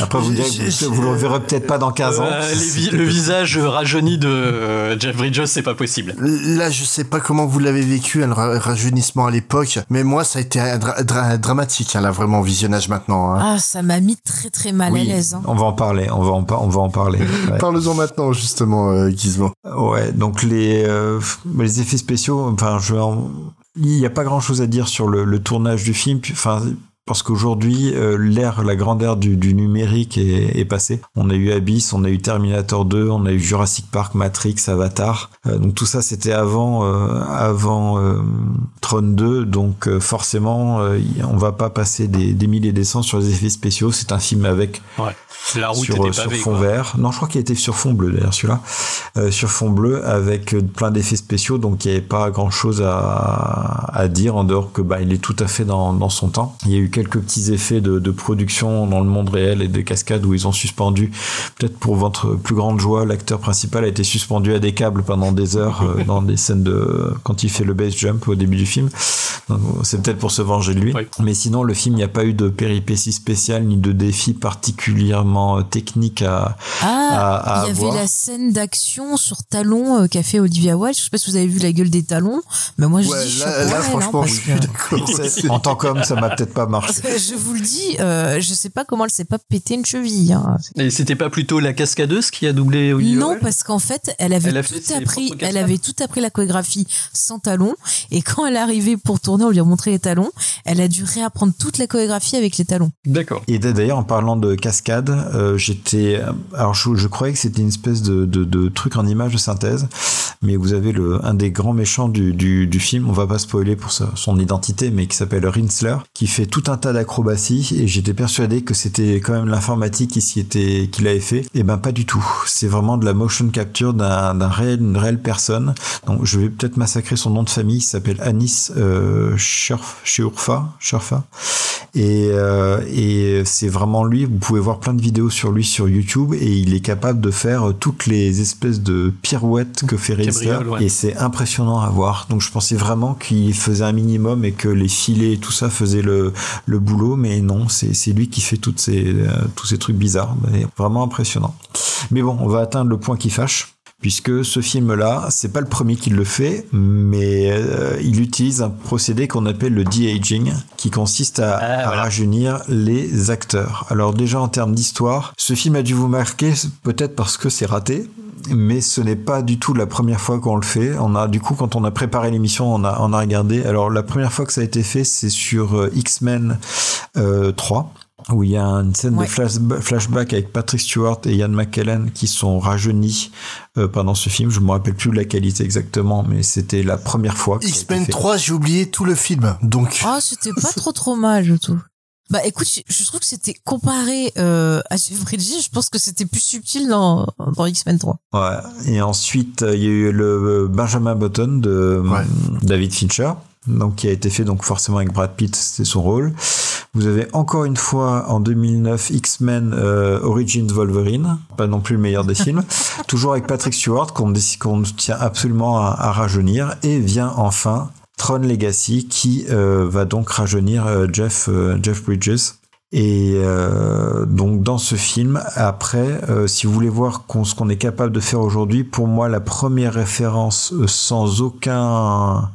Après, vous direz que vous, vous le reverrez peut-être pas dans 15 ans. Euh, vi- le visage rajeuni de euh, Jeff Bridges, c'est pas possible. Là, je sais pas comment vous l'avez vécu, un ra- rajeunissement à l'époque, mais moi, ça a été un dra- dra- dramatique, hein, là, vraiment, visionnage maintenant. hein. Ah, ça m'a mis très très mal Oui, à l'aise. hein. on va en parler, on va en, par- on va en parler. (laughs) ouais. Parle-en maintenant, justement, euh, Gizmo. Ouais, donc les, euh, les effets spéciaux, enfin, je vais en- il n'y a pas grand chose à dire sur le, le tournage du film, enfin, parce qu'aujourd'hui, euh, l'ère, la grande ère du, du numérique est, est passée. On a eu Abyss, on a eu Terminator 2, on a eu Jurassic Park, Matrix, Avatar. Euh, donc tout ça, c'était avant, euh, avant euh, Tron 2, donc forcément, on va pas passer des, des milliers des cents sur les effets spéciaux. C'est un film avec Ouais. La route sur, sur pavée. fond quoi. vert. Non, je crois qu'il était sur fond bleu d'ailleurs celui-là. Euh, sur fond bleu avec plein d'effets spéciaux, donc il n'y avait pas grand-chose à, à dire en dehors que bah, il est tout à fait dans, dans son temps. Il y a eu quelques petits effets de, de production dans le monde réel et des cascades où ils ont suspendu, peut-être pour votre plus grande joie, l'acteur principal a été suspendu à des câbles pendant des heures euh, dans des scènes de quand il fait le base jump au début du film. C'est peut-être pour se venger de lui. Oui. Mais sinon, le film, il n'y a pas eu de péripéties spéciales ni de défis particulièrement euh, techniques à, Ah, à- à il y avoir. avait la scène d'action sur talons euh, qu'a fait Olivia Wilde. Je sais pas si vous avez vu la gueule des talons, mais moi je Ouais, dis là, chapeau là, à elle, hein, franchement, je suis d'accord. En tant qu'homme, ça m'a peut-être pas marché. Je vous le dis, euh, je sais pas comment elle s'est pas pété une cheville. hein. Et c'était pas plutôt la cascadeuse qui a doublé Olivia Non, Wilde parce qu'en fait, elle avait Elle tout appris, elle avait tout appris la chorégraphie sans talons. Et quand elle est arrivée pour tourner, on lui a montré les talons. Elle a dû réapprendre toute la chorégraphie avec les talons. D'accord. Et d'ailleurs, en parlant de cascade, euh, j'étais, alors je, je croyais que c'était une espèce de, de, de truc en image de synthèse, mais vous avez le un des grands méchants du, du, film, on va pas spoiler pour son identité, mais qui s'appelle Rinsler, qui fait tout un tas d'acrobaties et j'étais persuadé que c'était quand même l'informatique qui s'y qui l'avait fait. Et ben pas du tout. C'est vraiment de la motion capture d'un d'un réel réelle personne. Donc je vais peut-être massacrer son nom de famille. Il s'appelle Anis euh, Sheurfa, Sheurfa. Et euh, et c'est vraiment lui. Vous pouvez voir plein de vidéos sur lui sur YouTube et il est capable de faire toutes les espèces de pirouettes que fait Ouais. Et c'est impressionnant à voir. Donc je pensais vraiment qu'il faisait un minimum et que les filets et tout ça faisaient le, le boulot, mais non, c'est lui qui fait toutes ces, euh, tous ces trucs bizarres. Vraiment impressionnant. Mais bon, on va atteindre le point qui fâche. Puisque ce film-là, c'est pas le premier qui le fait, mais euh, il utilise un procédé qu'on appelle le de-aging, qui consiste à, à rajeunir les acteurs. Alors déjà en termes d'histoire, ce film a dû vous marquer peut-être parce que c'est raté, mais ce n'est pas du tout la première fois qu'on le fait. On a du coup quand on a préparé l'émission, on a on a regardé. Alors la première fois que ça a été fait, c'est sur euh, X-Men euh, 3 où il y a une scène Ouais. de flash- flashback avec Patrick Stewart et Ian McKellen qui sont rajeunis euh, pendant ce film. Je me rappelle plus de la qualité exactement, mais c'était la première fois. X-Men fait. 3, j'ai oublié tout le film. Donc, Ah, c'était pas trop trop mal, je trouve. Bah écoute, je, je trouve que c'était comparé euh, à Jeff Bridges, je pense que c'était plus subtil dans, dans X-Men 3. Ouais. Et ensuite, euh, il y a eu le Benjamin Button de euh, David Fincher, donc qui a été fait donc forcément avec Brad Pitt, c'était son rôle. Vous avez encore une fois en 2009 X-Men euh, Origins Wolverine, pas non plus le meilleur des films, (laughs) toujours avec Patrick Stewart qu'on tient absolument à, à rajeunir et vient enfin Tron Legacy qui euh, va donc rajeunir euh, Jeff euh, Jeff Bridges. Et donc dans ce film, après, si vous voulez voir ce qu'on est capable de faire aujourd'hui, pour moi la première référence sans aucun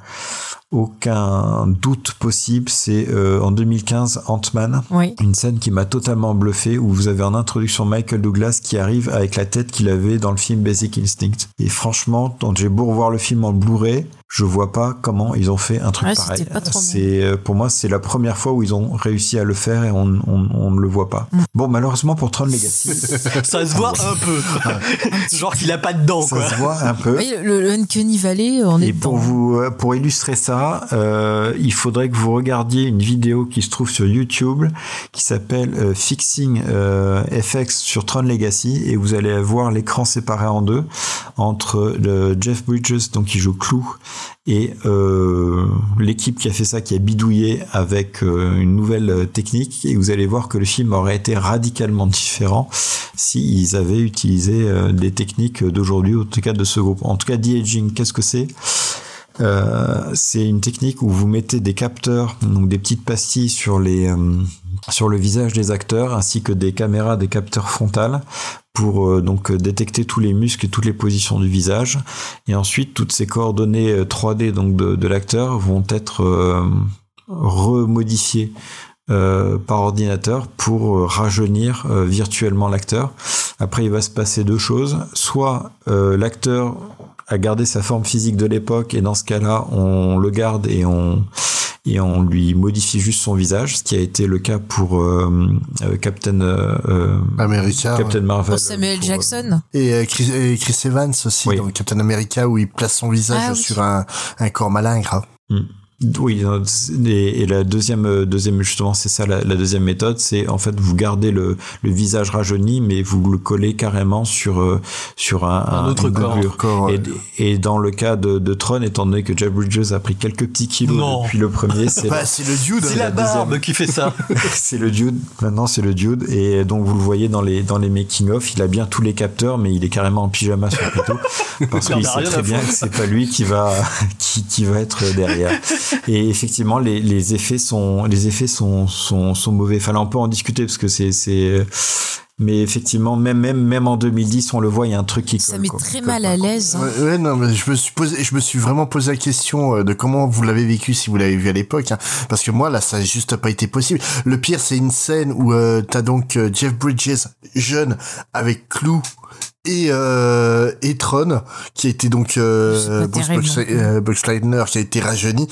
aucun doute possible, c'est euh, en 2015 Ant-Man, Oui. une scène qui m'a totalement bluffé où vous avez en introduction Michael Douglas qui arrive avec la tête qu'il avait dans le film Basic Instinct. Et franchement, quand j'ai beau revoir le film en Blu-ray, je vois pas comment ils ont fait un truc Ouais, pareil. C'est euh, pour moi c'est la première fois où ils ont réussi à le faire et on, on, on ne le voit pas. Mm. Bon malheureusement pour Tron Legacy, (laughs) Ça se voit un peu. Genre qu'il a pas de dents, quoi. ça se voit un peu. Oui, le, le Uncanny Valley, on est Et pour vous, euh, pour illustrer ça, euh, il faudrait que vous regardiez une vidéo qui se trouve sur YouTube qui s'appelle euh, Fixing euh, FX sur Tron Legacy et vous allez voir l'écran séparé en deux entre le Jeff Bridges, donc qui joue Clou, et euh, l'équipe qui a fait ça, qui a bidouillé avec euh, une nouvelle euh, technique. Et vous allez voir que le film aurait été radicalement différent s'ils avaient utilisé des techniques d'aujourd'hui, en tout cas de ce groupe. En tout cas, de-aging, qu'est-ce que c'est? Euh, c'est une technique où vous mettez des capteurs, donc des petites pastilles sur euh, le visage des acteurs, ainsi que des caméras, des capteurs frontales pour euh, donc détecter tous les muscles et toutes les positions du visage. Et ensuite, toutes ces coordonnées euh, 3D donc de, de l'acteur vont être remodifiées par ordinateur pour rajeunir virtuellement l'acteur. Après, il va se passer deux choses. Soit euh, l'acteur a gardé sa forme physique de l'époque et dans ce cas-là, on le garde et on et on lui modifie juste son visage, ce qui a été le cas pour euh, euh, Captain euh, America, Captain. Marvel. Pour Samuel Jackson. Et Chris, et Chris Evans aussi, dans Captain America, où il place son visage Ah oui. sur un, un corps malingre. Mm. Oui, et, et la deuxième, euh, deuxième justement, c'est ça la, la deuxième méthode, c'est en fait vous gardez le, le visage rajeuni, mais vous le collez carrément sur euh, sur un, Un autre une corps. Corps, ouais. et, et dans le cas de, de Tron, étant donné que Jeff Bridges a pris quelques petits kilos Non. depuis le premier, (laughs) c'est Bah, la- c'est le dude. C'est la barbe qui fait ça. (laughs) c'est le dude. Maintenant, c'est le dude. Et donc, vous le voyez dans les, dans les making-of. Il a bien tous les capteurs, mais il est carrément en pyjama sur le plateau. (laughs) Parce qu'il sait très bien que c'est pas lui qui va, qui, qui va être derrière. Et effectivement, les, les effets sont, les effets sont, sont, sont mauvais. Enfin, là, on peut en discuter parce que c'est, c'est, mais effectivement, même, même, même en 2010, on le voit, il y a un truc qui Ça colle, met quoi. très mal à l'aise. hein. Ouais, ouais, non, mais je me suis posé, je me suis vraiment posé la question euh, de comment vous l'avez vécu si vous l'avez vu à l'époque, hein. parce que moi là, ça a juste pas été possible. Le pire, c'est une scène où euh, t'as donc euh, Jeff Bridges jeune avec Clou et euh, et Tron qui a été donc euh, plus. euh, qui a été rajeuni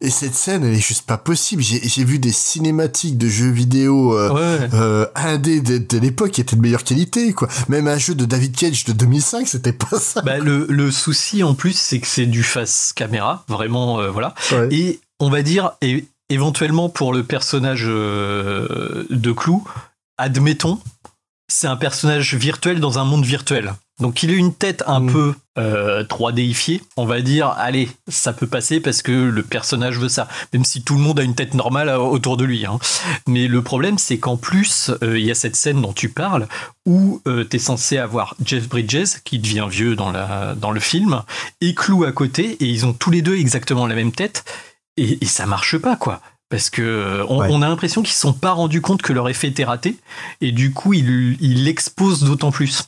et cette scène elle est juste pas possible j'ai j'ai vu des cinématiques de jeux vidéo euh, Ouais. euh, indés de, de l'époque qui étaient de meilleure qualité quoi même un jeu de David Cage de 2005 c'était pas ça Bah, le, le souci en plus, c'est que c'est du face caméra, vraiment, euh, voilà. Ouais. Et on va dire, et, éventuellement pour le personnage euh, de Clou, admettons, c'est un personnage virtuel dans un monde virtuel. Donc il a une tête un Mm. peu euh, 3Difiée. On va dire, allez, ça peut passer parce que le personnage veut ça. Même si tout le monde a une tête normale euh, autour de lui. hein. Mais le problème, c'est qu'en plus, euh, il y a cette scène dont tu parles où tu es censé avoir Jeff Bridges, qui devient vieux dans, la, dans le film, et Clou à côté, et ils ont tous les deux exactement la même tête, et, et ça marche pas, quoi. Parce que euh, on, Ouais. on a l'impression qu'ils se sont pas rendus compte que leur effet était raté, et du coup, ils l'exposent d'autant plus.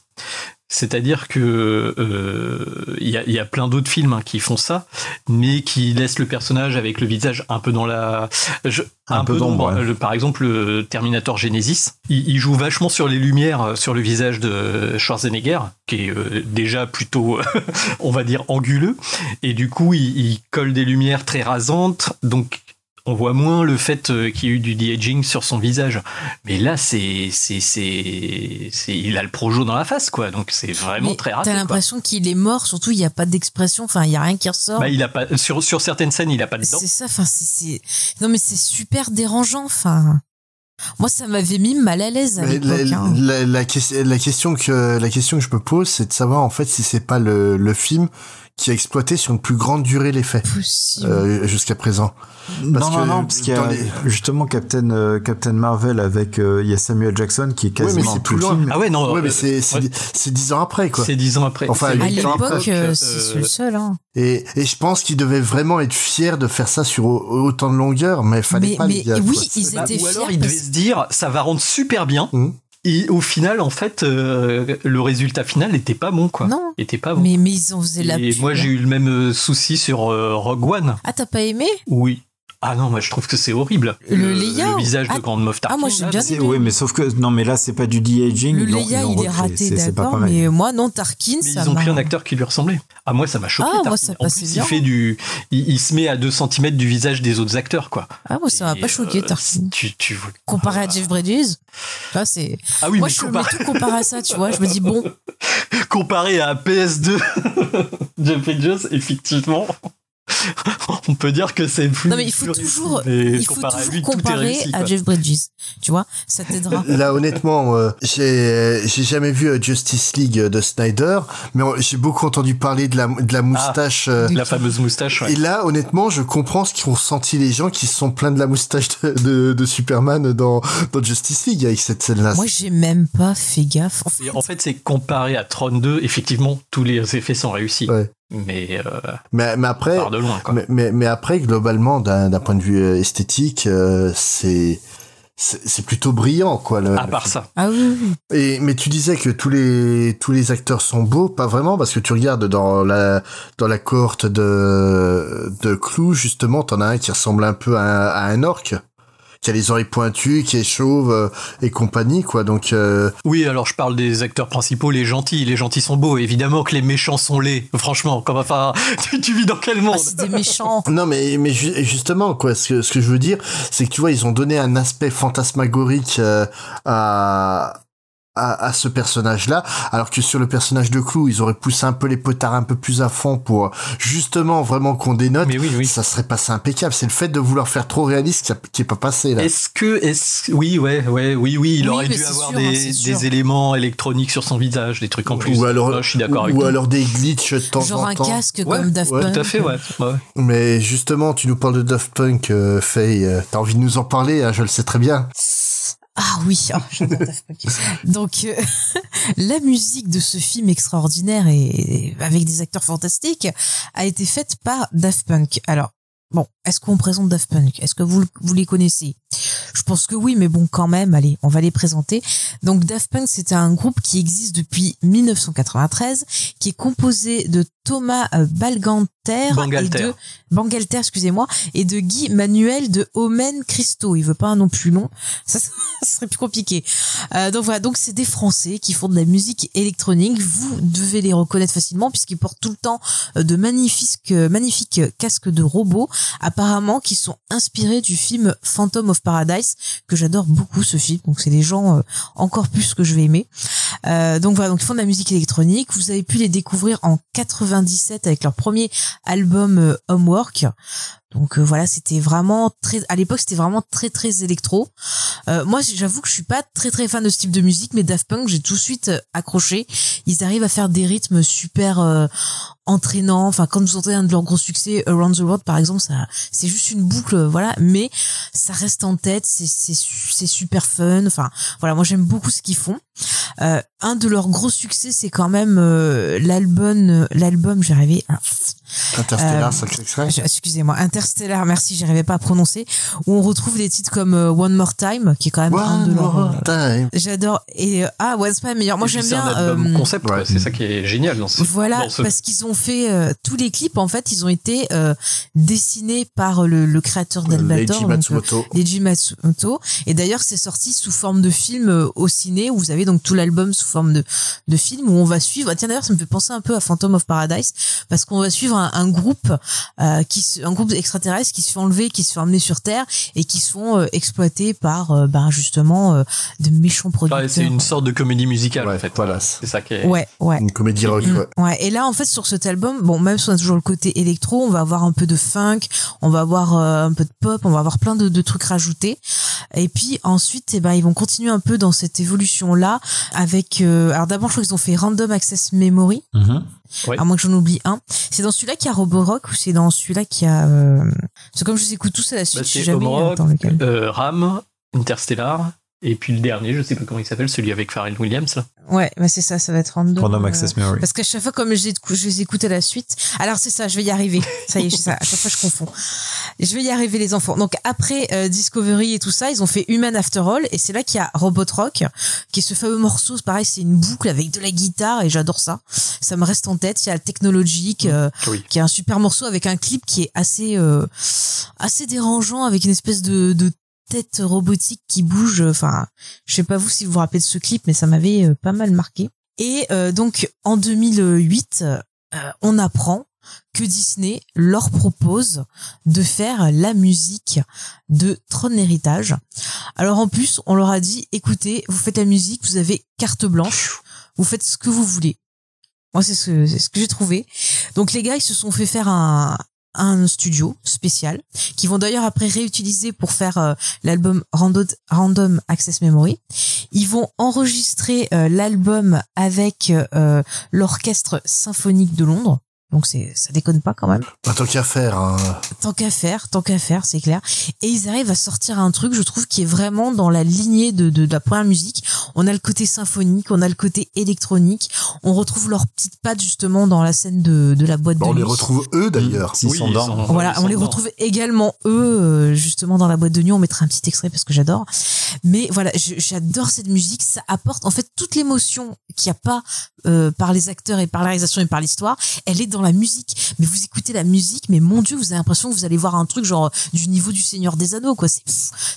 C'est-à-dire que euh, il y, a, il y a plein d'autres films hein, qui font ça, mais qui laissent le personnage avec le visage un peu dans la, je- Un peu d'ombre, ouais. Le- Par exemple, le Terminator Genesis, il, il joue vachement sur les lumières euh, sur le visage de Schwarzenegger, qui est euh, déjà plutôt, (laughs) on va dire, anguleux, et du coup, il, il colle des lumières très rasantes, donc on voit moins le fait euh, qu'il y ait eu du de-aging sur son visage. Mais là, c'est, c'est, c'est, c'est- il a le projo dans la face, quoi. Donc c'est vraiment Mais très raté. T'as quoi. l'impression qu'il est mort, surtout il n'y a pas d'expression, enfin il y a rien qui ressort. Bah, il a pas sur, sur certaines scènes, il a pas de dents. c'est ça, enfin c'est, c'est- non mais c'est super dérangeant, enfin. Moi ça m'avait mis mal à l'aise à la, l'époque. hein. la- la question que la question que je me pose, c'est de savoir en fait si c'est pas le, le film qui a exploité sur une plus grande durée l'effet Possible. euh, jusqu'à présent. Parce non, non, que non, parce qu'il y a les- justement Captain, euh, Captain Marvel avec euh, il y a Samuel Jackson qui est Oui, mais quasiment c'est tout plus le loin. film. Ah ouais, non. Ouais, mais euh, c'est c'est dix ans après quoi. C'est dix ans après. Enfin, à l'époque, c'est le seul. Hein. Et, et je pense qu'ils devaient vraiment être fiers de faire ça sur au- autant de longueur, mais fallait Mais- pas mais oui, quoi. ils Bah, étaient ou alors fiers il devait parce- se dire ça va rendre super bien Mhm. Et au final en fait euh, le résultat final n'était pas bon quoi. Non. était pas bon. Mais, mais ils ont faisait la et pub. moi j'ai eu le même souci sur euh, Rogue One. Ah t'as pas aimé? Oui ah non moi je trouve que c'est horrible Le Leia le visage Ah, de Grande Moff Tarkin ah, moi, j'ai bien aimé. Oui, mais sauf que non, mais là c'est pas du de-aging. Le Leia il est raté C'est- c'est pas d'accord, pareil. mais moi non Tarkin mais ça ils ont pris un acteur qui lui ressemblait ah moi ça m'a choqué Ah, moi, Tarkin. ça en plus bien. il fait du il, il se met à 2 cm du visage des autres acteurs quoi Ah moi ça m'a pas choqué euh, Tarkin. tu, tu vois Comparé à Jeff Bridges, là c'est. ah oui moi mais je mets comparé, tout comparé à ça, tu vois. Je me dis bon, (laughs) comparé à PS2 Jeff Bridges effectivement (laughs) on peut dire que c'est plus non mais il faut toujours, il faut comparé à toujours lui, est comparer réussi, à. Jeff Bridges, tu vois. Ça t'aidera. (laughs) Là, honnêtement, euh, j'ai j'ai jamais vu euh, Justice League de Snyder, mais euh, j'ai beaucoup entendu parler de la de la moustache. euh, la fameuse moustache ouais. Et là, honnêtement, je comprends ce qu'ont ressenti les gens qui se sont plaints de la moustache de, de, de Superman dans, dans Justice League avec cette scène-là. Moi j'ai même pas fait gaffe. En fait. Et en fait, c'est comparé à Tron 2, effectivement, tous les effets sont réussis. Ouais. Mais euh, Mais, mais après, part de loin, quoi. mais, mais, mais après, globalement, d'un d'un point de vue euh, esthétique, euh, c'est c'est c'est plutôt brillant, quoi. Le, à part ça. Ah oui, oui. Et mais tu disais que tous les tous les acteurs sont beaux, pas vraiment parce que tu regardes dans la dans la cohorte de de Clou justement, t'en as un qui ressemble un peu à, un- à un orc, qui a les oreilles pointues, qui est chauve euh, et compagnie quoi. Donc euh, Oui, alors je parle des acteurs principaux, les gentils. Les gentils sont beaux. Évidemment que les méchants sont laids. Franchement, comme enfin, (laughs) tu, tu vis dans quel monde? Ah, c'est des méchants. (laughs) non mais mais ju- justement quoi, ce que ce que je veux dire, c'est que tu vois, ils ont donné un aspect fantasmagorique euh, à à, à ce personnage-là, alors que sur le personnage de Clou, ils auraient poussé un peu les potards un peu plus à fond pour justement vraiment qu'on dénote. Mais oui, oui. Ça serait passé impeccable. C'est le fait de vouloir faire trop réaliste qui est pas passé là. Est-ce que, est-ce, oui, ouais, ouais, oui, oui, il Oui, aurait dû avoir sûr, hein, des, des éléments électroniques sur son visage, des trucs en plus. Ou alors, Ouais, je suis d'accord avec ou toi. alors des glitches de temps Genre en un temps. casque Ouais, comme Daft ouais, Punk. Tout à fait, ouais. ouais. Mais justement, tu nous parles de Daft Punk, euh, Faye. euh, T'as envie de nous en parler, hein, je le sais très bien. Ah oui, Punk. Donc euh, (laughs) la musique de ce film extraordinaire et, avec des acteurs fantastiques a été faite par Daft Punk. Alors bon, est-ce qu'on présente Daft Punk? Est-ce que vous vous les connaissez? Je pense que oui, mais bon quand même, allez, on va les présenter. Donc Daft Punk, c'est un groupe qui existe depuis 1993, qui est composé de Thomas euh, Et de Bangalter, excusez-moi, et de Guy Manuel de Omen Christo. Il veut pas un nom plus long, ça, (laughs) ça serait plus compliqué. Euh, donc voilà, donc c'est des Français qui font de la musique électronique. Vous devez les reconnaître facilement puisqu'ils portent tout le temps euh, de magnifiques, euh, magnifiques casques de robots, apparemment qui sont inspirés du film Phantom of Paradise que j'adore beaucoup ce film. Donc c'est des gens euh, encore plus que je vais aimer. Euh, donc voilà, donc ils font de la musique électronique. Vous avez pu les découvrir en 97 avec leur premier album euh, Homework. Donc euh, voilà, c'était vraiment très à l'époque c'était vraiment très très électro. Euh, moi j'avoue que je suis pas très très fan de ce type de musique mais Daft Punk j'ai tout de suite euh, accroché. Ils arrivent à faire des rythmes super euh, entraînants. Enfin quand vous entendez un de leurs gros succès Around the World par exemple, ça c'est juste une boucle euh, voilà, mais ça reste en tête, c'est c'est c'est super fun. Enfin voilà, moi j'aime beaucoup ce qu'ils font. Un de leurs gros succès c'est quand même l'album l'album j'ai rêvé ah, Interstellar, euh, sacré extrait. je- Excusez-moi, Interstellar, merci, j'arrivais pas à prononcer. Où on retrouve des titres comme euh, One More Time, qui est quand même un de One leurs. more euh, time. J'adore. Et euh, ah, c'est pas le meilleur. Moi, j'aime c'est bien. un album euh, concept, c'est ça qui est génial dans ce. voilà, dans ce- parce qu'ils ont fait euh, tous les clips. En fait, ils ont été euh, dessinés par le, le créateur d'Albator, euh, Matsumoto. Leiji Matsumoto. Et d'ailleurs, c'est sorti sous forme de film euh, au ciné, où vous avez donc tout l'album sous forme de, de film, où on va suivre. ah, Tiens, d'ailleurs, ça me fait penser un peu à Phantom of Paradise, parce qu'on va suivre un, un groupe, euh, qui se, un groupe extraterrestre qui se fait enlever, qui se fait emmener sur Terre, et qui se font euh, exploiter par, euh, ben, justement, euh, de méchants producteurs. C'est une sorte de comédie musicale en fait. Voilà. C'est ça qui est. Ouais, ouais. Une comédie rock, Mm. ouais. Ouais, et là en fait sur cet album, bon même si on a toujours le côté électro, on va avoir un peu de funk, on va avoir euh, un peu de pop, on va avoir plein de, de trucs rajoutés. Et puis ensuite, eh ben ils vont continuer un peu dans cette évolution là avec. euh, alors d'abord, je crois qu'ils ont fait Random Access Memory. Ouais. À moins que j'en oublie un. C'est dans celui-là qu'il y a Roborock ou c'est dans celui-là qu'il y a. Euh... C'est comme je les écoute tous à la suite. Bah, je sais jamais Homework, dans lequel. euh, Ram, Interstellar, et puis le dernier, je sais pas comment il s'appelle, celui avec Pharrell Williams. Là. Ouais, bah c'est ça, ça va être random. Random euh, Access Memory. Parce qu'à chaque fois, comme je les, je les écoute à la suite, alors c'est ça, je vais y arriver. Ça y est, c'est ça. À chaque fois, je confonds. Je vais y arriver, les enfants. Donc après euh, Discovery et tout ça, ils ont fait Human After All, et c'est là qu'il y a Robot Rock, qui est ce fameux morceau. C'est pareil, c'est une boucle avec de la guitare, et j'adore ça. Ça me reste en tête. Il y a Technologique, euh, Oui. qui est un super morceau avec un clip qui est assez euh, assez dérangeant, avec une espèce de, de tête robotique qui bouge. Enfin, je sais pas vous si vous vous rappelez de ce clip, mais ça m'avait euh, pas mal marqué. Et euh, donc en 2008, euh, on apprend que Disney leur propose de faire la musique de Tron Héritage. Alors en plus, on leur a dit écoutez, vous faites la musique, vous avez carte blanche, vous faites ce que vous voulez. Moi, c'est ce, c'est ce que j'ai trouvé. Donc les gars, ils se sont fait faire un, un studio spécial qui vont d'ailleurs après réutiliser pour faire euh, l'album Random, Access Memory. Ils vont enregistrer euh, l'album avec euh, l'orchestre symphonique de Londres. Donc c'est ça déconne pas quand même. Pas tant qu'à faire. hein. Tant qu'à faire, tant qu'à faire, c'est clair. Et ils arrivent à sortir un truc, je trouve, qui est vraiment dans la lignée de, de, de la première musique. On a le côté symphonique, on a le côté électronique. On retrouve leurs petites pattes justement dans la scène de, de la boîte Bah, de on les nuit. retrouve eux d'ailleurs. S'ils Oui, sont ils dans. sont- Voilà, ils on les retrouve également eux euh, justement dans la boîte de nuit. On mettra un petit extrait parce que j'adore. Mais voilà, j'adore cette musique. Ça apporte en fait toute l'émotion qu'il n'y a pas euh, par les acteurs et par la réalisation et par l'histoire. Elle est dans la musique. Mais vous écoutez la musique, mais mon Dieu, vous avez l'impression que vous allez voir un truc genre du niveau du Seigneur des Anneaux. quoi. C'est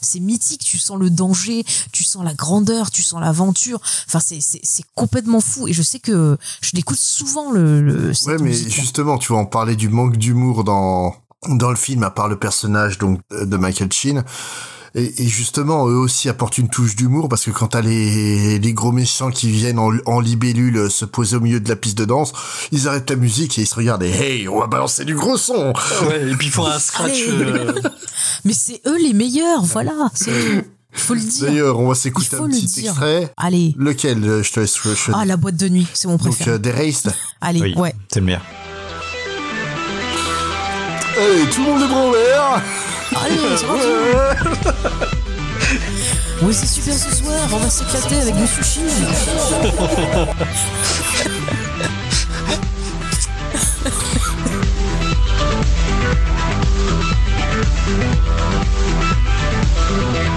c'est mythique. Tu sens le danger, tu sens la grandeur, tu sens l'aventure. Enfin, c'est c'est c'est complètement fou. Et je sais que je l'écoute souvent le. le Ouais, mais musique-là. justement, tu vois, on parlait du manque d'humour dans dans le film, à part le personnage donc euh, de Michael Sheen. Et, et justement, eux aussi apportent une touche d'humour parce que quand t'as les, les gros méchants qui viennent en, en libellule euh, se poser au milieu de la piste de danse, ils arrêtent la musique et ils se regardent et hey, on va balancer du gros son. Ouais, et puis ils font un scratch. Euh, (laughs) Mais c'est eux les meilleurs, voilà. Faut le dire. D'ailleurs, on va s'écouter un petit dire. extrait. Allez. Lequel euh, Je te laisse. je- Ah, la boîte de nuit, c'est mon donc, préféré. euh, Deraced. Allez, Oui, ouais. c'est le meilleur. Allez, tout le monde est en l'air. Allez, c'est Oui, (laughs) c'est super ce soir, on va s'éclater avec du sushi. (laughs)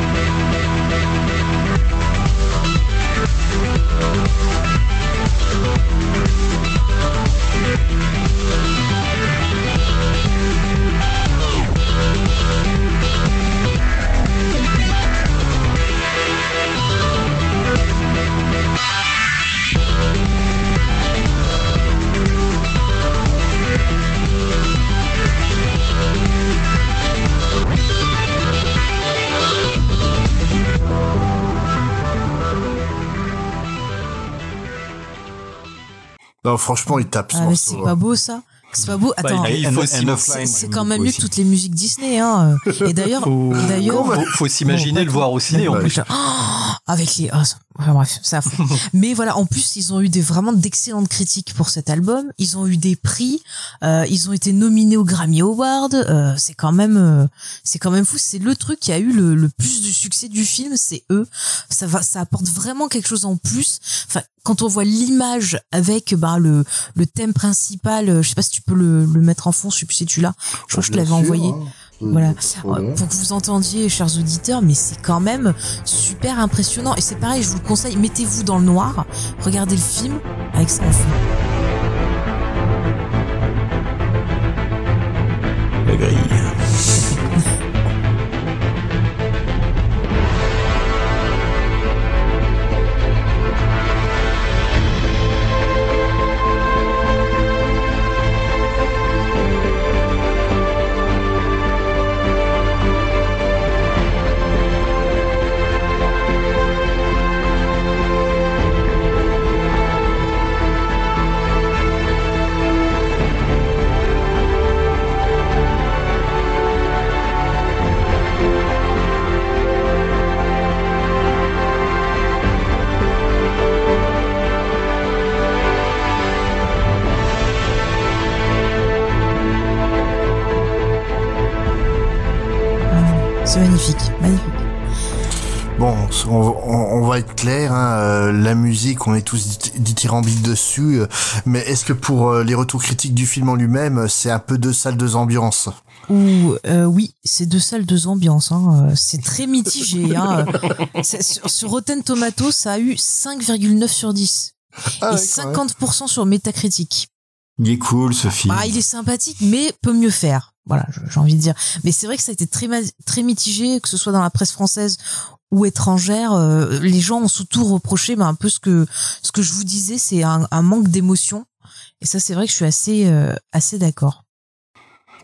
Non, franchement, il tape. Ah, c'est pas beau ça. C'est pas beau. Attends, Bah, il faut aussi- c'est c'est quand même mieux que toutes les musiques Disney. Hein. Et d'ailleurs, Faut, faut, faut s'imaginer le voir au ciné en Bah, plus. Oh, avec les oh, enfin, bref ça (laughs) mais voilà en plus ils ont eu des vraiment d'excellentes critiques pour cet album. Ils ont eu des prix euh, ils ont été nominés au Grammy Award euh, c'est quand même euh, c'est quand même fou. C'est le truc qui a eu le, le plus de succès du film c'est eux. Ça va ça apporte vraiment quelque chose en plus. Enfin quand on voit l'image avec bah le le thème principal euh, je sais pas si tu peux le, le mettre en fond je sais plus si tu l'as. Je crois que je te l'avais envoyé. hein. Voilà, Trop bien. pour que vous entendiez, chers auditeurs, mais c'est quand même super impressionnant. Et c'est pareil, je vous le conseille, mettez-vous dans le noir, regardez le film avec ça en fond. La grille. On, on- on va être clair, hein, euh, la musique, on est tous dit- dithyrambiques dessus, euh, mais est-ce que pour euh, les retours critiques du film en lui-même, c'est un peu deux salles, deux ambiances? Ou euh, oui, c'est deux salles, deux ambiances. Hein. C'est très mitigé. Hein. (laughs) Sur, sur Rotten Tomatoes, ça a eu 5,9 sur 10 Ah et ouais, quand même. 50% sur Metacritic. Il est cool ce film. Ah, il est sympathique, mais peut mieux faire. Voilà, j'ai envie de dire. Mais c'est vrai que ça a été très très mitigé, que ce soit dans la presse française ou étrangère. euh, les gens ont surtout reproché, mais un peu ce que ce que je vous disais, c'est un, un manque d'émotion. Et ça, c'est vrai que je suis assez euh, assez d'accord.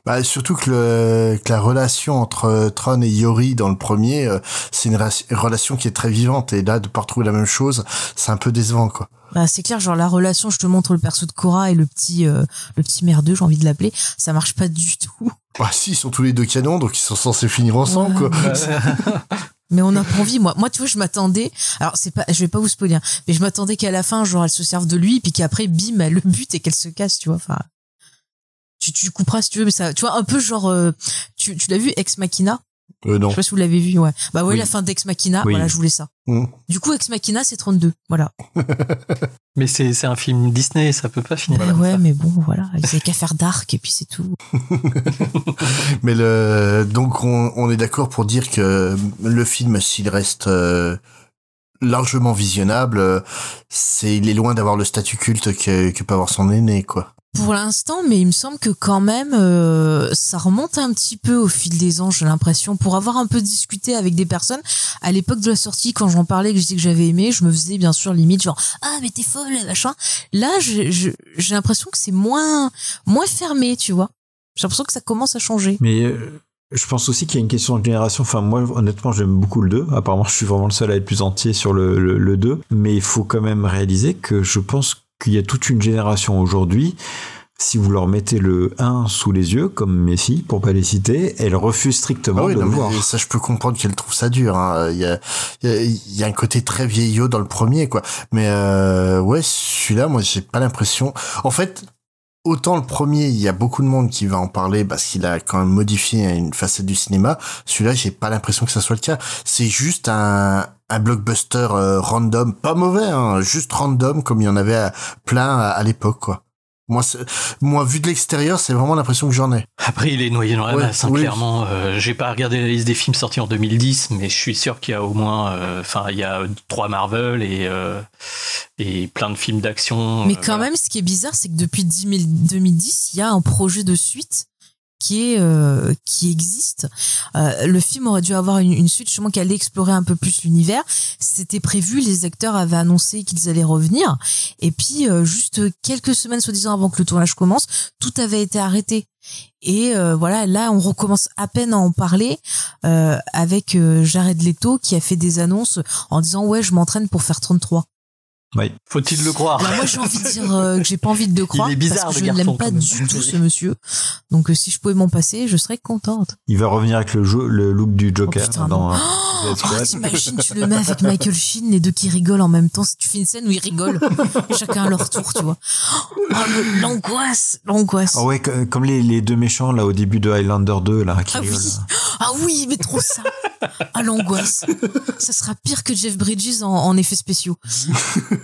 Bah, surtout que, le, que la relation entre euh, Tron et Yori dans le premier, euh, c'est une relation qui est très vivante, et là, de pas retrouver la même chose, c'est un peu décevant, quoi. Bah, c'est clair, genre la relation, je te montre le perso de Cora et le petit euh, le petit merdeux, j'ai envie de l'appeler, ça marche pas du tout. Bah si, ils sont tous les deux canons, donc ils sont censés finir ensemble, Ouais. quoi. (laughs) Mais on n'a pas envie, moi. Moi, tu vois, je m'attendais. Alors, c'est pas, je vais pas vous spoiler, hein, mais je m'attendais qu'à la fin, genre, elle se serve de lui, puis qu'après, bim, elle le bute et qu'elle se casse, tu vois. Enfin, tu, tu couperas si tu veux, mais ça, tu vois, un peu genre, euh, tu, tu l'as vu, Ex Machina? Euh, non. Je sais pas si vous l'avez vu, ouais. Bah ouais, Oui. la fin d'Ex Machina, Oui. voilà, je voulais ça. Mm. Du coup, Ex Machina, c'est 32, voilà. (laughs) Mais c'est c'est un film Disney, ça peut pas finir. Bah ouais, ça. mais bon, voilà, ils avaient qu'à faire Dark et puis c'est tout. (laughs) Mais le, donc on, on est d'accord pour dire que le film, s'il reste euh, largement visionnable, euh, c'est il est loin d'avoir le statut culte que, que peut avoir son aîné, quoi. Pour l'instant, mais il me semble que quand même, euh, ça remonte un petit peu au fil des ans, j'ai l'impression. Pour avoir un peu discuté avec des personnes, à l'époque de la sortie, quand j'en parlais, que je disais que j'avais aimé, je me faisais bien sûr limite genre ah mais t'es folle machin. Là, j'ai l'impression que c'est moins moins fermé, tu vois. J'ai l'impression que ça commence à changer. Mais euh, je pense aussi qu'il y a une question de génération. Enfin, moi, honnêtement, j'aime beaucoup le 2. Apparemment, je suis vraiment le seul à être plus entier sur le, le, le 2. Mais il faut quand même réaliser que je pense qu'il y a toute une génération aujourd'hui. Si vous leur mettez le 1 sous les yeux, comme mes filles, pour pas les citer, elles refusent strictement Ah oui, de non, le voir. ça, je peux comprendre qu'elle trouve ça dur. hein. Y a, il y a un côté très vieillot dans le premier, quoi. Mais euh, ouais, celui-là, moi, j'ai pas l'impression. En fait, autant le premier, il y a beaucoup de monde qui va en parler parce qu'il a quand même modifié une facette du cinéma. Celui-là, j'ai pas l'impression que ça soit le cas. C'est juste un, un blockbuster euh, random, pas mauvais, hein, juste random comme il y en avait à- plein à, à l'époque, quoi. Moi, moi, vu de l'extérieur, c'est vraiment l'impression que j'en ai. Après, il est noyé dans la Ouais, masse, hein, oui. clairement. Euh, J'ai pas regardé la liste des films sortis en 2010, mais je suis sûr qu'il y a au moins, euh, enfin, il y a trois Marvel et euh, et plein de films d'action. Mais euh, quand voilà. même, ce qui est bizarre, c'est que depuis 10 000 2010, il y a un projet de suite qui est euh, qui existe. Euh, le film aurait dû avoir une, une suite justement qui allait explorer un peu plus l'univers. C'était prévu, les acteurs avaient annoncé qu'ils allaient revenir. Et puis euh, juste quelques semaines soi-disant avant que le tournage commence, tout avait été arrêté. Et euh, voilà, là on recommence à peine à en parler euh, avec euh, Jared Leto qui a fait des annonces en disant ouais je m'entraîne pour faire 33. Oui. Faut-il le croire Alors moi j'ai envie de dire euh, que j'ai pas envie de le croire Il est bizarre, parce que le je ne garçon, l'aime pas du tout ce monsieur. Donc euh, si je pouvais m'en passer, je serais contente. Il va revenir avec le, jeu, le look du Joker Oh, putain, dans euh, Oh, t'imagines, tu le mets avec Michael Sheen, les deux qui rigolent en même temps. Si tu fais une scène où ils rigolent, (laughs) chacun à leur tour, tu vois. Oh, l'angoisse, l'angoisse. Ah ouais, co- comme les, les deux méchants là au début de Highlander 2 là qui Ah rigolent. oui, ah oui, mais trop ça. Ah l'angoisse. Ça sera pire que Jeff Bridges en, en effets spéciaux. (laughs)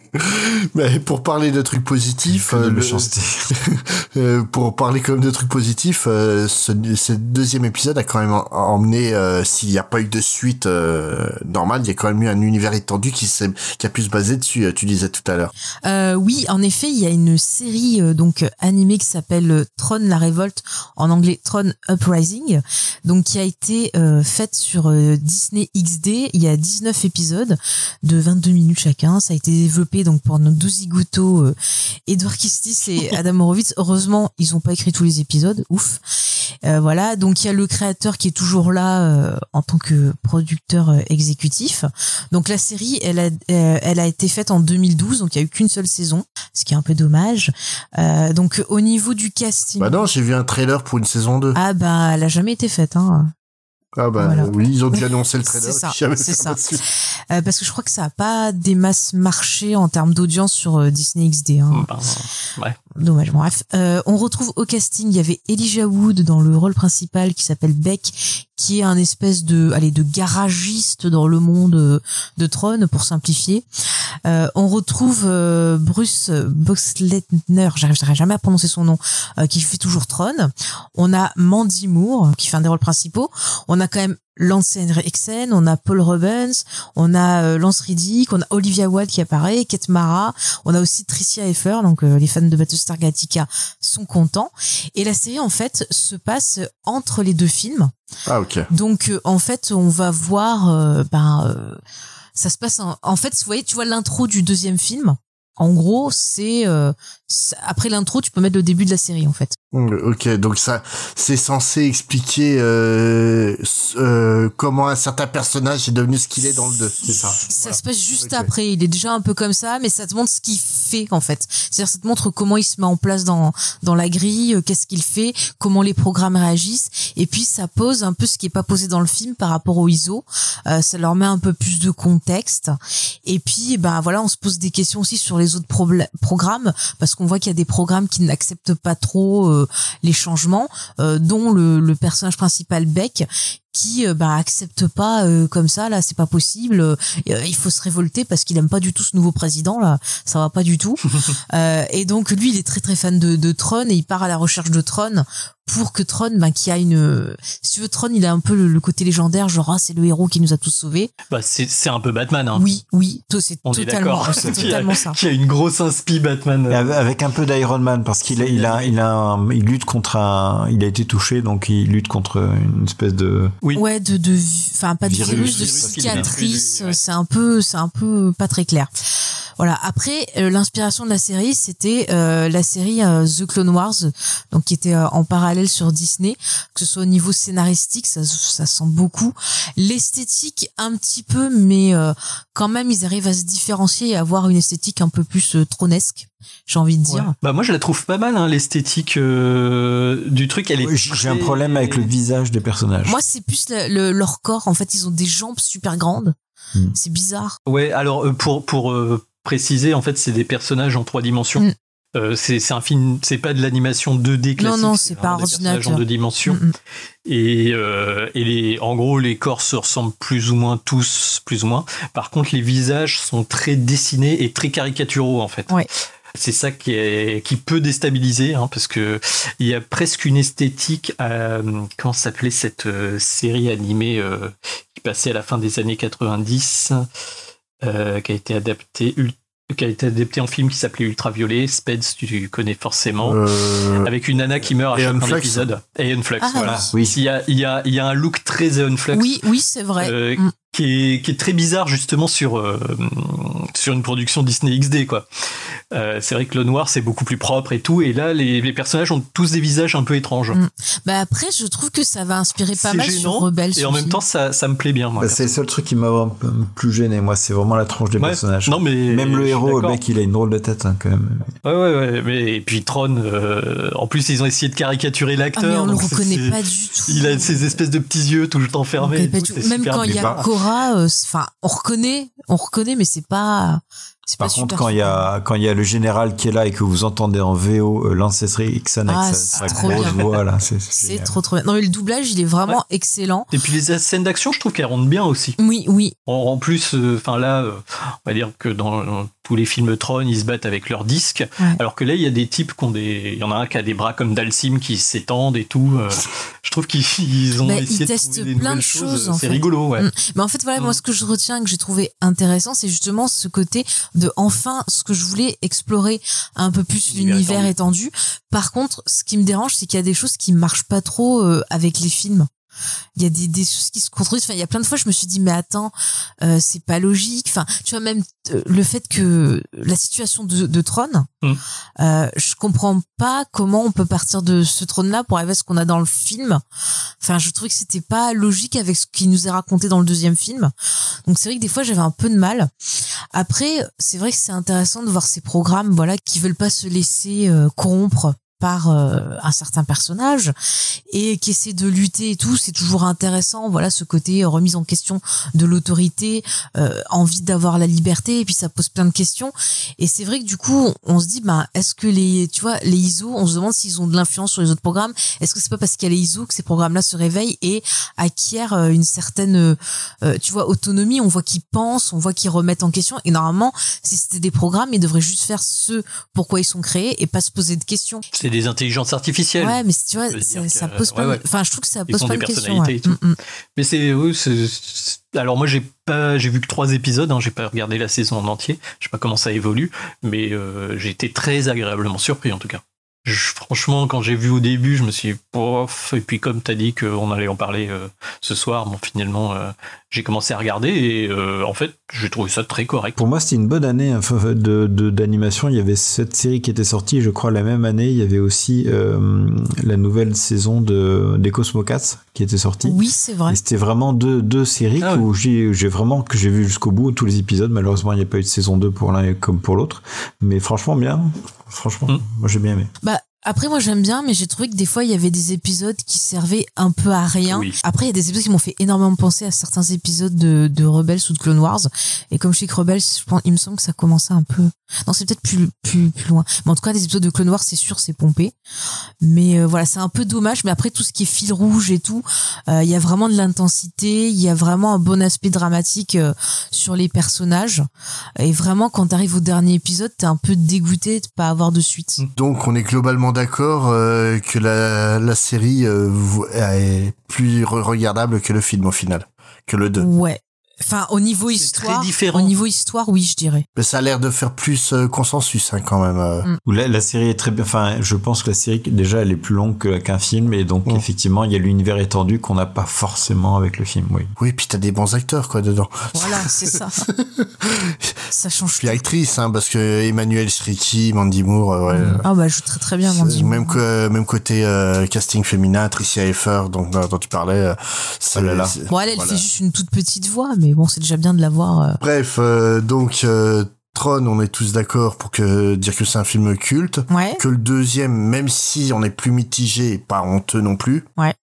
(laughs) Mais pour parler de trucs positifs, de euh, le- (laughs) euh, pour parler quand même de trucs positifs, euh, ce, ce deuxième épisode a quand même en- emmené, euh, s'il n'y a pas eu de suite euh, normale, il y a quand même eu un univers étendu qui, s'est- qui a pu se baser dessus. Tu disais tout à l'heure. Euh, oui, en effet, il y a une série euh, donc animée qui s'appelle euh, Tron la révolte, en anglais Tron Uprising, donc qui a été euh, faite sur euh, Disney XD. Il y a 19 épisodes de 22 minutes chacun. Ça a été développé donc par nos deux zigotos, euh, Edward Kistis (laughs) et Adam Horowitz. Heureusement, ils ont pas écrit tous les épisodes. Ouf. Euh, voilà, donc il y a le créateur qui est toujours là euh, en tant que producteur euh, exécutif. Donc la série, elle a, euh, elle a été faite en 2012, donc il y a eu qu'une seule saison, ce qui est un peu dommage. Euh, donc au niveau du casting, Bah non, j'ai vu un trailer pour une saison 2. ah bah elle a jamais été faite, hein. Ah bah Voilà. oui, ils ont dû annoncer le (laughs) trailer. C'est ça, c'est ça. Euh, parce que je crois que ça a pas des masses marché en termes d'audience sur euh, Disney XD. Hein. Ben, ouais. Dommage. Bref, euh, on retrouve au casting, il y avait Elijah Wood dans le rôle principal qui s'appelle Beck, qui est un espèce de, allez, de garagiste dans le monde euh, de Tron, pour simplifier. Euh, on retrouve euh, Bruce Boxleitner, j'arriverai jamais à prononcer son nom, euh, qui fait toujours Tron. On a Mandy Moore, qui fait un des rôles principaux. On a quand même Lance Henriksen, on a Paul Rubens, on a euh, Lance Riddick, on a Olivia Wilde qui apparaît, Kate Mara, on a aussi Tricia Effer, donc euh, les fans de Battlestar Galactica sont contents. Et la série en fait se passe entre les deux films. Ah ok. Donc euh, en fait on va voir, euh, ben euh, ça se passe en, en fait, vous voyez, tu vois l'intro du deuxième film. En gros, c'est euh, c'est- après l'intro, tu peux mettre le début de la série en fait. Mm, Ok, donc ça, c'est censé expliquer euh, euh, comment un certain personnage est devenu ce qu'il est dans le 2. C'est ça. Ça se passe juste après. Il est déjà un peu comme ça, mais ça te montre ce qu'il fait en fait. C'est-à-dire, ça te montre comment il se met en place dans dans la grille, euh, qu'est-ce qu'il fait, comment les programmes réagissent, et puis ça pose un peu ce qui est pas posé dans le film par rapport au ISO. Euh, ça leur met un peu plus de contexte. Et puis, ben voilà, on se pose des questions aussi sur les autres programmes parce qu'on voit qu'il y a des programmes qui n'acceptent pas trop euh, les changements, euh, dont le personnage principal Beck qui euh, bah accepte pas euh, comme ça là c'est pas possible euh, il faut se révolter parce qu'il aime pas du tout ce nouveau président là ça va pas du tout (laughs) Euh, et donc lui il est très très fan de, de Tron et il part à la recherche de Tron pour que Tron ben qui a une si tu veux Tron il a un peu le, le côté légendaire genre ah, c'est le héros qui nous a tous sauvés Bah, c'est c'est un peu Batman. Hein. oui oui c'est On est totalement d'accord. (laughs) c'est (laughs) Qui a- totalement ça Qui a une grosse inspi Batman. Avec- un peu d'Iron Man parce qu'il a, il a, il a, un- il lutte contre un, il a été touché donc il lutte contre une espèce de. Oui. Ouais, de, de, enfin pas de Virus, virus, de cicatrice, c'est un peu, c'est un peu pas très clair. Voilà. Après, euh, l'inspiration de la série, c'était euh, la série euh, The Clone Wars, donc qui était euh, en parallèle sur Disney, que ce soit au niveau scénaristique, ça, ça sent beaucoup. L'esthétique, un petit peu, mais euh, quand même, ils arrivent à se différencier et à avoir une esthétique un peu plus euh, tronesque, j'ai envie de dire. Ouais. Bah moi je la trouve pas mal hein, l'esthétique euh, du truc. Elle est. J'ai un problème avec le visage des personnages. Moi, c'est plus le- le- leur corps. En fait, ils ont des jambes super grandes. Hmm. C'est bizarre. Ouais. Alors euh, pour pour euh, préciser, en fait, c'est des personnages en trois dimensions. Mm. Euh, c'est c'est un film, c'est pas de l'animation 2D classique. Non, non, c'est pas vraiment des personnages ordinateur. en deux dimensions. Mm, mm. Et, euh, et les, en gros, les corps se ressemblent plus ou moins tous, plus ou moins. Par contre, les visages sont très dessinés et très caricaturaux en fait. Ouais. C'est ça qui, est, qui peut déstabiliser, hein, parce que il y a presque une esthétique. À, comment s'appelait cette euh, série animée euh, qui passait à la fin des années 90, euh, qui a été adaptée, qui a été adaptée en film qui s'appelait Ultraviolet. Speds, tu connais forcément, Euh, avec une nana qui meurt à chaque fin Flux. d'épisode. Aeon Flux, Ah, voilà. oui. Il y a, il y a, il y a un look très Aeon Flux. Oui, oui, c'est vrai. Euh, Mm. Qui est, qui est très bizarre justement sur, euh, sur une production Disney XD quoi. Euh, c'est vrai que le noir c'est beaucoup plus propre et tout, et là les, les, personnages ont tous des visages un peu étranges. Mm. Bah après je trouve que ça va inspirer pas mal sur Rebelle. Et en même temps ça, ça me plaît bien. Moi, bah, c'est le seul truc qui m'a un peu plus gêné moi, c'est vraiment la tranche des personnages. Non mais même le héros, le mec il a une drôle de tête hein, quand même. Ouais ouais ouais, mais et puis Tron, euh, en plus ils ont essayé de caricaturer l'acteur. Ah, mais on le reconnaît pas du tout. Il a ces espèces de petits yeux tout le temps fermés. Même quand il y a Cora, euh, enfin on reconnaît, on reconnaît, mais c'est pas par contre, quand il y a quand il y a le général qui est là et que vous entendez en VO euh, l'ancestry Ixon avec ah, sa, grosse voix là, c'est trop trop bien. Non mais le doublage, il est vraiment excellent. Et puis les scènes d'action, je trouve qu'elles rendent bien aussi. Oui, oui. En, plus, euh, enfin là, euh, on va dire que dans, tous les films Tron, ils se battent avec leurs disques, alors que là, il y a des types qui ont des, il y en a un qui a des bras comme Dalsim qui s'étendent et tout. je trouve qu'ils ont bah, essayé ils de testent trouver des plein de choses. choses. C'est rigolo, ouais. Mm. Mais en fait, voilà, moi, Mm. ce que je retiens, que j'ai trouvé intéressant, c'est justement ce côté de enfin ce que je voulais explorer un peu plus l'univers étendu. Par contre, ce qui me dérange, c'est qu'il y a des choses qui marchent pas trop euh, avec les films. Il y a des, des choses qui se construisent. Enfin, il y a plein de fois, je me suis dit, mais attends, euh, c'est pas logique. Enfin, tu vois, même euh, le fait que la situation de, de Tron, Mm. euh, je comprends pas comment on peut partir de ce trône-là pour arriver à ce qu'on a dans le film. Enfin, je trouvais que c'était pas logique avec ce qui nous est raconté dans le deuxième film. Donc c'est vrai que des fois j'avais un peu de mal. Après, c'est vrai que c'est intéressant de voir ces programmes, voilà, qui veulent pas se laisser euh, corrompre par euh, un certain personnage et qui essaie de lutter et tout. C'est toujours intéressant voilà ce côté euh, remise en question de l'autorité euh, envie d'avoir la liberté et puis ça pose plein de questions. Et c'est vrai que du coup on se dit bah est-ce que les tu vois les ISO on se demande s'ils ont de l'influence sur les autres programmes. Est-ce que c'est pas parce qu'il y a les ISO que ces programmes là se réveillent et acquièrent une certaine tu vois autonomie? On voit qu'ils pensent on voit qu'ils remettent en question. Et normalement si c'était des programmes ils devraient juste faire ce pourquoi ils sont créés et pas se poser de questions des intelligences artificielles. Ouais, mais tu vois, Ça pose pas. ouais, ouais. Enfin, je trouve que ça pose pas de questions. personnalités ouais. Mm, mm. Mais c'est, oui, c'est- c'est- alors moi j'ai pas, j'ai vu que trois épisodes, hein, j'ai pas regardé la saison en entier, je sais pas comment ça évolue, mais euh, j'ai été très agréablement surpris en tout cas. Je- franchement, quand j'ai vu au début, je me suis dit, Pof et puis comme t'as dit qu'on allait en parler euh, ce soir, bon finalement euh, j'ai commencé à regarder et euh, en fait j'ai trouvé ça très correct. Pour moi, c'était une bonne année enfin, (laughs) de de- d'animation. il y avait cette série qui était sortie. Je crois la même année, il y avait aussi euh, la nouvelle saison de des Cosmocats qui était sortie. Oui, c'est vrai. C'était vraiment deux, deux séries Ah où j'ai j'ai vraiment que j'ai vu jusqu'au bout tous les épisodes. Malheureusement, il n'y a pas eu de saison 2 pour l'un comme pour l'autre. Mais franchement, bien. Franchement, Mm. moi j'ai bien aimé. Bah, après, moi, j'aime bien, mais j'ai trouvé que des fois, il y avait des épisodes qui servaient un peu à rien. Oui. Après, il y a des épisodes qui m'ont fait énormément penser à certains épisodes de, de Rebels ou de Clone Wars. Et comme je sais que Rebels, je pense, il me semble que ça commençait un peu. Non, c'est peut-être plus, plus, plus loin. Mais en tout cas, les épisodes de Clone Wars, c'est sûr, c'est pompé. Mais euh, voilà, c'est un peu dommage. Mais après, tout ce qui est fil rouge et tout, euh, il y a vraiment de l'intensité. Il y a vraiment un bon aspect dramatique euh, sur les personnages. Et vraiment, quand t'arrives au dernier épisode, t'es un peu dégoûté de pas avoir de suite. Donc on est globalement d'accord euh, que la, la série euh, est plus re- regardable que le film au final, que le 2. Ouais. Enfin, au niveau très histoire, différent. au niveau histoire, oui, je dirais. Mais ça a l'air de faire plus euh, consensus hein, quand même. euh. Mm. Où La, la série est très bien. Enfin, je pense que la série déjà elle est plus longue que- qu'un film et donc Mm. effectivement il y a l'univers étendu qu'on n'a pas forcément avec le film. Oui. Oui, puis t'as des bons acteurs quoi dedans. Voilà, c'est ça. (laughs) ça change Puis tout. actrice, hein, parce que Emmanuel Sriki, Mandy Moore, euh, ouais. Ah bah, je joue très très bien, Mandy. Même, que, même côté euh, casting féminin, Tricia Effer, donc dont dont tu parlais. euh, c'est- Oh là là. c'est- Bon, elle, elle voilà. fait juste une toute petite voix, mais bon, c'est déjà bien de la voir. euh. Bref, euh, donc euh, Tron, on est tous d'accord pour que dire que c'est un film culte. Ouais. Que le deuxième, même si on est plus mitigé, pas honteux non plus. Ouais.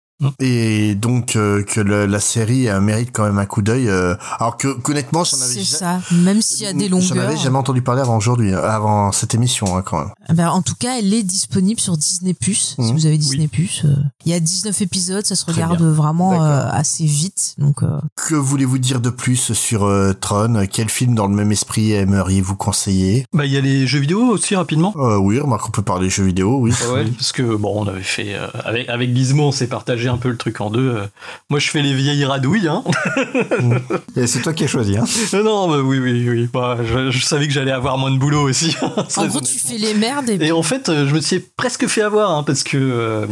Et donc euh, que le- la série euh, mérite quand même un coup d'œil. euh, alors que honnêtement, j'en avais C'est ja- ça. Même s'il y a des J'en longueurs. avais jamais entendu parler avant aujourd'hui, euh, avant cette émission hein, quand même. Eh Ben, en tout cas, elle est disponible sur Disney+. Si Mhm. vous avez Disney+, euh, il y a 19 épisodes, ça se Très regarde bien. vraiment euh, assez vite. Donc, euh, Que voulez-vous dire de plus sur euh, Tron? Quel film dans le même esprit aimeriez-vous conseiller? Bah il y a les jeux vidéo aussi rapidement. euh, Oui, remarque, on peut parler jeux vidéo, oui. Ouais, parce que bon, on avait fait euh, avec avec Gizmo, on s'est partagé un peu le truc en deux. euh. Moi, je fais les vieilles radouilles, hein. (laughs) Et c'est toi qui as choisi. Hein. Non, bah, oui, oui, oui. Bah, je, je savais que j'allais avoir moins de boulot aussi. en Très gros, tu fais les merdes et, Et en fait, euh, je me suis presque fait avoir, hein, parce que, euh,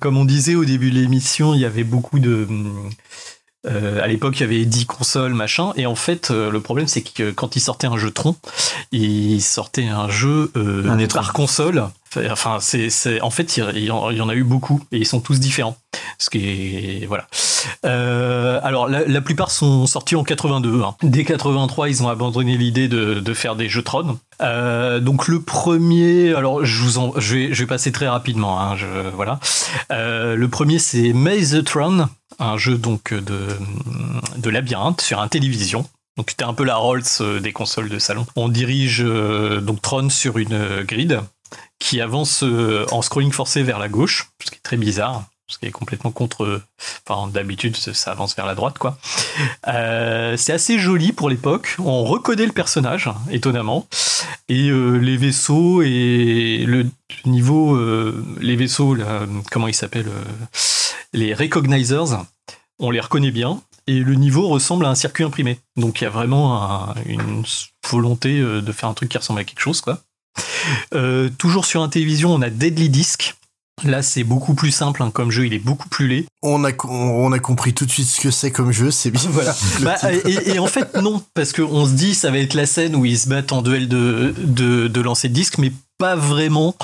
comme on disait au début de l'émission, il y avait beaucoup de, Euh, à l'époque, il y avait 10 consoles, machin, et en fait, euh, le problème, c'est que quand ils sortaient un jeu Tron, ils sortaient un jeu euh, Un par console. En fait, il y, en a eu beaucoup, et ils sont tous différents. Ce qui est, voilà. Euh, alors, la, plupart sont sortis en 82. hein. Dès 83, ils ont abandonné l'idée de, faire des jeux Tron. Euh, donc le premier, alors je vous en, vais, passer très rapidement. Hein, voilà. Euh, le premier, c'est Maze Tron, un jeu donc de, de labyrinthe sur un télévision. Donc c'était un peu la Rolls des consoles de salon. On dirige donc Tron sur une grid qui avance euh, en scrolling forcé vers la gauche, ce qui est très bizarre, ce qui est complètement contre. Enfin, d'habitude, ça avance vers la droite, quoi. Euh, c'est assez joli pour l'époque. On reconnaît le personnage, étonnamment. Et euh, les vaisseaux et le niveau. les vaisseaux, comment ils s'appellent Les recognizers, on les reconnaît bien. Et le niveau ressemble à un circuit imprimé. Donc il y a vraiment un- une volonté de faire un truc qui ressemble à quelque chose, quoi. Euh, toujours sur un télévision, on a Deadly Disc. Là, c'est beaucoup plus simple hein, comme jeu, il est beaucoup plus laid. On a, co- on a compris tout de suite ce que c'est comme jeu, c'est bien. (laughs) Voilà. Bah, et en fait, non, parce qu'on se dit ça va être la scène où ils se battent en duel de, de, de lancer de disque, mais pas vraiment.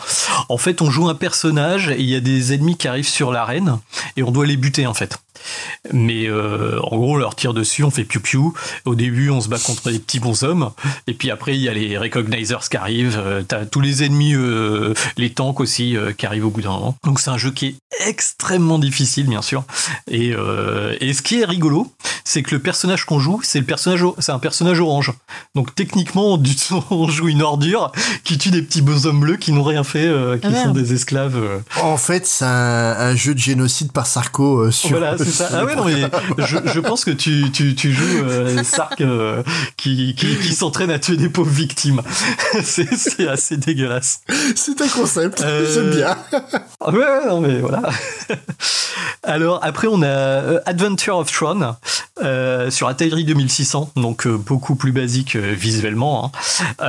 En fait, on joue un personnage et il y a des ennemis qui arrivent sur l'arène et on doit les buter en fait. Mais euh, en gros, on leur tire dessus, on fait piou-piou. Au début, on se bat contre des petits bonshommes. Et puis après, il y a les recognizers qui arrivent. Euh, T'as tous les ennemis, euh, les tanks aussi, euh, qui arrivent au bout d'un moment. Donc c'est un jeu qui est extrêmement difficile, bien sûr. Et, euh, et ce qui est rigolo, c'est que le personnage qu'on joue, c'est le personnage, o- c'est un personnage orange. Donc techniquement, on, (laughs) joue une ordure qui tue des petits bonshommes bleus qui n'ont rien fait, euh, qui Ah, sont des esclaves. euh. En fait, c'est un, un jeu de génocide par Sarko euh, sur. Voilà, c'est ça. Ah ouais, non, mais je, je pense que tu, tu, tu joues euh, Sark euh, qui, qui, qui s'entraîne à tuer des pauvres victimes. (laughs) c'est c'est assez dégueulasse. c'est un concept. Euh, J'aime bien. Ah Ouais, ouais, non, mais voilà. (laughs) Alors, après, on a euh, Adventure of Tron euh, sur Atari 2600, donc beaucoup plus basique visuellement. hein.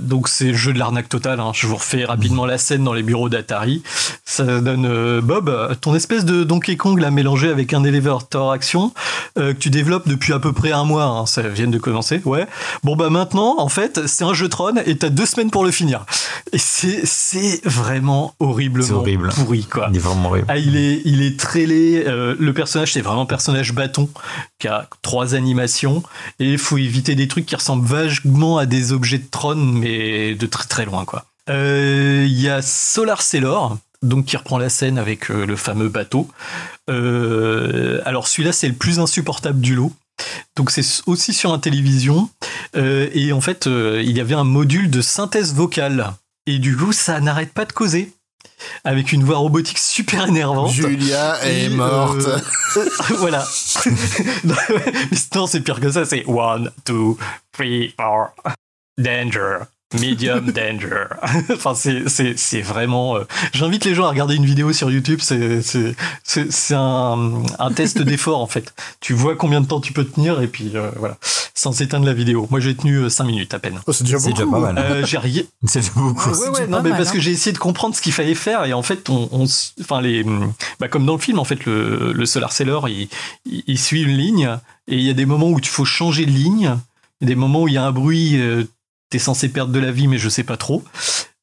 Donc, c'est le jeu de l'arnaque totale. hein. Je vous refais rapidement la scène dans les bureaux d'Atari. Ça donne Bob, ton espèce de Donkey Kong l'a mélangé avec un élévateur action euh, que tu développes depuis à peu près un mois. hein. Ça vient de commencer, ouais. Bon, bah maintenant, en fait, c'est un jeu Tron et t'as deux semaines pour le finir. Et c'est c'est vraiment horriblement horrible. pourri, quoi. Il est vraiment horrible. Ah, il est, il est très laid. Euh, le personnage, c'est vraiment un personnage bâton qui a trois animations. Et il faut éviter des trucs qui ressemblent vaguement à des objets de Tron, mais de très très loin, quoi. Euh, Il y a Solar Sailor, donc qui reprend la scène avec euh, le fameux bateau. Euh, alors celui-là, c'est le plus insupportable du lot. Donc c'est aussi sur un télévision. Euh, et en fait, il y avait un module de synthèse vocale. Et du coup, ça n'arrête pas de causer. Avec une voix robotique super énervante. Julia est morte. (laughs) voilà. (laughs) Non, c'est pire que ça. C'est one, two, three, four. Danger. Medium danger. (laughs) enfin, c'est, c'est, c'est vraiment. euh, J'invite les gens à regarder une vidéo sur YouTube. C'est, c'est, c'est, c'est un, un test (laughs) d'effort, en fait. Tu vois combien de temps tu peux tenir et puis euh, voilà. Sans éteindre la vidéo. Moi, j'ai tenu 5 minutes à peine. Oh, c'est déjà C'est beaucoup. déjà pas mal. Euh, j'ai rien. (laughs) C'est déjà beaucoup. Ouais, ouais, non, mais mal, parce hein. que j'ai essayé de comprendre ce qu'il fallait faire et en fait, on, on enfin les, bah, comme dans le film, en fait, le, le Solar Sailor, il, il, il suit une ligne et il y a des moments où il faut changer de ligne, des moments où il y a un bruit, euh, t'es censé perdre de la vie, mais je sais pas trop.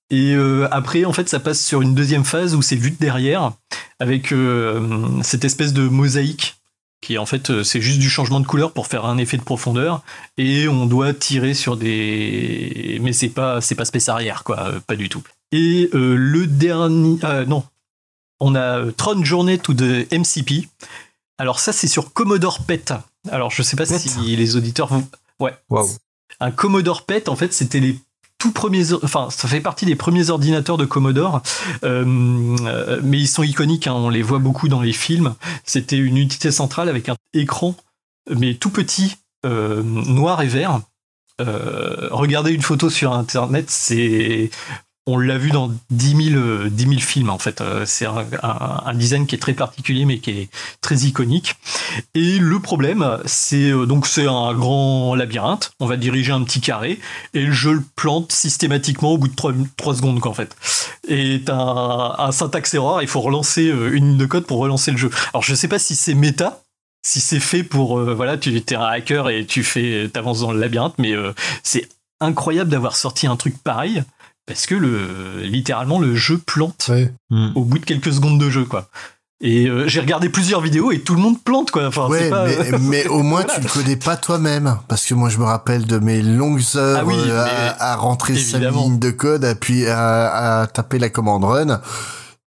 Et euh, après, en fait, ça passe sur une deuxième phase où c'est vu de derrière avec euh, cette espèce de mosaïque qui en fait euh, c'est juste du changement de couleur pour faire un effet de profondeur et on doit tirer sur des mais c'est pas c'est pas space arrière quoi pas du tout et euh, le dernier non on a Tron Journey to the MCP alors ça c'est sur Commodore PET alors je sais pas PET. si les auditeurs ouais Waouh. Un Commodore PET, en fait, c'était les tout premiers, enfin, ça fait partie des premiers ordinateurs de Commodore, euh, euh, mais ils sont iconiques, hein, on les voit beaucoup dans les films. C'était une unité centrale avec un écran, mais tout petit, euh, noir et vert. Euh, regardez une photo sur Internet, c'est on l'a vu dans 10 000, euh, 10 000 films en fait. Euh, C'est un, design qui est très particulier mais qui est très iconique. Et le problème, c'est euh, donc c'est un grand labyrinthe. On va diriger un petit carré et le jeu le plante systématiquement au bout de 3, secondes quoi, en fait. Et un, syntaxe erreur. Il faut relancer une ligne de code pour relancer le jeu. Alors je sais pas si c'est méta si c'est fait pour voilà tu es un hacker et tu fais t'avances dans le labyrinthe mais c'est incroyable d'avoir sorti un truc pareil parce que le littéralement le jeu plante Hmm. au bout de quelques secondes de jeu quoi et euh, j'ai regardé plusieurs vidéos et tout le monde plante quoi enfin Ouais, c'est pas mais, (laughs) mais au moins tu le connais pas toi-même. Parce que moi, je me rappelle de mes longues heures Ah oui, euh, à, à rentrer sa ligne de code, à, puis à, à taper la commande run.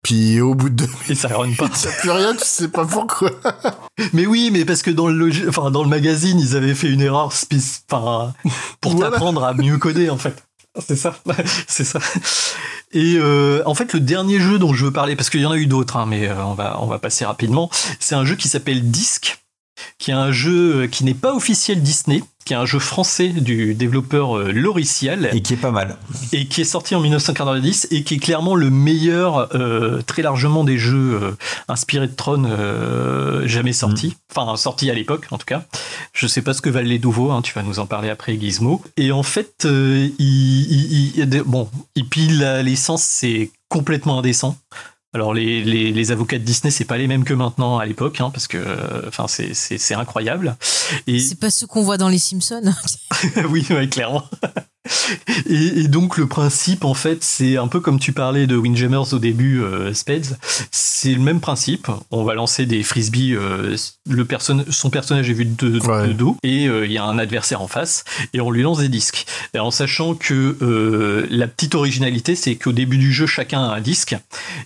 Puis au bout de deux et ça run pas (laughs) minutes, plus rien, tu sais pas pourquoi. (laughs) mais oui mais parce que dans le log- enfin dans le magazine ils avaient fait une erreur spéc- enfin pour Voilà. t'apprendre à mieux coder en fait c'est ça (laughs) c'est ça. Et euh, en fait le dernier jeu dont je veux parler parce qu'il y en a eu d'autres hein, mais euh, on va on va passer rapidement c'est un jeu qui s'appelle Disc qui est un jeu qui n'est pas officiel Disney qui est un jeu français du développeur euh, Et qui est pas mal. et qui est sorti en 1990 et qui est clairement le meilleur euh, très largement des jeux euh, inspirés de Tron euh, jamais sortis enfin sortis à l'époque en tout cas. Je sais pas ce que valent les nouveaux hein, tu vas nous en parler après Gizmo. Et en fait il, il- il- bon il pile la licence c'est complètement indécent alors les, les, les avocats de Disney c'est pas les mêmes que maintenant à l'époque hein, parce que enfin c'est incroyable et C'est pas ce qu'on voit dans les Simpsons. (laughs) oui, ouais, clairement. Et, et donc le principe, en fait, c'est un peu comme tu parlais de Windjammers au début, euh, Spades. C'est le même principe. On va lancer des frisbees. euh, le person son personnage est vu de, de Ouais. dos et euh, il y a un adversaire en face et on lui lance des disques. Et en sachant que euh, la petite originalité, c'est qu'au début du jeu, chacun a un disque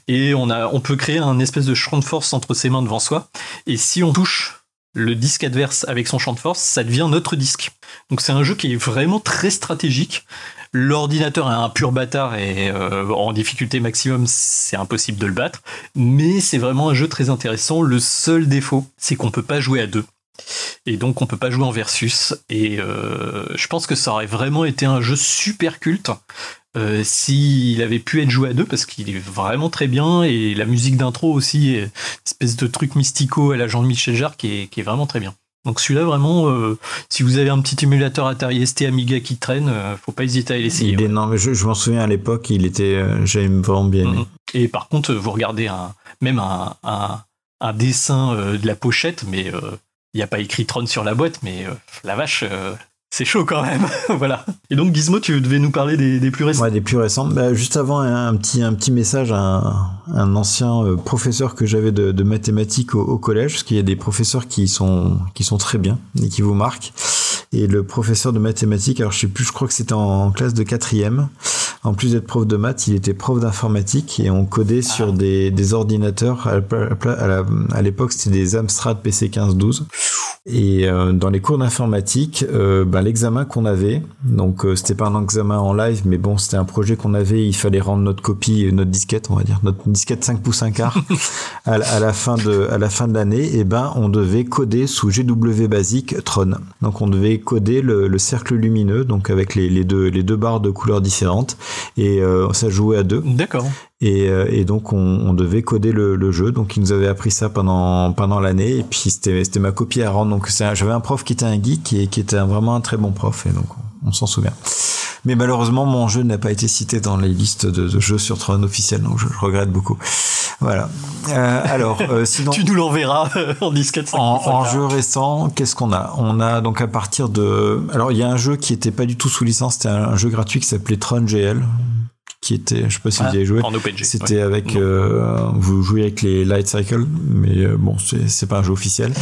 et on a, on peut créer un espèce de champ de force entre ses mains devant soi. Et si on touche le disque adverse avec son champ de force, ça devient notre disque. Donc c'est un jeu qui est vraiment très stratégique. L'ordinateur est un pur bâtard et euh, en difficulté maximum, c'est impossible de le battre. Mais c'est vraiment un jeu très intéressant. Le seul défaut, c'est qu'on peut pas jouer à deux. Et donc on peut pas jouer en versus. Et euh, je pense que ça aurait vraiment été un jeu super culte euh, s'il avait pu être joué à deux parce qu'il est vraiment très bien et la musique d'intro aussi espèce de truc mystico à la Jean-Michel Jarre qui est, qui est vraiment très bien. Donc celui-là vraiment, euh, si vous avez un petit émulateur Atari ST Amiga qui traîne, euh, faut pas hésiter à l'essayer. Il est, non, mais je, je m'en souviens à l'époque, il était, euh, j'avais vraiment bien aimé. Mhm. Et par contre, vous regardez un, même un, un, un dessin euh, de la pochette, mais il n'y a pas écrit Tron sur la boîte, mais la vache, c'est chaud quand même. (laughs) voilà. Et donc Gizmo, tu devais nous parler des, des plus récents. Ouais, des plus récents. Bah, juste avant, un, un petit, un petit message à un, un ancien euh, professeur que j'avais de, de mathématiques au, au collège, parce qu'il y a des professeurs qui sont, qui sont très bien et qui vous marquent. Et le professeur de mathématiques, alors je sais plus, je crois que c'était en, en classe de quatrième. En plus d'être prof de maths, il était prof d'informatique et on codait sur des, des ordinateurs. À l'époque, c'était des Amstrad PC 1512. Et euh, dans les cours d'informatique, euh, ben, l'examen qu'on avait, donc euh, c'était pas un examen en live, mais bon, c'était un projet qu'on avait. Il fallait rendre notre copie, euh, notre disquette, on va dire, notre disquette 5 pouces 1 quart (laughs) à, la- à la fin de à la fin de l'année. Et ben, on devait coder sous GW Basic Tron. Donc, on devait coder le, le cercle lumineux, donc avec les, les deux les deux barres de couleurs différentes, et euh, ça jouait à deux. D'accord. Et, euh, et donc on, on devait coder le, le jeu. Donc il nous avait appris ça pendant pendant l'année. Et puis c'était c'était ma copie à rendre. Donc j'avais un prof qui était un geek et qui était un- vraiment un très bon prof. Et donc on, on s'en souvient. Mais malheureusement mon jeu n'a pas été cité dans les listes de, de jeux sur Tron officiels. Donc je, je regrette beaucoup. Voilà. Euh, alors euh, (laughs) sinon. Tu nous l'enverras euh, en disquette. En, 55. en jeu récent, qu'est-ce qu'on a? On a donc à partir de... Alors il y a un jeu qui était pas du tout sous licence, c'était un, un jeu gratuit qui s'appelait Tron GL, qui était, je sais pas si Ah, vous y avez joué, en c'était ouais. avec, euh, vous jouez avec les Light Cycle, mais euh, bon, c'est c'est pas un jeu officiel.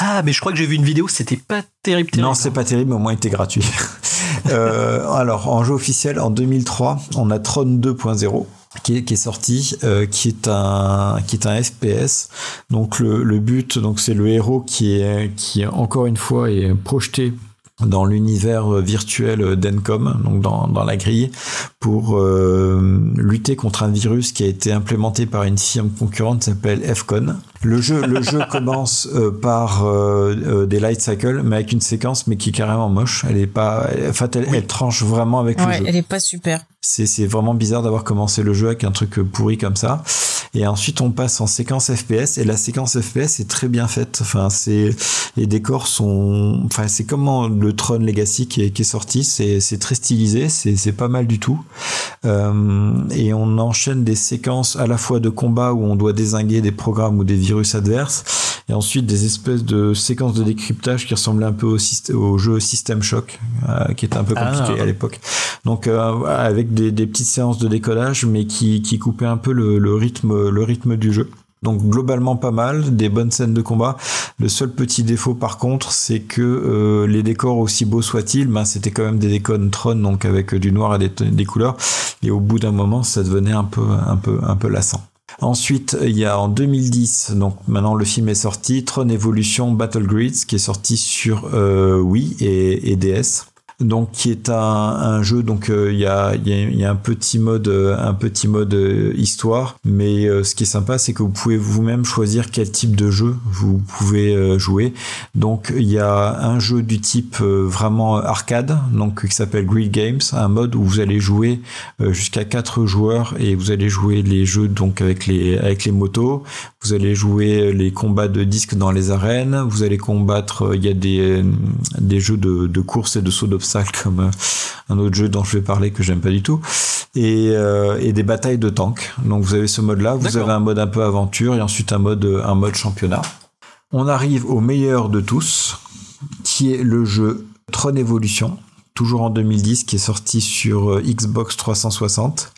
Ah, mais je crois que j'ai vu une vidéo, c'était pas terrible. terrible. Non, c'est pas terrible, mais au moins il était gratuit. (laughs) Euh, alors, en jeu officiel, en 2003, on a Tron 2.0 qui est, qui est sorti, euh, qui est un qui est un FPS. Donc le, le but, donc c'est le héros qui est qui encore une fois est projeté dans l'univers virtuel d'Encom, donc dans, dans la grille, pour euh, lutter contre un virus qui a été implémenté par une firme concurrente qui s'appelle FCON. Le jeu, le jeu commence euh, par euh, euh, des light cycles, mais avec une séquence, mais qui est carrément moche. Elle est pas, elle, en fait, elle, elle tranche vraiment avec le Ouais, jeu. elle est pas super. C'est c'est vraiment bizarre d'avoir commencé le jeu avec un truc pourri comme ça. Et ensuite, on passe en séquence FPS. Et la séquence FPS est très bien faite. Enfin, c'est les décors sont. Enfin, c'est comme le Tron Legacy qui est, qui est sorti. C'est c'est très stylisé. C'est c'est pas mal du tout. Euh, et on enchaîne des séquences à la fois de combat où on doit désinguer des programmes ou des virus adverses et ensuite des espèces de séquences de décryptage qui ressemblaient un peu au, au jeu System Shock, euh, qui était un peu compliqué Ah. à l'époque. Donc euh, avec des, des petites séances de décollage, mais qui, qui coupaient un peu le, le rythme, le rythme du jeu. Donc globalement pas mal, des bonnes scènes de combat. Le seul petit défaut par contre, c'est que euh, les décors aussi beaux soient-ils, ben c'était quand même des décors Tron, donc avec du noir et des, des couleurs. Et au bout d'un moment, ça devenait un peu, un peu, un peu lassant. Ensuite, il y a en 2010, donc maintenant le film est sorti, Tron Evolution Battle Grids, qui est sorti sur euh, Wii et, et DS donc qui est un, jeu donc euh, il y, a, y, y, a, un petit mode euh, un petit mode euh, histoire. Mais ce qui est sympa c'est que vous pouvez vous-même choisir quel type de jeu vous pouvez jouer. Donc il y a un jeu du type vraiment arcade donc qui s'appelle Grid Games un mode où vous allez jouer jusqu'à quatre joueurs et vous allez jouer les jeux donc avec les avec les motos. Vous allez jouer les combats de disques dans les arènes. Vous allez combattre il y a des des jeux de, de course et de saut d'obstacles comme euh, un autre jeu dont je vais parler que j'aime pas du tout. Et, euh, et des batailles de tanks. Donc vous avez ce mode là vous avez un mode un peu aventure et ensuite un mode un mode championnat. On arrive au meilleur de tous qui est le jeu Tron Evolution toujours en 2010 qui est sorti sur euh, Xbox 360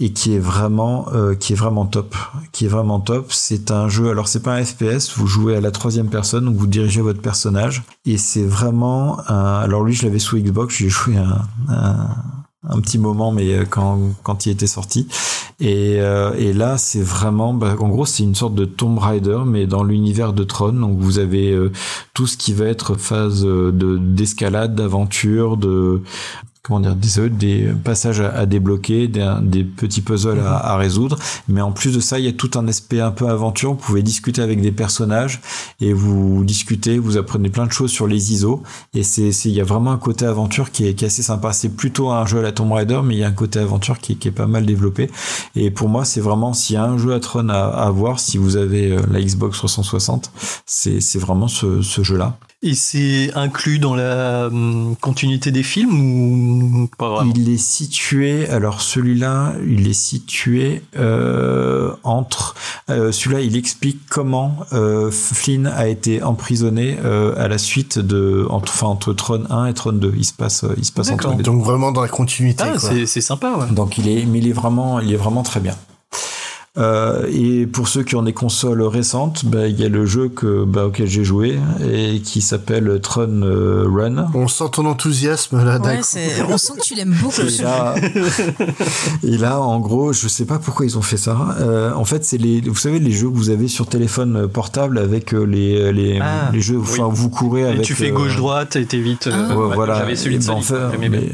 et qui est vraiment euh, qui est vraiment top qui est vraiment top. C'est un jeu alors c'est pas un FPS vous jouez à la troisième personne donc vous dirigez votre personnage. Et c'est vraiment un alors lui je l'avais sous Xbox j'ai joué un, un, un, petit moment mais euh, quand quand il était sorti. Et, euh, et là c'est vraiment bah, en gros c'est une sorte de Tomb Raider mais dans l'univers de Tron. Donc vous avez euh, tout ce qui va être phase de d'escalade d'aventure de comment dire des, des passages à, à débloquer, des, des, petits puzzles à, à, résoudre. Mais en plus de ça, il y a tout un aspect un peu aventure. Vous pouvez discuter avec des personnages et vous discutez, vous apprenez plein de choses sur les ISO. Et c'est, il y a vraiment un côté aventure qui est, qui est assez sympa. C'est plutôt un jeu à la Tomb Raider, mais il y a un côté aventure qui, qui est pas mal développé. Et pour moi, c'est vraiment s'il y a un jeu à Tron à, à voir, si vous avez la Xbox 360, c'est, c'est vraiment ce, ce jeu-là. Et c'est inclus dans la hum, continuité des films ou pas vraiment? Il est situé, alors celui-là, il est situé euh, entre. Euh, celui-là, il explique comment euh, Flynn a été emprisonné euh, à la suite de, entre, enfin entre Tron 1 et Tron 2. Il se passe, il se passe entre les deux. Donc vraiment dans la continuité. Ah, c'est, c'est sympa. Ouais. Donc il est, mais il est vraiment, il est vraiment très bien. Euh, et pour ceux qui ont des consoles récentes, bah, il y a le jeu que, bah, auquel j'ai joué et qui s'appelle Tron euh, Run. On sent ton enthousiasme là. Ouais, on sent que tu l'aimes beaucoup. Et là, (laughs) et là, en gros, je sais pas pourquoi ils ont fait ça. Euh, en fait, c'est les, vous savez, les jeux que vous avez sur téléphone portable avec les les, ah, les jeux, enfin, oui. vous courez et avec. tu fais gauche droite et t'évites. Ah. Ouais, voilà. J'avais celui de ben, en fait,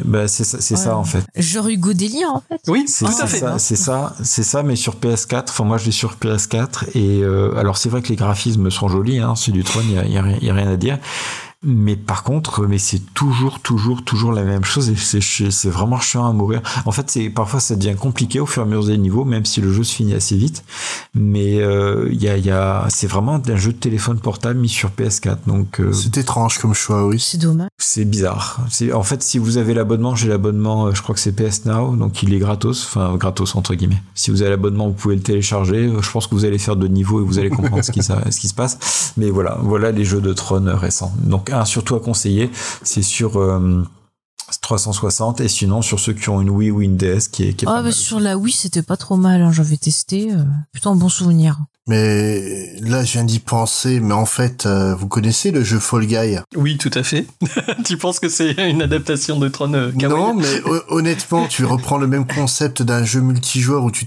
bah, c'est ça, c'est ouais. ça en fait. Genre Hugo Délire en fait. Oui, c'est ça. C'est ça, c'est ça, mais sur PS4. Enfin, moi, je l'ai sur PS4 et euh, alors c'est vrai que les graphismes sont jolis, hein, c'est du Tron, il y a, y, a, y a, rien à dire. Mais par contre, mais c'est toujours, toujours, toujours la même chose et c'est, c'est vraiment chiant à mourir. En fait, c'est parfois ça devient compliqué au fur et à mesure des niveaux, même si le jeu se finit assez vite. Mais il euh, y, a, y a, c'est vraiment un jeu de téléphone portable mis sur PS4. Donc euh, c'est étrange comme choix, oui. C'est dommage. C'est bizarre. C'est en fait si vous avez l'abonnement, j'ai l'abonnement, euh, je crois que c'est PS Now, donc il est gratos, enfin gratos entre guillemets. Si vous avez l'abonnement, vous pouvez le télécharger. Je pense que vous allez faire de niveau et vous allez comprendre ce qui ce qui se passe. Mais voilà, voilà les jeux de Tron récents. Donc surtout à conseiller, c'est sur euh, 360 et sinon sur ceux qui ont une Wii ou une DS qui est, qui est ah, bah sur la Wii c'était pas trop mal, hein. j'avais testé, euh, plutôt un bon souvenir. Mais là, je viens d'y penser, mais en fait, euh, vous connaissez le jeu Fall Guy? Oui, tout à fait. (laughs) tu penses que c'est une adaptation de Tron euh, Non, mais (laughs) honnêtement, tu reprends le même concept d'un jeu multijoueur où tu,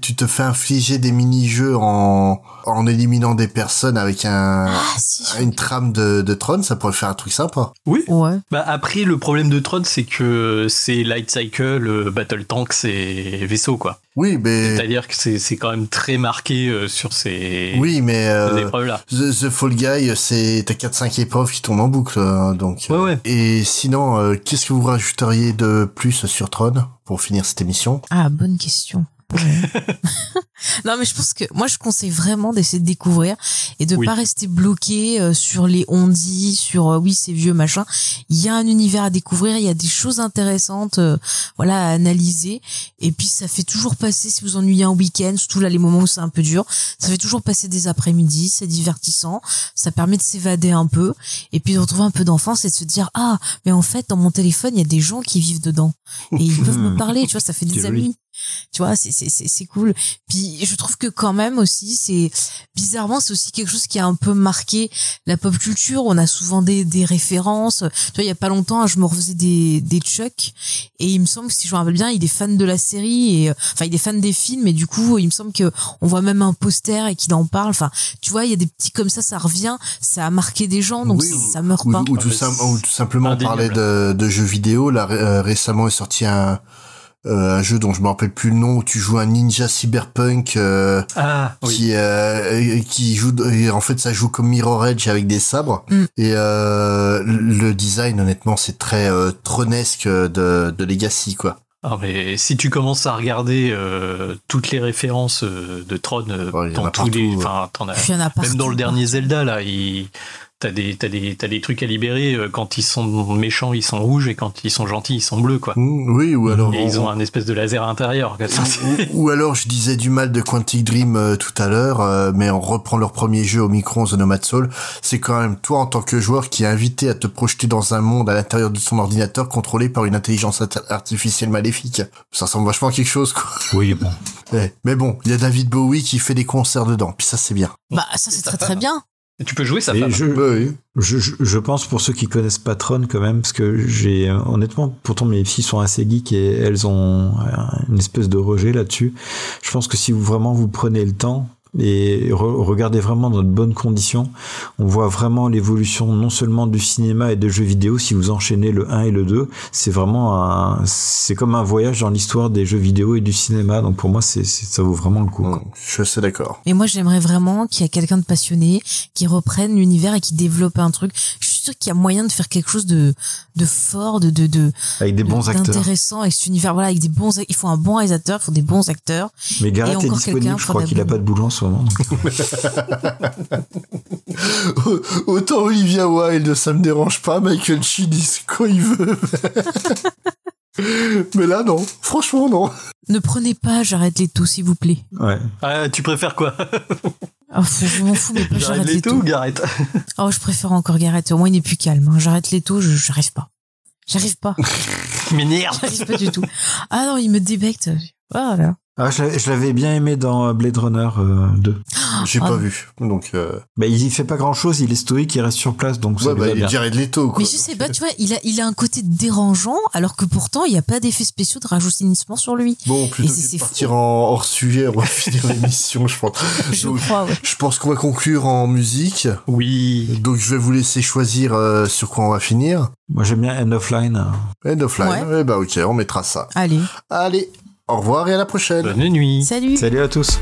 tu te fais infliger des mini-jeux en, en éliminant des personnes avec un, ah, si, une trame de, de Tron, ça pourrait faire un truc sympa. Oui. Ouais. Bah après, le problème de Tron, c'est que c'est Light Cycle, Battle Tank, c'est vaisseau, quoi. Oui, mais. C'est-à-dire que c'est, c'est quand même très marqué euh, sur ces, oui, mais euh, ces épreuves-là. The, The, Fall Guy, c'est t'as 4-5 épreuves qui tournent en boucle, hein, donc. Ouais, ouais. Et sinon, euh, qu'est-ce que vous rajouteriez de plus sur Tron pour finir cette émission? Ah, bonne question. (laughs) non, mais je pense que moi, je conseille vraiment d'essayer de découvrir et de Oui. pas rester bloqué euh, sur les on-dit, sur euh, oui, c'est vieux, machin. Il y a un univers à découvrir, il y a des choses intéressantes, euh, voilà, à analyser. Et puis, ça fait toujours passer, si vous ennuyez un week-end, surtout là, les moments où c'est un peu dur, ça fait toujours passer des après-midi, c'est divertissant, ça permet de s'évader un peu et puis de retrouver un peu d'enfance et de se dire, ah, mais en fait, dans mon téléphone, il y a des gens qui vivent dedans et ils peuvent me parler, tu vois, ça fait des amis. Tu vois, c'est c'est c'est c'est cool. Puis je trouve que quand même aussi, c'est bizarrement, c'est aussi quelque chose qui a un peu marqué la pop culture. On a souvent des des références. Tu vois, il y a pas longtemps, je me refaisais des des Chuck et il me semble que si je me rappelle bien, il est fan de la série et euh, enfin il est fan des films et du coup, il me semble que on voit même un poster et qu'il en parle. Enfin, tu vois, il y a des petits comme ça, ça revient, ça a marqué des gens, donc Oui, ça meurt ou, pas. ou tout, sim- ou tout simplement parler de, de jeux vidéo. Là, ré- euh, récemment est sorti un, un jeu dont je me rappelle plus le nom où tu joues un ninja cyberpunk euh, Ah, qui euh, qui joue et en fait ça joue comme Mirror Edge avec des sabres Mm. et euh, le design honnêtement c'est très euh, tronesque de, de Legacy quoi. Ah, mais si tu commences à regarder euh, toutes les références euh, de Tron euh, dans tous les, enfin, t'en as, même dans le dernier Zelda là, il, t'as des, t'as des, t'as des trucs à libérer. euh, Quand ils sont méchants, ils sont rouges et quand ils sont gentils, ils sont bleus quoi. Mm, Oui ou alors Et ils ont un espèce de laser à l'intérieur. quoi. ou, ou alors je disais du mal de Quantic Dream euh, tout à l'heure, euh, mais on reprend leur premier jeu au micro, The Nomad Soul. C'est quand même toi en tant que joueur qui est invité à te projeter dans un monde à l'intérieur de son ordinateur contrôlé par une intelligence art- artificielle maléfique. Ça ressemble vachement à quelque chose quoi. Oui, bon. Ouais. Mais bon, il y a David Bowie qui fait des concerts dedans, puis ça c'est bien. Bah ça c'est très très bien. Tu peux jouer sa femme. je, oui. je, je- je pense pour ceux qui connaissent Patron quand même, parce que j'ai euh, honnêtement, pourtant mes filles sont assez geeks et elles ont euh, une espèce de rejet là-dessus. Je pense que si vous vraiment vous prenez le temps et re- regardez vraiment dans de bonnes conditions, on voit vraiment l'évolution non seulement du cinéma et de jeux vidéo. Si vous enchaînez le 1 et le 2, c'est vraiment un, c'est comme un voyage dans l'histoire des jeux vidéo et du cinéma. Donc pour moi, c'est, c'est- ça vaut vraiment le coup. quoi. Je suis assez d'accord. Et moi, j'aimerais vraiment qu'il y ait quelqu'un de passionné qui reprenne l'univers et qui développe un truc. Je qu'il y a moyen de faire quelque chose de, de fort, de, de, de, Avec des bons acteurs. d'intéressant avec cet univers. Voilà, avec des bons, il faut un bon réalisateur, il faut des bons acteurs. Mais Et Gareth est disponible, quelqu'un je crois qu'il a pas de boulot en ce moment. (laughs) Autant Olivia Wilde, ça me dérange pas, Michael sait quand il veut. (laughs) Mais là, non. Franchement, non. Ne prenez pas, j'arrête les taux, s'il vous plaît. Ouais. Ah, tu préfères quoi? Oh, je m'en fous, mais pas J'arrête j'arrête les taux. ou Gareth (laughs) Oh, je préfère encore Gareth. Au moins, il est plus calme. hein. J'arrête les taux, je, j'arrive pas. J'arrive pas. (laughs) M'énerve. J'arrive pas du tout. Ah non, il me débecte. Voilà. Ah, je l'avais- je l'avais bien aimé dans Blade Runner euh, 2. (gasps) J'ai Ah. pas vu. Donc, euh... Bah, il y fait pas grand chose, il est stoïque, il reste sur place, donc ça ouais, bah, il bien. Jared Leto, quoi. Mais je sais pas, tu vois, il a, il a un côté dérangeant, alors que pourtant, il n'y a pas d'effets spéciaux de rajeunissement sur lui. Bon, plutôt que de partir en hors sujet, on va (laughs) finir l'émission, je pense. Je Donc, crois, ouais. je pense qu'on va conclure en musique. Oui. Donc, je vais vous laisser choisir euh, sur quoi on va finir. Moi j'aime bien End of Line. End of Line. Ouais. Eh bah, ok, on mettra ça. Allez. Allez, au revoir et à la prochaine. Bonne nuit. Salut. Salut à tous.